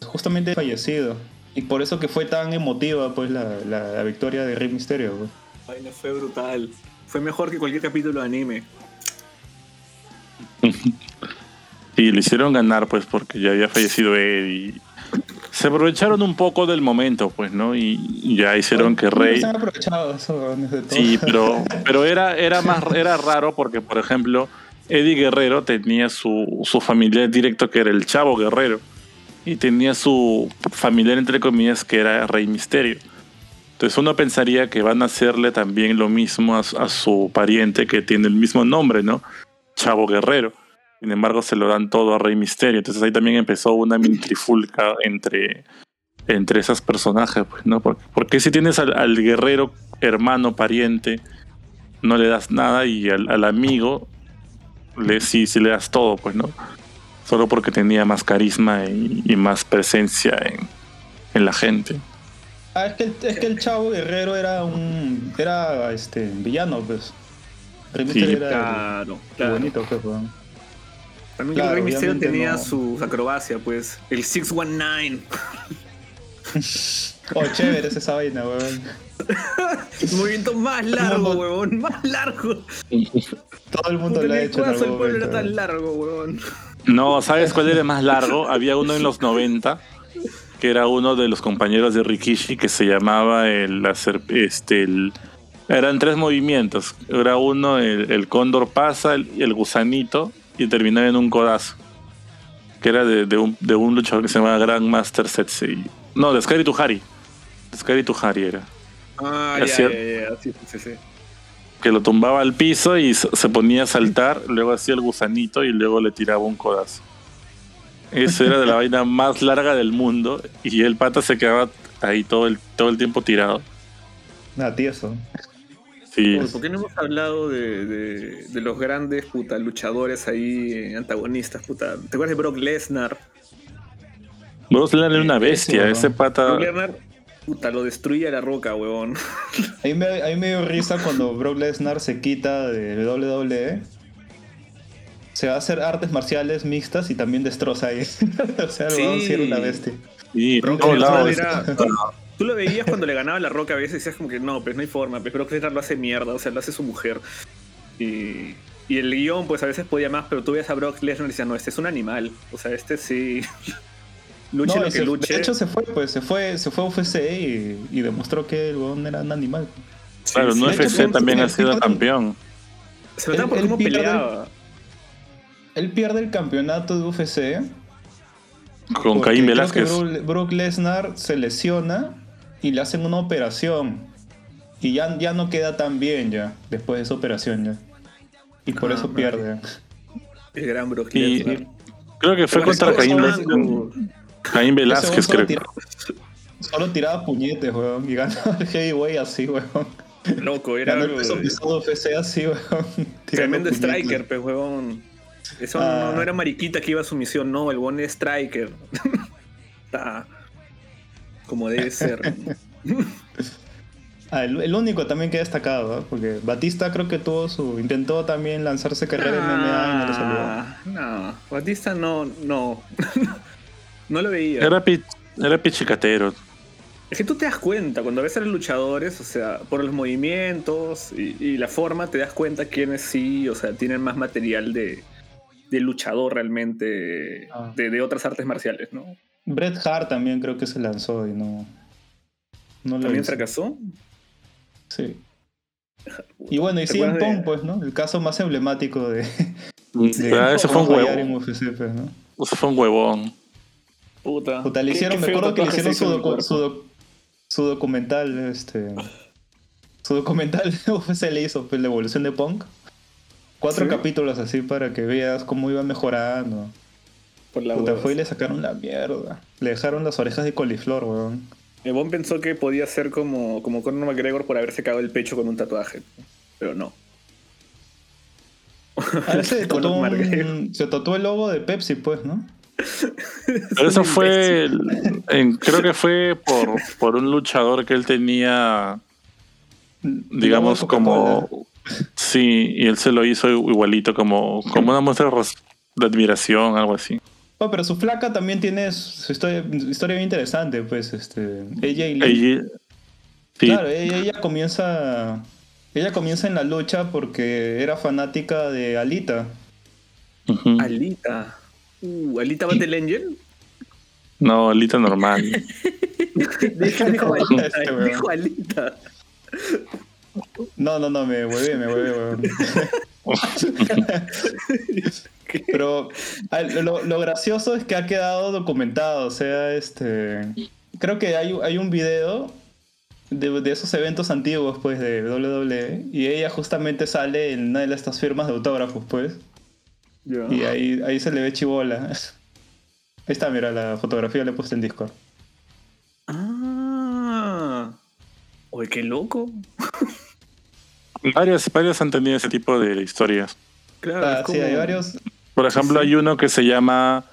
Justamente fallecido. Y por eso que fue tan emotiva pues la, la, victoria de Rey Misterio. Pues. Ay, no fue brutal. Fue mejor que cualquier capítulo de anime. Y le hicieron ganar pues porque ya había fallecido y se aprovecharon un poco del momento, pues, ¿no? Y ya hicieron que Rey. Se han aprovechado eso Sí, pero, pero era, era más era raro porque, por ejemplo, Eddie Guerrero tenía su, su familiar directo que era el Chavo Guerrero y tenía su familiar, entre comillas, que era Rey Misterio. Entonces uno pensaría que van a hacerle también lo mismo a, su pariente que tiene el mismo nombre, ¿no? Chavo Guerrero. Sin embargo, se lo dan todo a Rey Misterio. Entonces ahí también empezó una mini trifulca entre, entre esos personajes, pues, ¿no? Porque, si tienes al, guerrero hermano, pariente, no le das nada y al, amigo le, sí, sí le das todo, pues, ¿no? solo porque tenía más carisma y, más presencia en, la gente. Ah, es que, el, es que el chavo guerrero era un era este villano, pues. sí, era claro, claro. bonito, pues, También el Rey Misterio tenía su acrobacia, pues. El 619. oh, chévere esa vaina, weón. Movimiento más largo, weón, más largo. Todo el mundo lo ha hecho. el pueblo era tan largo, weón. No, ¿sabes cuál era más largo? Había uno en los 90 que era uno de los compañeros de Rikishi que se llamaba el, este, eran tres movimientos. Era uno, el, cóndor pasa, el, el, gusanito y terminaba en un codazo. que era de, de, un, de un luchador que se llamaba Grandmaster Setsei. No, de Scary Tuhari. De Scary Tuhari era. Ah, ya, ya, ya, sí, sí, sí. Que lo tumbaba al piso y se ponía a saltar, luego hacía el gusanito y luego le tiraba un codazo. Eso era de la vaina más larga del mundo y el pata se quedaba ahí todo el, todo el tiempo tirado. Nada, tieso. Sí. ¿Por qué no hemos hablado de, de- de los grandes puta, luchadores ahí, eh, antagonistas? Puta? ¿Te acuerdas de Brock Lesnar? Bruce Lesnar era una bestia, ese pata. Brock Lesnar, puta, lo destruía la roca, huevón. A mí, me, a me dio risa cuando Brock Lesnar se quita de WWE. Se va a hacer artes marciales mixtas y también destroza ahí. o sea, el Sí. weón sí era una bestia. Sí, Brock todos Lesnar era- Tú lo veías cuando le ganaba la roca a veces y decías como que no, pues no hay forma, pues Brock Lesnar lo hace mierda, o sea, lo hace su mujer. Y, y el guion, pues a veces podía más, pero tú ves a Brock Lesnar y decías, no, este es un animal. O sea, este sí. Luche No, lo que se- luche. De hecho se fue, pues, se fue, se fue a UFC y, y demostró que el weón era un animal. Claro, Sí, sí. hecho, UFC también ha sido campeón. Se notaba por cómo pierde- peleaba. Él pierde el campeonato de UFC. Con Caín creo Velázquez. Brook Lesnar se lesiona y le hacen una operación. Y ya, ya no queda tan bien ya, después de esa operación ya. Y por Ah, eso pierde. El gran Brock Y Lesnar. creo que fue Pero contra Caín, sonando. Caín Velázquez, weón solo creo. tira- Solo tiraba puñetes, weón. Y ganó el heavyweight así, weón. Loco, era algo UFC así, weón. tirando tremendo puñetes. striker, pues, huevón. Eso Ah. no, no era mariquita que iba a su misión, no, el buen es striker. Está como debe ser. Ah, el, el único también que ha destacado, ¿eh? porque Batista creo que tuvo su. intentó también lanzarse carrera en MMA y no le salió. Ah, No, Batista no, no. no lo veía. Era, era pichicatero. Es que tú te das cuenta, cuando ves a los luchadores, o sea, por los movimientos y, y la forma, te das cuenta quiénes sí, o sea, tienen más material de, de luchador realmente, Ah. de, de otras artes marciales, ¿no? Bret Hart también creo que se lanzó y no. No lo También hizo. fracasó. Sí. Y bueno, y ¿Te CM acuerdas de- Punk, pues, ¿no? El caso más emblemático de. de Ah, ese fue un huevón. Pues, ¿no? Ese fue un huevón. Puta. Puta, le Qué- hicieron, qué me acuerdo que le hicieron se su, docu- su, doc- su documental, este. Su documental UFC le hizo, pues, la evolución de Punk. Cuatro ¿Sí? capítulos así para que veas cómo iba mejorando. Por la Puta, fue y le sacaron la mierda. Le dejaron las orejas de coliflor, weón. El Bon pensó que podía ser como, como Conor McGregor por haberse cagado el pecho con un tatuaje. Pero no. A ver, se tatuó, un- se tatuó el logo de Pepsi, pues, ¿no? Pero eso fue, el- en- creo que fue por, por un luchador que él tenía, digamos, como... Sí, y él se lo hizo igualito, como, como una muestra de admiración, algo así. Oh, pero su flaca también tiene su historia, historia bien interesante, pues, este. Ella y Lee. Ella- sí, Claro, ella, ella comienza. Ella comienza en la lucha porque era fanática de Alita. Alita. Uh, Alita Battle Angel. No, Alita normal. Dijo Alita. Este. Dijo Alita. No, no, no, me huevé, me huevé, weón. Pero lo, lo gracioso es que ha quedado documentado. O sea, este. Creo que hay, hay un video de, de esos eventos antiguos, pues, de WWE. Y ella justamente sale en una de estas firmas de autógrafos, pues. Ya. Y ahí, ahí se le ve chivola. Ahí está, mira, la fotografía la he puesto en Discord. Ah. Oye, qué loco. Varios, varios han tenido ese tipo de historias. Claro, Ah, como... Sí, hay varios. Por ejemplo, hay uno que se llama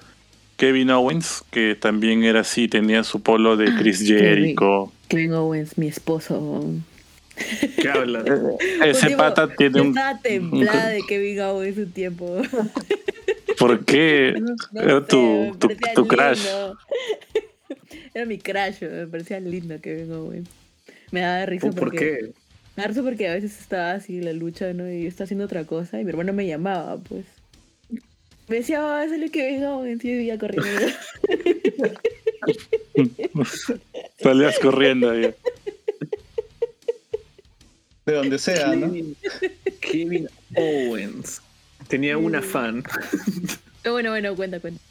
Kevin Owens, que también era así, tenía su polo de Chris Jericho. Kevin Owens, mi esposo. ¿Qué hablas? Ese Un tiempo, pata tiene un... Estaba templada de Kevin Owens un tiempo. ¿Por qué? No Era sé, tu, tu, tu lindo. Era mi crush, me parecía lindo Kevin Owens. Me daba risa ¿Por porque... qué? Me da risa porque a veces estaba así en la lucha, ¿no? Y yo estaba haciendo otra cosa y mi hermano me llamaba, pues. Me decía, oh, sale Kevin Owens y yo corriendo. Salías corriendo ahí. De donde sea, ¿no? Kevin, Kevin Owens. Tenía una fan. Pero bueno, bueno, cuenta, cuenta.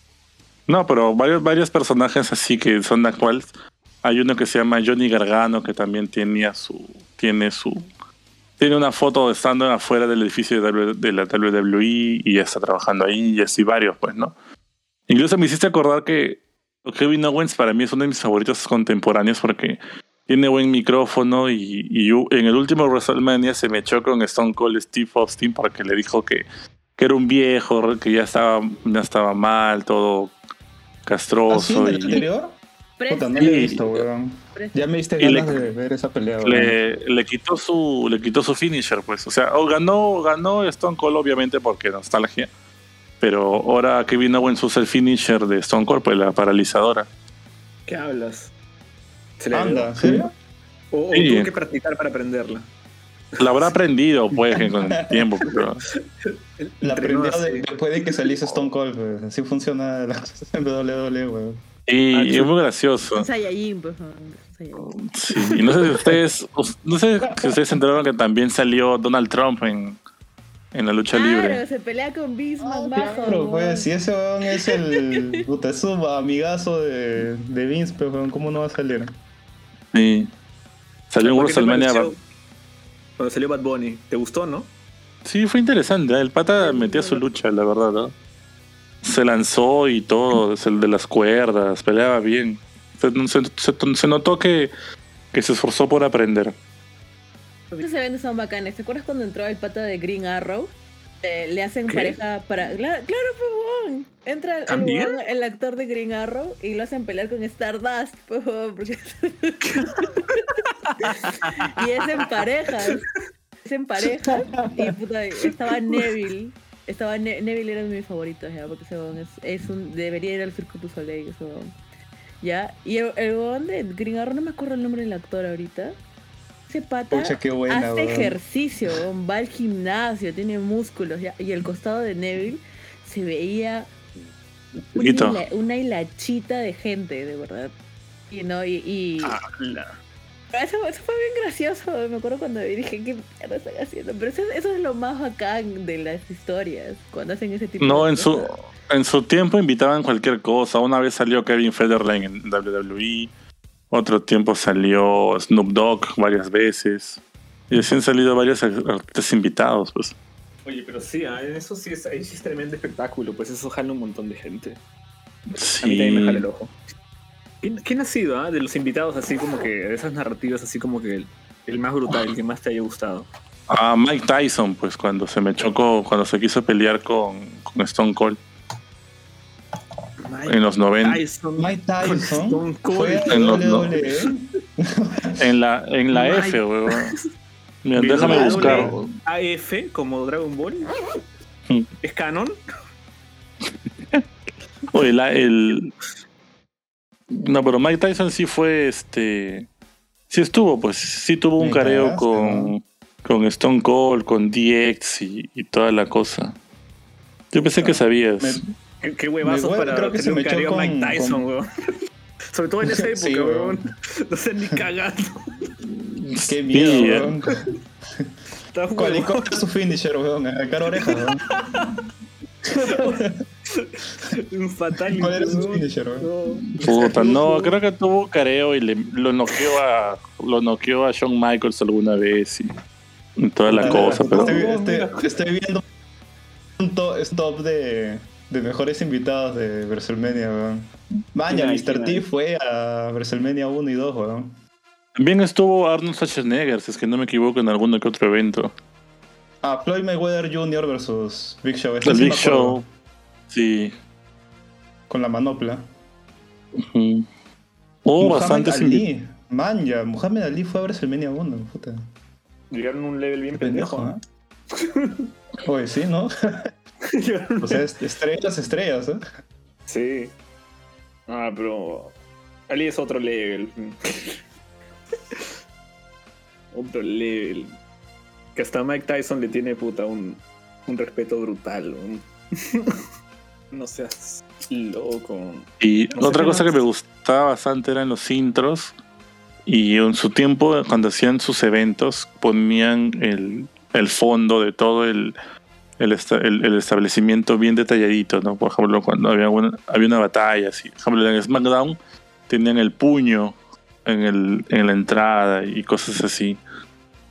No, pero varios, varios personajes así que son actuales. Hay uno que se llama Johnny Gargano que también tenía su, tiene su, tiene una foto estando afuera del edificio de, de la WWE y ya está trabajando ahí y así varios, pues, ¿no? Incluso me hiciste acordar que Kevin Owens para mí es uno de mis favoritos contemporáneos porque tiene buen micrófono y, y en el último WrestleMania se me echó con Stone Cold Steve Austin porque le dijo que, que era un viejo, que ya estaba, ya estaba mal, todo castroso. ¿Ah, y, anterior? Puta, no le he visto, weón. Ya me diste ganas de ver esa pelea. Le, le, quitó su le quitó su finisher, pues. O sea, ganó, ganó Stone Cold obviamente porque nostalgia. Pero ahora Kevin Owens usa el finisher de Stone Cold, pues la paralizadora. ¿Qué hablas? ¿Se le Anda, ¿sí? ¿O, o tuvo que practicar para aprenderla? La habrá aprendido, pues, con el tiempo. Pero... La aprendió después de que saliese Stone Cold, pues. Así funciona la cosa en WWE, weón. Y, ah, es muy gracioso. Un Saiyajin, pues. Sí, y no sé si ustedes, no sé si ustedes se enteraron que también salió Donald Trump en, en la lucha claro, libre. se pelea con Bismarck oh, Claro, pues, si ese weón es el puta, amigazo de, de Vince, pero pues, ¿cómo no va a salir? Sí. Salió en WrestleMania. Cuando salió Bad Bunny, ¿te gustó, no? Sí, fue interesante. ¿eh? El pata metía su lucha, la verdad, ¿no? Se lanzó y todo, es el de las cuerdas, peleaba bien. Se, se, notó que, que se esforzó por aprender. Estos eventos son bacanes. ¿Te acuerdas cuando entró el pata de Green Arrow? Eh, le hacen pareja para. Claro, pues, Entra el, el, actor de Green Arrow y lo hacen pelear con Stardust, porque... y es en parejas. Es en pareja. Y puta, estaba Neville. Estaba Neville era de mis favoritos, ya, porque ese es, es, un. Debería ir al Circo du Soleil, ese Ya. Y el, el de Green Arrow, no me acuerdo el nombre del actor ahorita pata hace ejercicio, va al gimnasio, tiene músculos y el costado de Neville se veía una, hilachita de gente, de verdad. Y no, y, eso, fue bien gracioso. Me acuerdo cuando dije, ¿qué mierda estoy haciendo? Pero eso, es lo más bacán de las historias, cuando hacen ese tipo no, de en su en su tiempo invitaban cualquier cosa. Una vez salió Kevin Federline en WWE. Otro tiempo salió Snoop Dogg varias veces. Y así han salido varios artistas invitados, pues. Oye, pero sí, ah, eso sí es, ahí sí es tremendo espectáculo, pues eso jala un montón de gente. Sí. A mí también me jala el ojo. ¿Quién, ha sido, ah, de los invitados así como que, de esas narrativas así como que el, más brutal, el que más te haya gustado? Ah, Mike Tyson, pues cuando se me chocó, cuando se quiso pelear con, con Stone Cold en los 90. Mike Tyson fue en, los en la en la F, weón. Mira, déjame buscar. AF como Dragon Ball. Hmm. ¿Es canon? Oye, la, el. No, pero Mike Tyson sí fue este. Sí estuvo, pues sí tuvo un careo con, con Stone Cold, con DX y, y toda la cosa. Yo pensé que sabías. Qué, huevazos para creo que se me un careo Mike Tyson, weón. Sobre todo en esa época, sí, weón. No sé ni cagando. Qué miedo, weón. ¿Cuál, es su finisher, weón? A cara oreja, weón. un fatal. ¿Cuál era su finisher, weón? Puta, no, creo que tuvo careo y le, lo noqueó a lo noqueó a Shawn Michaels alguna vez y, toda la cosa, pero estoy, estoy, estoy viendo un top de de mejores invitados de WrestleMania, weón. Vaya, Mr. T fue a WrestleMania 1 y 2, weón. También estuvo Arnold Schwarzenegger, si es que no me equivoco, en alguno que otro evento. Ah, Floyd Mayweather Jr. versus Big Show. El Big Show. Sí. Con la manopla. Oh, bastante Ali. Man, ya, Muhammad Ali fue a WrestleMania 1, puta. Llegaron a un level bien pendejo, pendejo ¿eh? Oye, sí, ¿no? o sea, estrellas, estrellas, ¿eh? Sí. Ah, pero. Ali es otro level. otro level. Que hasta Mike Tyson le tiene puta un, un respeto brutal. no seas loco. Y otra cosa que me gustaba bastante eran los intros. Y en su tiempo, cuando hacían sus eventos, ponían el, el fondo de todo el, el, el, establecimiento bien detalladito, ¿no? Por ejemplo, cuando había una, había una batalla, así. Por ejemplo, en SmackDown tenían el puño en, el, en la entrada y cosas así.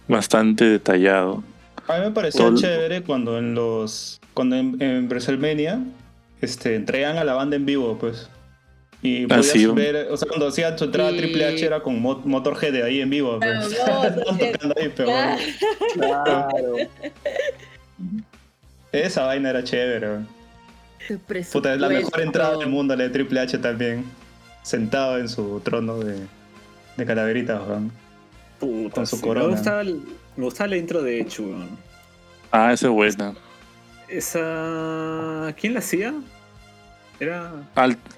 Bastante detallado. A mí me pareció chévere cuando en los. Cuando en, WrestleMania este, entregan a la banda en vivo, pues. Y ah, ver, o sea, cuando hacía su entrada Triple H era con Motorhead de ahí en vivo. Pues. tocando ahí, pero claro. Esa vaina era chévere. Puta, es la mejor entrada del mundo, la de Triple H también. Sentado en su trono de, de calaverita, Puta, con su corona. Me gustaba, el, me gustaba la intro de Chu, Ah, esa es buena. Esa. ¿Quién la hacía? Era.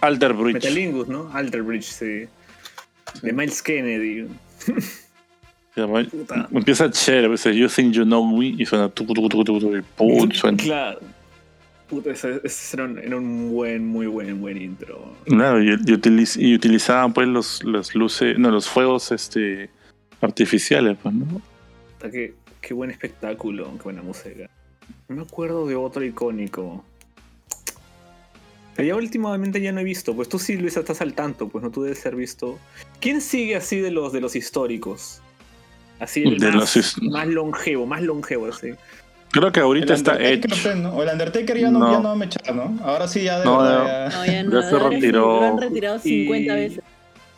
Alter Bridge. Metalingus, ¿no? Alter Bridge, sí. De Miles Kennedy. Empieza chévere, dice You think you know me y suena tu, tu, tu, tu, y pum, suena. Claro. Puta, ese, ese era, un, era, un, buen, muy buen, buen intro. Claro, y, y, utiliz, y utilizaban pues los, los luces, no, los fuegos este artificiales, pues, ¿no? Qué, qué buen espectáculo, qué buena música. No me acuerdo de otro icónico. Ya últimamente ya no he visto, pues tú sí Luis estás al tanto, pues no tú debes ser visto. ¿Quién sigue así de los de los históricos? Así el más, más, longevo, más longevo, así. Creo que ahorita está Edge. O el Undertaker ya no, ya no me echa, ¿no? Ahora sí ya de no, verdad, ya... ya, no, ya se retiró. Lo han retirado 50 y... veces.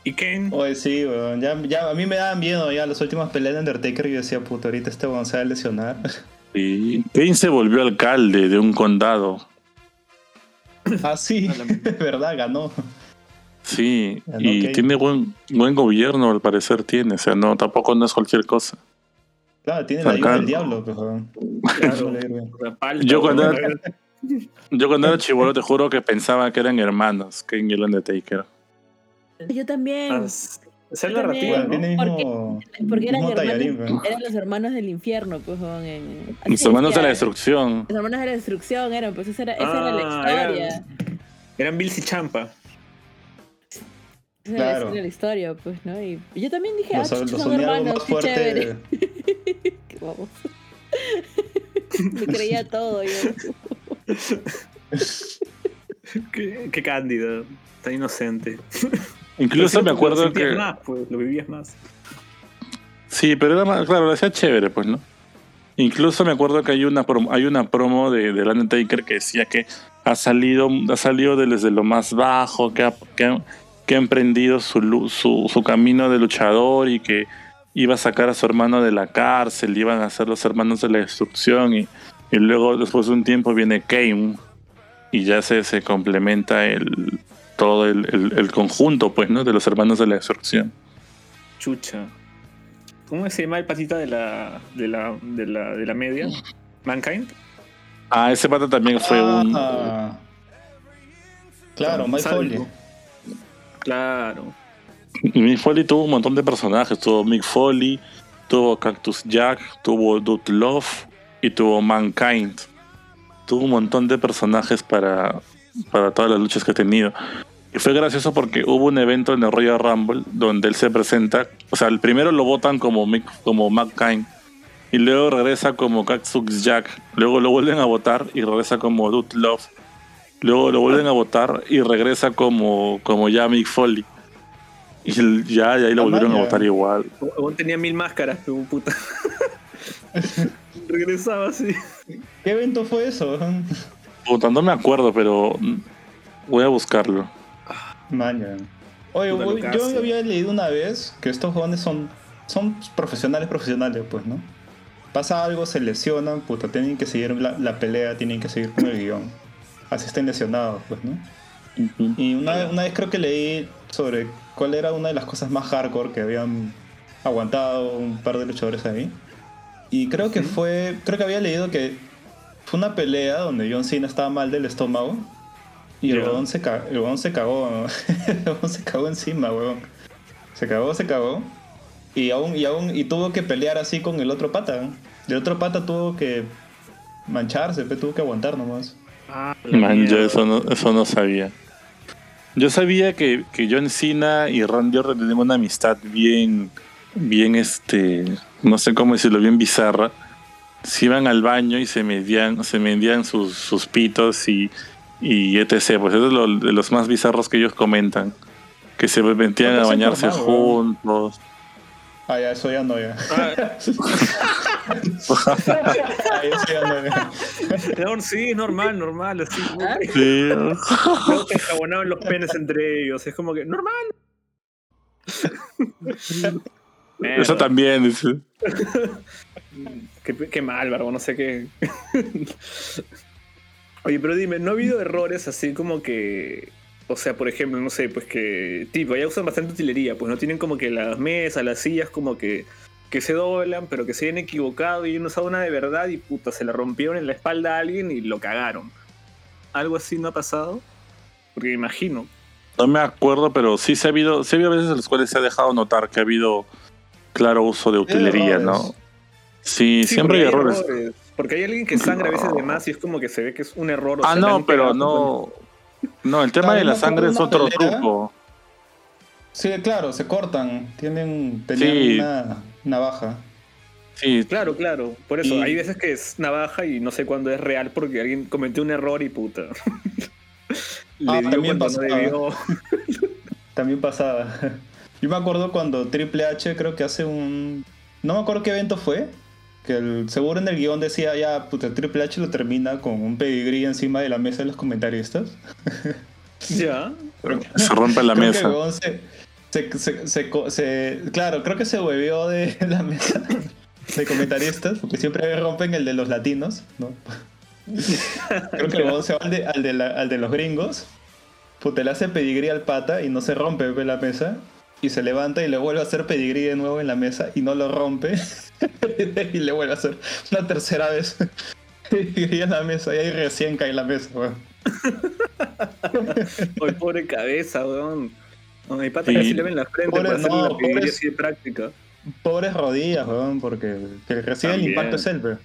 ¿Y Kane? Oye, sí, weón. Ya, ya, a mí me daban miedo ya las últimas peleas de Undertaker y yo decía, puto, ahorita este weón se va a lesionar. Y Kane se volvió alcalde de un condado. Ah, sí, es verdad, ganó. Sí, y tiene buen, buen gobierno, al parecer tiene, o sea, no, tampoco no es cualquier cosa. Claro, tiene la ayuda del diablo, pero... yo cuando era, yo cuando era chivolo te juro que pensaba que eran hermanos, que en el Undertaker. Yo también. Ah, es el narrativa, ¿no? Porque, eran, hermanos, eran los hermanos del infierno, pues, en, Los hermanos de la destrucción. Los hermanos de la destrucción eran, pues esa era, esa era la ah, historia. Eran, eran Bills y Champa. Claro. la historia, pues, ¿no? Y yo también dije, los, ah, los son hermanos, qué chévere. qué vamos. Me creía todo yo. qué, qué cándido, tan inocente. Incluso me acuerdo que. Más, pues, lo vivías más. Sí, pero era más, claro, lo hacía chévere, pues, ¿no? Incluso me acuerdo que hay una promo, hay una promo de, de Undertaker que decía que ha salido, ha salido desde lo más bajo, que ha, que, que ha emprendido su, su, su, camino de luchador y que iba a sacar a su hermano de la cárcel, iban a ser los hermanos de la destrucción y, y luego después de un tiempo viene Kane y ya se, se complementa el, todo el, el, conjunto, pues, ¿no? De los hermanos de la destrucción. Chucha. ¿Cómo se llama el patita de la, de la, de la, de la media? ¿Mankind? Ah, ese pata también fue un. Claro, Mike Foley. Claro. Mick Foley tuvo un montón de personajes. Tuvo Mick Foley, tuvo Cactus Jack, tuvo Dude Love y tuvo Mankind. Tuvo un montón de personajes para, para todas las luchas que ha tenido. Y fue gracioso porque hubo un evento en el Royal Rumble donde él se presenta. O sea, el primero lo votan como, Mick, como Mankind y luego regresa como Cactus Jack. Luego lo vuelven a votar y regresa como Dude Love. Luego lo vuelven a votar y regresa como, como ya Mick Foley. Y ya, ahí lo volvieron a votar igual. Aún tenía mil máscaras, pero puta. Regresaba así. ¿Qué evento fue eso? Puta, no me acuerdo, pero voy a buscarlo. Maña. Oye, yo había leído una vez que estos jóvenes son, son profesionales profesionales, pues, ¿no? Pasa algo, se lesionan, puta, tienen que seguir la, la pelea, tienen que seguir con el guion. Así estén lesionados, pues, ¿no? Y una, una vez creo que leí sobre cuál era una de las cosas más hardcore que habían aguantado un par de luchadores ahí. Y creo que fue, creo que había leído que fue una pelea donde John Cena estaba mal del estómago y el huevón se, el se cagó, el huevón se cagó encima, huevón. Se cagó, se cagó. Y aún, y aún, y tuvo que pelear así con el otro pata. El otro pata tuvo que mancharse, tuvo que aguantar nomás. Ah, Man, yo eso no, eso no sabía. Yo sabía que, que John Cena y Randy Orton tenían una amistad bien, bien, este, no sé cómo decirlo, bien bizarra. se iban al baño y se medían, se medían sus, sus pitos y, y etc. Pues eso es lo, de los más bizarros que ellos comentan. Que se metían a pues es bañarse normal, juntos. Ah, ya, eso ya no, ya. Ah, eso ya no, ya. no, sí, normal, normal. Así, Ah. Sí. Luego se enjabonaban los penes entre ellos. Es como que, normal. Eso también. dice. Qué, qué mal, Barbo, no sé qué. Oye, pero dime, ¿no ha habido errores así como que. O sea, por ejemplo, no sé, pues que. Tipo, ya usan bastante utilería, pues no tienen como que las mesas, las sillas, como que. Que se doblan, pero que se hayan equivocado y han usado una de verdad y puta, se la rompieron en la espalda a alguien y lo cagaron. ¿Algo así no ha pasado? Porque me imagino. No me acuerdo, pero sí se ha habido, sí ha habido veces en las cuales se ha dejado notar que ha habido claro uso de utilería, ¿no? Sí, Sí, siempre hay errores. Porque hay alguien que sangra a veces de más y es como que se ve que es un error. o Ah, sea, no, pero no. No, el tema de la sangre es otro pelea. truco. Sí, claro, se cortan. Tienen, tenían Sí. una navaja. Sí, Claro, claro. Por eso, Y- hay veces que es navaja y no sé cuándo es real porque alguien cometió un error y puta. Le Ah, dio también no pasaba. También pasaba. Yo me acuerdo cuando Triple H creo que hace un... No me acuerdo qué evento fue. Que el, seguro en el guion decía ya, puta, Triple H lo termina con un pedigrí encima de la mesa de los comentaristas. Ya. Se rompe la creo que mesa. el huevón se, se, se- se co- se- Claro, creo que se hueveó de la mesa de comentaristas, porque siempre rompen el de los latinos, ¿no? Creo que el huevón se va al de, al de la- al de los gringos, puta, le hace pedigrí al pata y no se rompe la mesa, y se levanta y le vuelve a hacer pedigrí de nuevo en la mesa y no lo rompe, y le vuelve a hacer una tercera vez pedigrí en la mesa y ahí recién cae la mesa, weón. Oye, pobre cabeza, weón. Mi pata Sí. casi le ven la frente Pobre- para hacer no, la pediría pobre- así de práctica. Pobres rodillas, weón, porque que recibe el impacto es él, weón.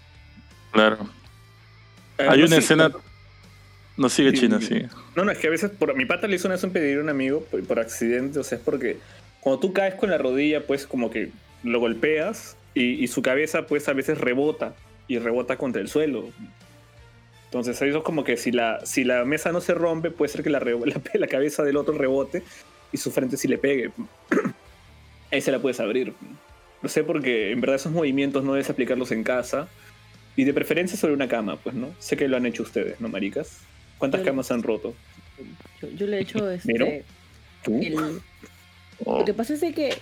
Claro. Eh, Hay no, una sí, escena. No sigue Sí, China, sí. sí. No, no, es que a veces por mi pata le hizo una vez un pedir a un amigo por, por accidente, o sea, es porque cuando tú caes con la rodilla, pues como que lo golpeas y, y su cabeza pues a veces rebota y rebota contra el suelo. Entonces eso es como que si la, si la mesa no se rompe, puede ser que la, la, la cabeza del otro rebote y su frente sí le pegue. Ahí se la puedes abrir. Lo sé porque en verdad esos movimientos no debes aplicarlos en casa. Y de preferencia sobre una cama, pues, ¿no? Sé que lo han hecho ustedes, ¿no, maricas? ¿Cuántas Yo- camas han roto? Yo, yo le he hecho este. ¿Tú? el-. Lo que pasa es que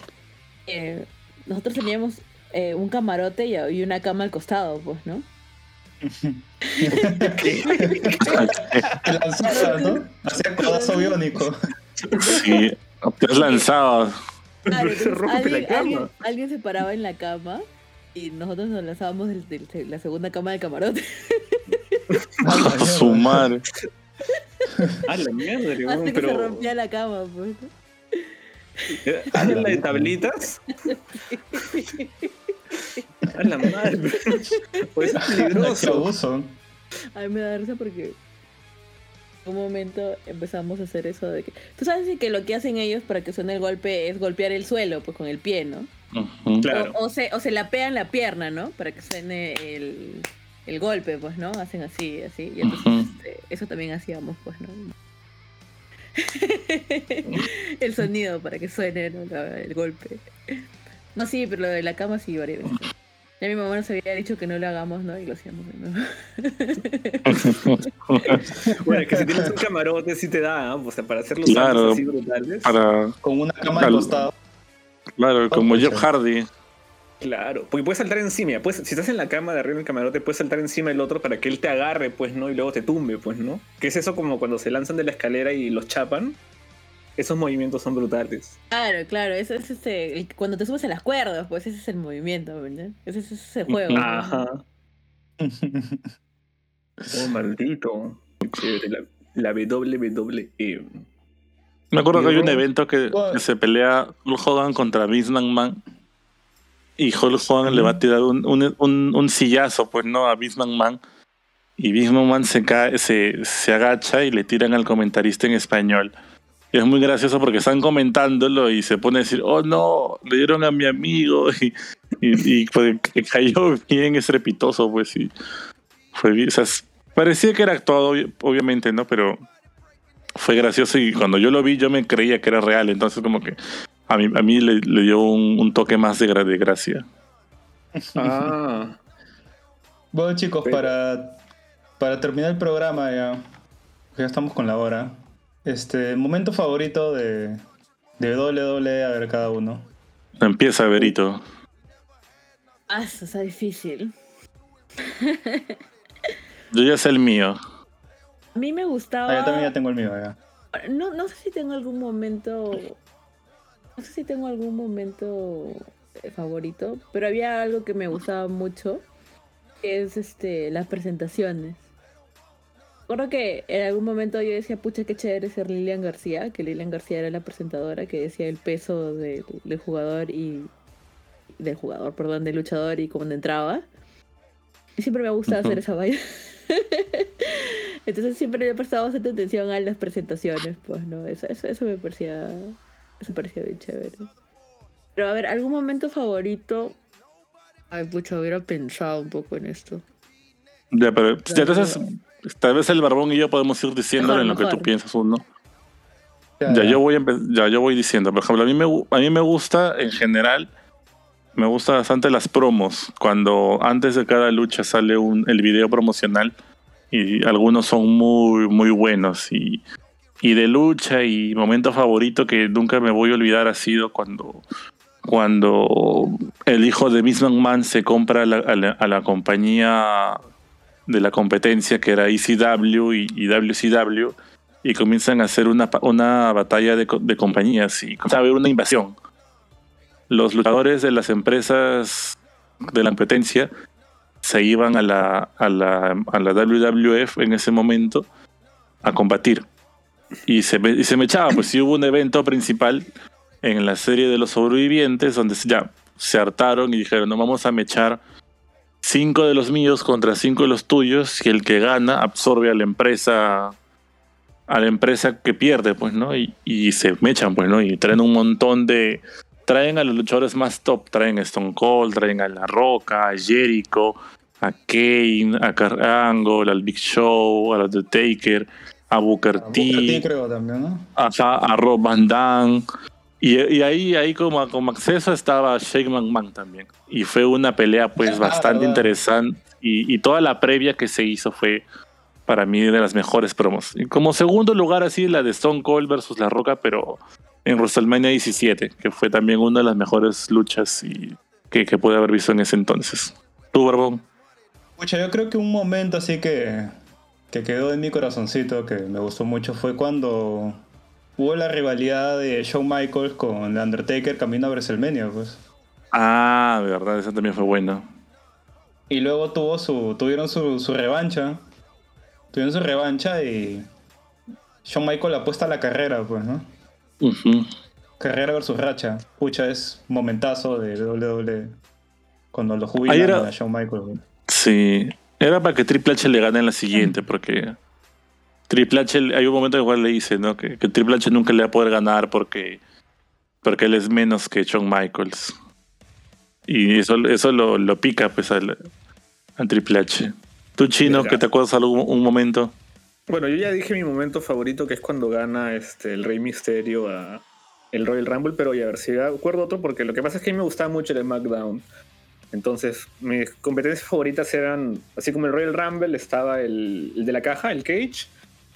eh, nosotros teníamos eh, un camarote y, y una cama al costado, pues, ¿no? Te lanzaba, ¿no? Hacía codazo biónico. Sí. Te has lanzado. Claro, Se rompe la alguien, cama. alguien- alguien se paraba en la cama y nosotros nos lanzábamos de la segunda cama del camarote. A su madre. Ah, la mierda, Hasta que se rompía la cama, pues. ¿No? ¿Eh? ¿Ah, la de tablitas? A la madre. Pues es peligroso. A mí me da risa porque en un momento empezamos a hacer eso de que... Tú sabes que lo que hacen ellos para que suene el golpe es golpear el suelo, pues con el pie, ¿no? Claro. O, o se, o se lapean la pierna, ¿no? Para que suene el, el golpe, pues, ¿no? Hacen así, así. Y entonces este, eso también hacíamos, pues, ¿no? el sonido para que suene ¿no? El golpe. No, sí, pero lo de la cama sí varias veces. Ya mi mamá nos había dicho que no lo hagamos, ¿no? Y lo hacíamos de nuevo. Bueno, es que si tienes un camarote sí te da, ¿no? O sea, para hacer los Claro. así brutales. Para, Con una cama al costado. claro, como. Jeff Hardy. Claro, porque puedes saltar encima. Puedes, si estás en la cama de arriba del camarote, puedes saltar encima del otro para que él te agarre, pues, ¿no? Y luego te tumbe, pues, ¿no? Que es eso como cuando se lanzan de la escalera y los chapan. Esos movimientos son brutales. Claro, claro, eso es este, el- cuando te subes a las cuerdas, pues ese es el movimiento, ¿verdad? Ese, ese es el juego. ¿no? Ajá. Oh, maldito. La, la WWE. Me acuerdo que hay un evento que, que se pelea Hulk Hogan contra Vince McMahon. Y Hulk Hogan le va a tirar un, un, un, un sillazo, pues no, a Vince McMahon. Y Vince McMahon se, cae, se, se agacha y le tiran al comentarista en español. Y es muy gracioso porque están comentándolo y se pone a decir, oh no, le dieron a mi amigo. Y, y, pues, cayó bien estrepitoso, pues, y fue bien, o sea, parecía que era actuado, obviamente, ¿no? Pero fue gracioso y cuando yo lo vi yo me creía que era real, entonces como que a mí, a mí le, dio un, toque más de, de gracia. Ah. bueno chicos, para, para terminar el programa ya, ya estamos con la hora. Este, momento favorito de, de WWE, a ver cada uno. Empieza, Verito. Ah, eso está difícil. Yo ya sé el mío. A mí me gustaba. Ah, yo también ya tengo el mío, ya. No, no sé si tengo algún momento. No sé si tengo algún momento eh, favorito, pero había algo que me gustaba mucho, que es este las presentaciones. Recuerdo que en algún momento yo decía, pucha, qué chévere ser Lilian García, que Lilian García era la presentadora que decía el peso del jugador y del jugador, perdón, del luchador y cómo entraba. Y siempre me ha gustado hacer esa vaina. Entonces siempre le he prestado bastante atención a las presentaciones, pues, ¿no? Eso, eso, me parecía. Eso parecía bien chévere. Pero a ver, ¿algún momento favorito? Ay, pucha, hubiera pensado un poco en esto. Ya, pero entonces, tal vez el barbón y yo podemos ir diciéndole en lo que tú piensas uno. Ya, yo voy ya yo voy diciendo, por ejemplo, a mí me a mí me gusta en general me gusta bastante las promos. Cuando antes de cada lucha sale un, el video promocional y algunos son muy, muy buenos. Y, y de lucha y momento favorito que nunca me voy a olvidar ha sido cuando, cuando el hijo de Miss McMahon se compra a la, compañía de la competencia que era ECW y, WCW y comienzan a hacer una, una batalla de, de compañías y comienza a una invasión los luchadores de las empresas de la competencia se iban a la, a la, a la WWF en ese momento a combatir. Y se, y se me echaba, pues si hubo un evento principal en la serie de los sobrevivientes donde ya se hartaron y dijeron, no vamos a mechar cinco de los míos contra cinco de los tuyos y el que gana absorbe a la empresa a la empresa que pierde, pues, ¿no? Y, se mechan, pues, ¿no? Y traen un montón de, traen a los luchadores más top, traen a Stone Cold, traen a La Roca, a Jericho, a Kane, a Carrangle, al Big Show, a The Taker, a Booker T, creo también, ¿no? a, Rob Van Damme. Y, ahí, ahí como, como acceso estaba Shake McMahon también. Y fue una pelea pues ah, bastante interesante. Y, y, toda la previa que se hizo fue para mí de las mejores promos. Y como segundo lugar así la de Stone Cold versus La Roca, pero en WrestleMania 17, que fue también una de las mejores luchas y que, que pude haber visto en ese entonces. ¿Tú, Barbón? Pucha, yo creo que un momento así que, que quedó en mi corazoncito, que me gustó mucho, fue cuando hubo la rivalidad de Shawn Michaels con The Undertaker camino a WrestleMania, pues. Ah, de verdad, esa también fue buena. Y luego tuvo su, tuvieron su, su revancha. Tuvieron su revancha y Shawn Michaels apuesta a la carrera, pues, ¿no? Carrera versus Racha. Pucha, es momentazo de WWE. Cuando lo jubilan a Shawn Michaels. Sí. Era para que Triple H le gane en la siguiente, porque Triple H, hay un momento en el cual le dice, ¿no? Que, Triple H nunca le va a poder ganar porque, porque él es menos que Shawn Michaels. Y eso, eso lo, lo pica pues al, Triple H. ¿Tú, Chino, que te acuerdas algún un momento? Bueno, yo ya dije mi momento favorito, que es cuando gana este, el Rey Misterio a el Royal Rumble, pero ya a ver si acuerdo otro, porque lo que pasa es que a mí me gustaba mucho el SmackDown. Entonces, mis competencias favoritas eran, así como el Royal Rumble, estaba el, de la caja, el Cage,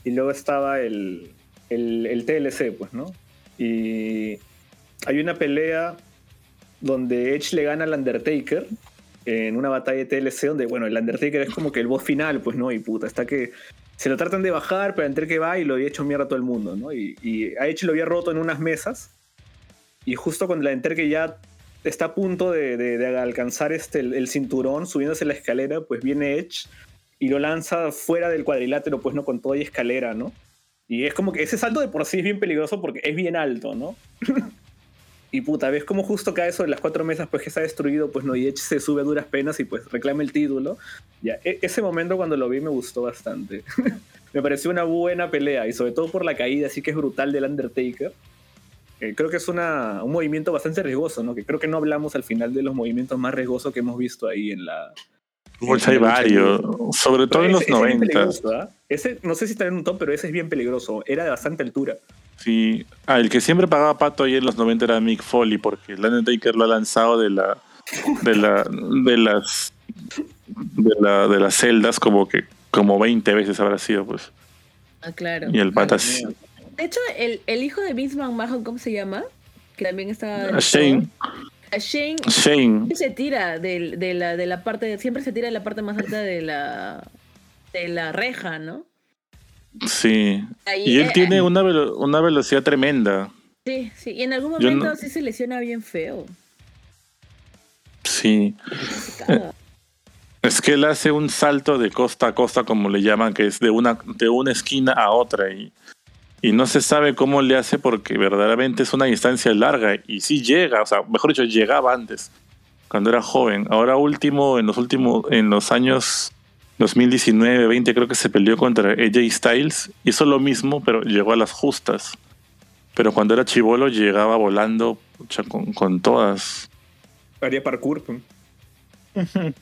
y luego estaba el, el, el, TLC, pues, ¿no? Y hay una pelea donde Edge le gana al Undertaker en una batalla de TLC, donde, bueno, el Undertaker es como que el boss final, pues, ¿no? Y puta, está que se lo tratan de bajar, pero entre que va y lo había hecho mierda a todo el mundo, ¿no? Y, y a Edge lo había roto en unas mesas. Y justo cuando la que ya está a punto de, alcanzar este, el, cinturón, subiéndose la escalera, pues viene Edge y lo lanza fuera del cuadrilátero, pues no con toda y escalera, ¿no? Y es como que ese salto de por sí es bien peligroso porque es bien alto, ¿no? Y puta, ves cómo justo cae sobre las cuatro mesas, pues que está destruido, pues no, y Edge se sube a duras penas y pues reclama el título. Ya, e, ese momento cuando lo vi me gustó bastante. me pareció una buena pelea y sobre todo por la caída, así que es brutal del Undertaker. Eh, creo que es una, un movimiento bastante riesgoso, ¿no? Que creo que no hablamos al final de los movimientos más riesgosos que hemos visto ahí en la. Pues hay varios, sobre todo en los 90. ¿ah? Ese, no sé si está en un top, pero ese es bien peligroso. Era de bastante altura. Sí, ah, el que siempre pagaba pato ahí en los 90 era Mick Foley, porque el Undertaker lo ha lanzado de la. de la. de las. de, la, de las celdas como que. como 20 veces habrá sido, pues. Ah, claro. Y el patas. De hecho, el, el hijo de Vince McMahon, ¿cómo se llama? Que también está. Shane. Shane, Shane. se tira de, de, la, de la parte, siempre se tira de la parte más alta de la, de la reja, ¿no? Sí. y él tiene una, una velocidad tremenda. Sí, sí. Y en algún momento sí se lesiona bien feo. Sí. Es que él hace un salto de costa a costa, como le llaman, que es de una, de una esquina a otra. Y y no se sabe cómo le hace porque verdaderamente es una distancia larga y sí llega, o sea, mejor dicho, llegaba antes, cuando era joven. Ahora último, en los últimos, en los años 2019, 20, creo que se peleó contra AJ Styles, hizo lo mismo, pero llegó a las justas. Pero cuando era chivolo llegaba volando con, con todas. Haría parkour.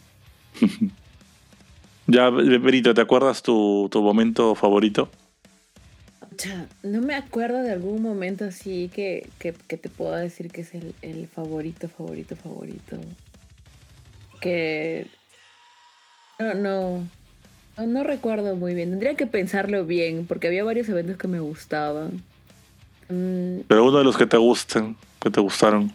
ya, Berito, ¿te acuerdas tu, tu momento favorito? No me acuerdo de algún momento así que, que, te puedo decir que es el, favorito, favorito, favorito. Que no, no, no, recuerdo muy bien. Tendría que pensarlo bien, porque había varios eventos que me gustaban. Mm. Pero uno de los que te gustan, que te gustaron.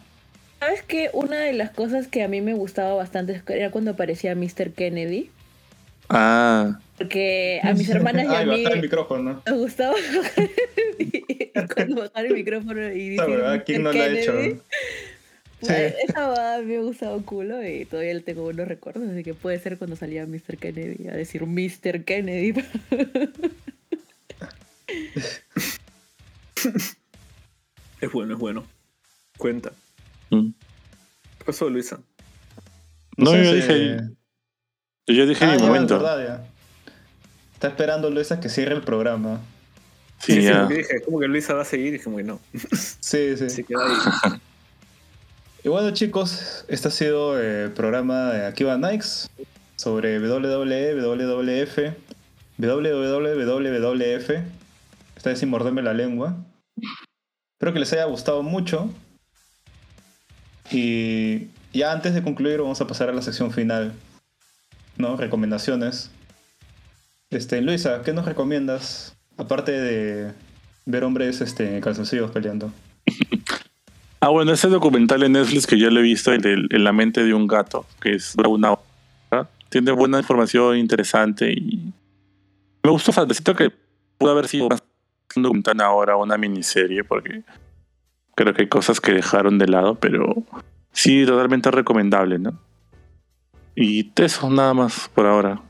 ¿Sabes qué? Una de las cosas que a mí me gustaba bastante era cuando aparecía Mr. Kennedy. Ah. Porque a mis hermanas y a mí. el micrófono. Me gustaba y cuando bajar el micrófono y decir. verdad, ¿quién no lo ha hecho? Pues, esa va, me ha gustado culo y todavía le tengo buenos recuerdos, así que puede ser cuando salía Mr. Kennedy a decir Mr. Kennedy. es bueno, es bueno. Cuenta. Mm. ¿Qué pasó, Luisa? No, yo dije. Yo dije mi ah, momento. Está esperando Luisa que cierre el programa. Sí, sí ya. dije, como que Luisa va a seguir y dije, que no. Sí, sí. Se queda ahí. Y bueno, chicos, este ha sido el programa de Akiva Nikes sobre WWE, WWF, WWF. Esta vez sin morderme la lengua. Espero que les haya gustado mucho. Y ya antes de concluir, vamos a pasar a la sección final. ¿No? Recomendaciones. Este, Luisa, ¿qué nos recomiendas? Aparte de ver hombres este, calzoncillos peleando. ah, bueno, ese documental en Netflix que yo lo he visto, el de En la mente de un gato, que es una hora, tiene buena información interesante y me gustó, o necesito que pudo haber sido un documental ahora una miniserie, porque creo que hay cosas que dejaron de lado, pero sí, totalmente recomendable, ¿no? Y eso, nada más por ahora.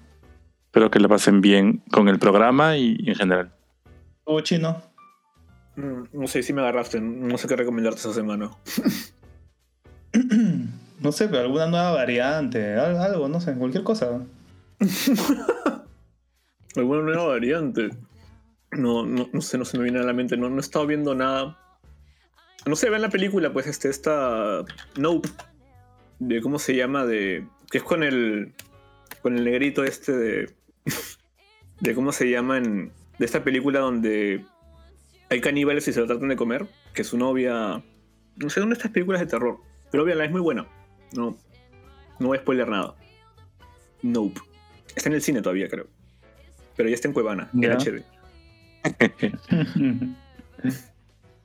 Espero que la pasen bien con el programa y, en general. ¿O chino? Mm, no sé si me agarraste, no sé qué recomendarte esta semana. no sé, pero alguna nueva variante, algo, no sé, cualquier cosa. alguna nueva variante. No, no, no sé, no se me viene a la mente, no, no he estado viendo nada. No sé, vean la película, pues este, esta Nope. De cómo se llama, de. que es con el. con el negrito este de de cómo se llaman, de esta película donde hay caníbales y se lo tratan de comer, que su novia, no sé, dónde estas películas de terror, pero la es muy buena, no, no voy a spoiler nada. Nope. Está en el cine todavía, creo. Pero ya está en Cuevana, en HD.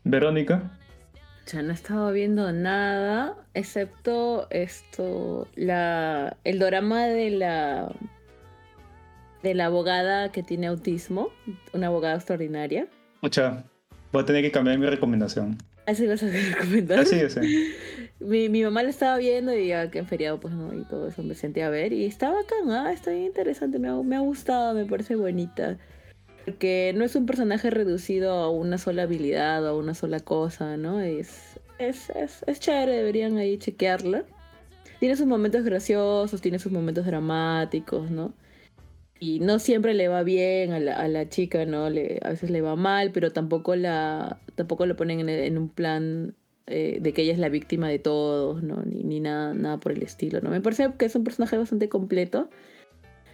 Verónica. Ya no he estado viendo nada, excepto esto, la, el drama de la de la abogada que tiene autismo, una abogada extraordinaria. Mucha. Voy a tener que cambiar mi recomendación. Así vas a recomendar. Así es. Mi, mi, mamá la estaba viendo y ya que en feriado, pues no, y todo eso me senté a ver. Y estaba acá, ah, está bien interesante, me ha, me ha gustado, me parece bonita. Porque no es un personaje reducido a una sola habilidad o a una sola cosa, ¿no? Es, es, es, es chévere, deberían ahí chequearla. Tiene sus momentos graciosos, tiene sus momentos dramáticos, ¿no? Y no siempre le va bien a la, chica, ¿no? Le, a veces le va mal, pero tampoco la tampoco lo ponen en, un plan eh, de que ella es la víctima de todos, ¿no? Ni, ni nada, nada por el estilo, ¿no? Me parece que es un personaje bastante completo.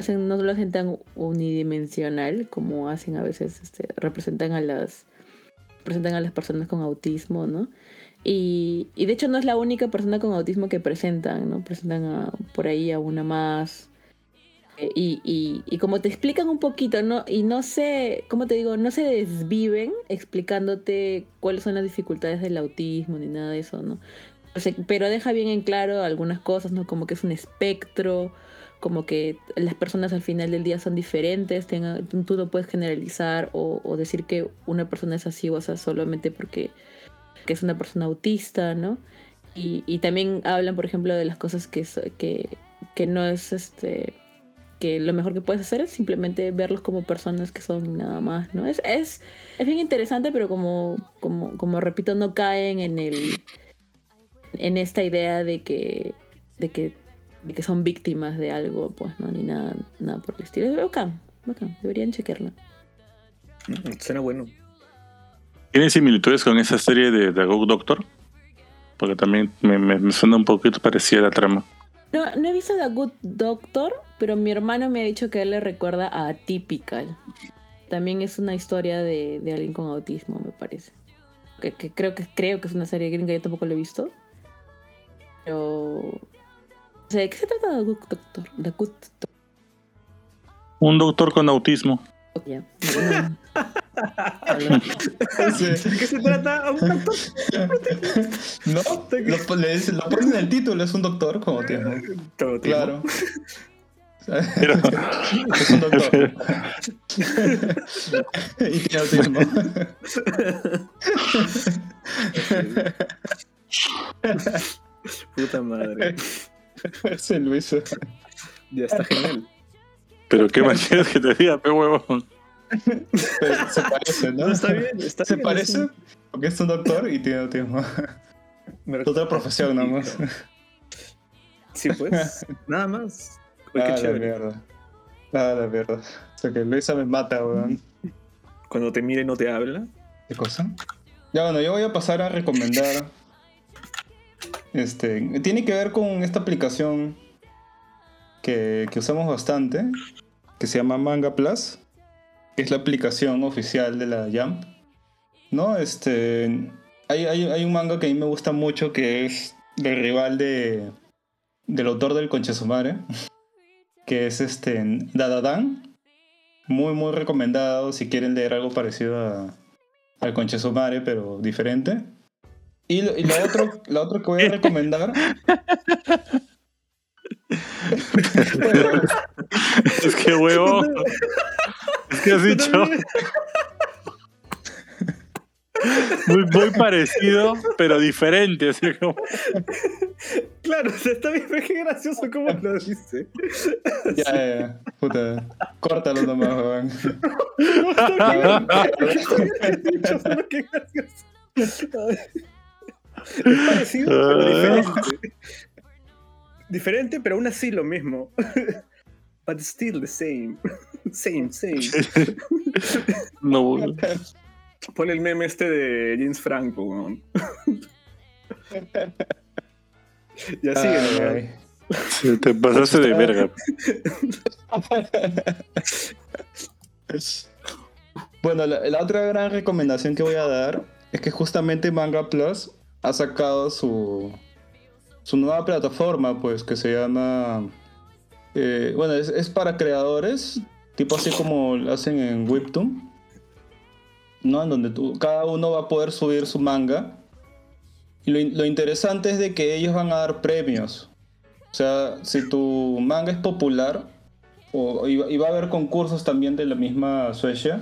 No lo hacen tan unidimensional como hacen a veces, este, representan a las representan a las personas con autismo, ¿no? Y, y, de hecho no es la única persona con autismo que presentan, ¿no? Presentan a, por ahí a una más. Eh, y, y, como te explican un poquito, ¿no? Y no sé, ¿cómo te digo? No se desviven explicándote cuáles son las dificultades del autismo ni nada de eso, ¿no? Pero deja bien en claro algunas cosas, ¿no? Como que es un espectro, como que las personas al final del día son diferentes, tenga, tú no puedes generalizar o, decir que una persona es así, o sea, solamente porque que es una persona autista, ¿no? Y, y también hablan, por ejemplo, de las cosas que, que, que no es este que lo mejor que puedes hacer es simplemente verlos como personas que son nada más, ¿no? Es, es, es bien interesante, pero como, como, como repito, no caen en el en esta idea de que, de que, de que son víctimas de algo, pues, ¿no? Ni nada, nada por el estilo. Es bacán, bacán, deberían chequearla. Mm, suena bueno. ¿Tiene similitudes con esa serie de The Good Doctor? Porque también me, me, me suena un poquito parecida la trama. No, no he visto The Good Doctor, pero mi hermano me ha dicho que él le recuerda a Atypical. También es una historia de, de alguien con autismo, me parece. Que, que, creo que creo que es una serie gringa, yo tampoco lo he visto. Pero. O sea, ¿de qué se trata Good Doctor? The Good Doctor. Un doctor con autismo. Yeah. ¿De qué se trata? ¿Un doctor? no, lo, le, lo ponen en el título, es un doctor como autismo. Claro. Pero, es un doctor. y tiene autismo. Puta madre. Ese Luis. Ya está genial. Pero qué más quieres que te diga, pe huevón. Pero se parece, ¿no? No, está bien, está se bien, parece sí. porque es un doctor y tiene autismo. Otra profesión nomás. Sí, pues. Nada más. Uy, Ah, qué la mierda. Ah, la mierda. O sea que Luisa me mata, weón. Cuando te mire y no te habla. ¿Qué cosa? Ya bueno, yo voy a pasar a recomendar. Este. Tiene que ver con esta aplicación que, que usamos bastante. Que se llama Manga Plus. Que es la aplicación oficial de la Jump. ¿No? Este. Hay, hay, hay un manga que a mí me gusta mucho que es del rival de. del autor del Conchesumare. Que es este. Dadadan. Muy, muy recomendado si quieren leer algo parecido a, al Conchesumare, pero diferente. Y, lo, y lo otro, lo otro que voy a recomendar. es que huevo. Es que has dicho. Muy, muy parecido, pero diferente. Así como. Claro, o sea, está bien, pero qué gracioso cómo lo dice. Ya, ya, ya. Puta. Córtalo nomás, weón. No, bien. Solo qué gracioso. Es parecido, pero diferente. Diferente, pero aún así lo mismo. But still the same. Same, same. No, Pon el meme este de James Franco, weón. Ya sigue, ay. te pasaste de verga. Bueno, la, la otra gran recomendación que voy a dar es que justamente Manga Plus ha sacado su, su nueva plataforma, pues, que se llama... eh, bueno, es, es para creadores, tipo así como lo hacen en Webtoon, ¿no? En donde tú, cada uno va a poder subir su manga. Y lo, lo interesante es de que ellos van a dar premios. O sea, si tu manga es popular, o, y, va- a haber concursos también de la misma Suecia,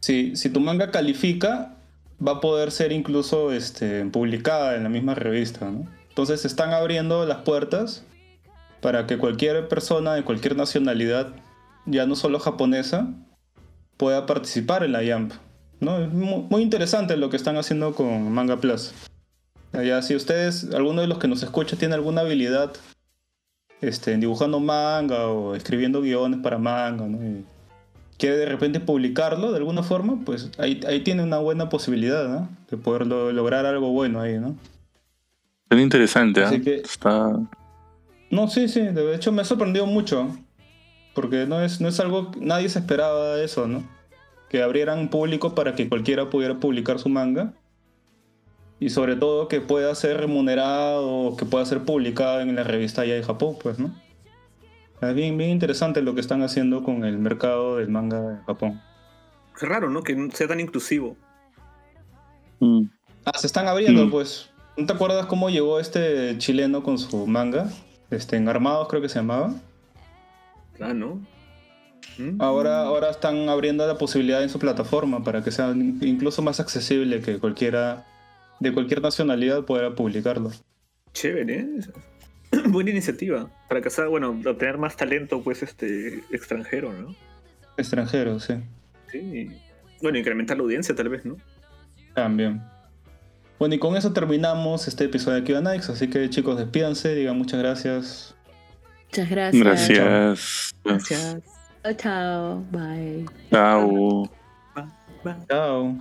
si, si tu manga califica, va a poder ser incluso este, publicada en la misma revista. Entonces se están abriendo las puertas para que cualquier persona de cualquier nacionalidad, ya no solo japonesa, pueda participar en la Jump. ¿No? Es mu- muy interesante lo que están haciendo con Manga Plus. Ya si ustedes, alguno de los que nos escucha, tiene alguna habilidad este, dibujando manga o escribiendo guiones para manga, ¿no? Y quiere de repente publicarlo de alguna forma, pues ahí, ahí tiene una buena posibilidad, ¿no? De poder lograr algo bueno ahí, ¿no? Es interesante, ¿eh? Está... No, sí, sí, de hecho me ha sorprendido mucho, porque no es, no es algo, nadie se esperaba eso, ¿no? Que abrieran público para que cualquiera pudiera publicar su manga y sobre todo que pueda ser remunerado, que pueda ser publicado en la revista allá de Japón, pues, ¿no? Es bien, bien interesante lo que están haciendo con el mercado del manga de Japón. Es raro, ¿no? Que sea tan inclusivo. Mm. Ah, se están abriendo, mm. pues. ¿No te acuerdas cómo llegó este chileno con su manga? Este, en Armados creo que se llamaba. Ah, ¿no? Ahora, ahora están abriendo la posibilidad en su plataforma para que sea incluso más accesible que cualquiera de cualquier nacionalidad pueda publicarlo. Chévere, ¿eh? Buena iniciativa. Para que sea, bueno, obtener más talento, pues, este, extranjero, ¿no? Extranjero, sí. Sí. Bueno, incrementar la audiencia, tal vez, ¿no? También. Bueno, y con eso terminamos este episodio de Kiva así que chicos, despídanse, digan muchas gracias. Muchas gracias. Gracias. Gracias. ở chào. Bye. Chào. Bạn đâu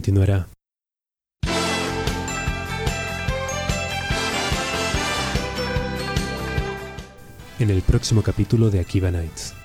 continuará. En el próximo capítulo de Akiva Nights.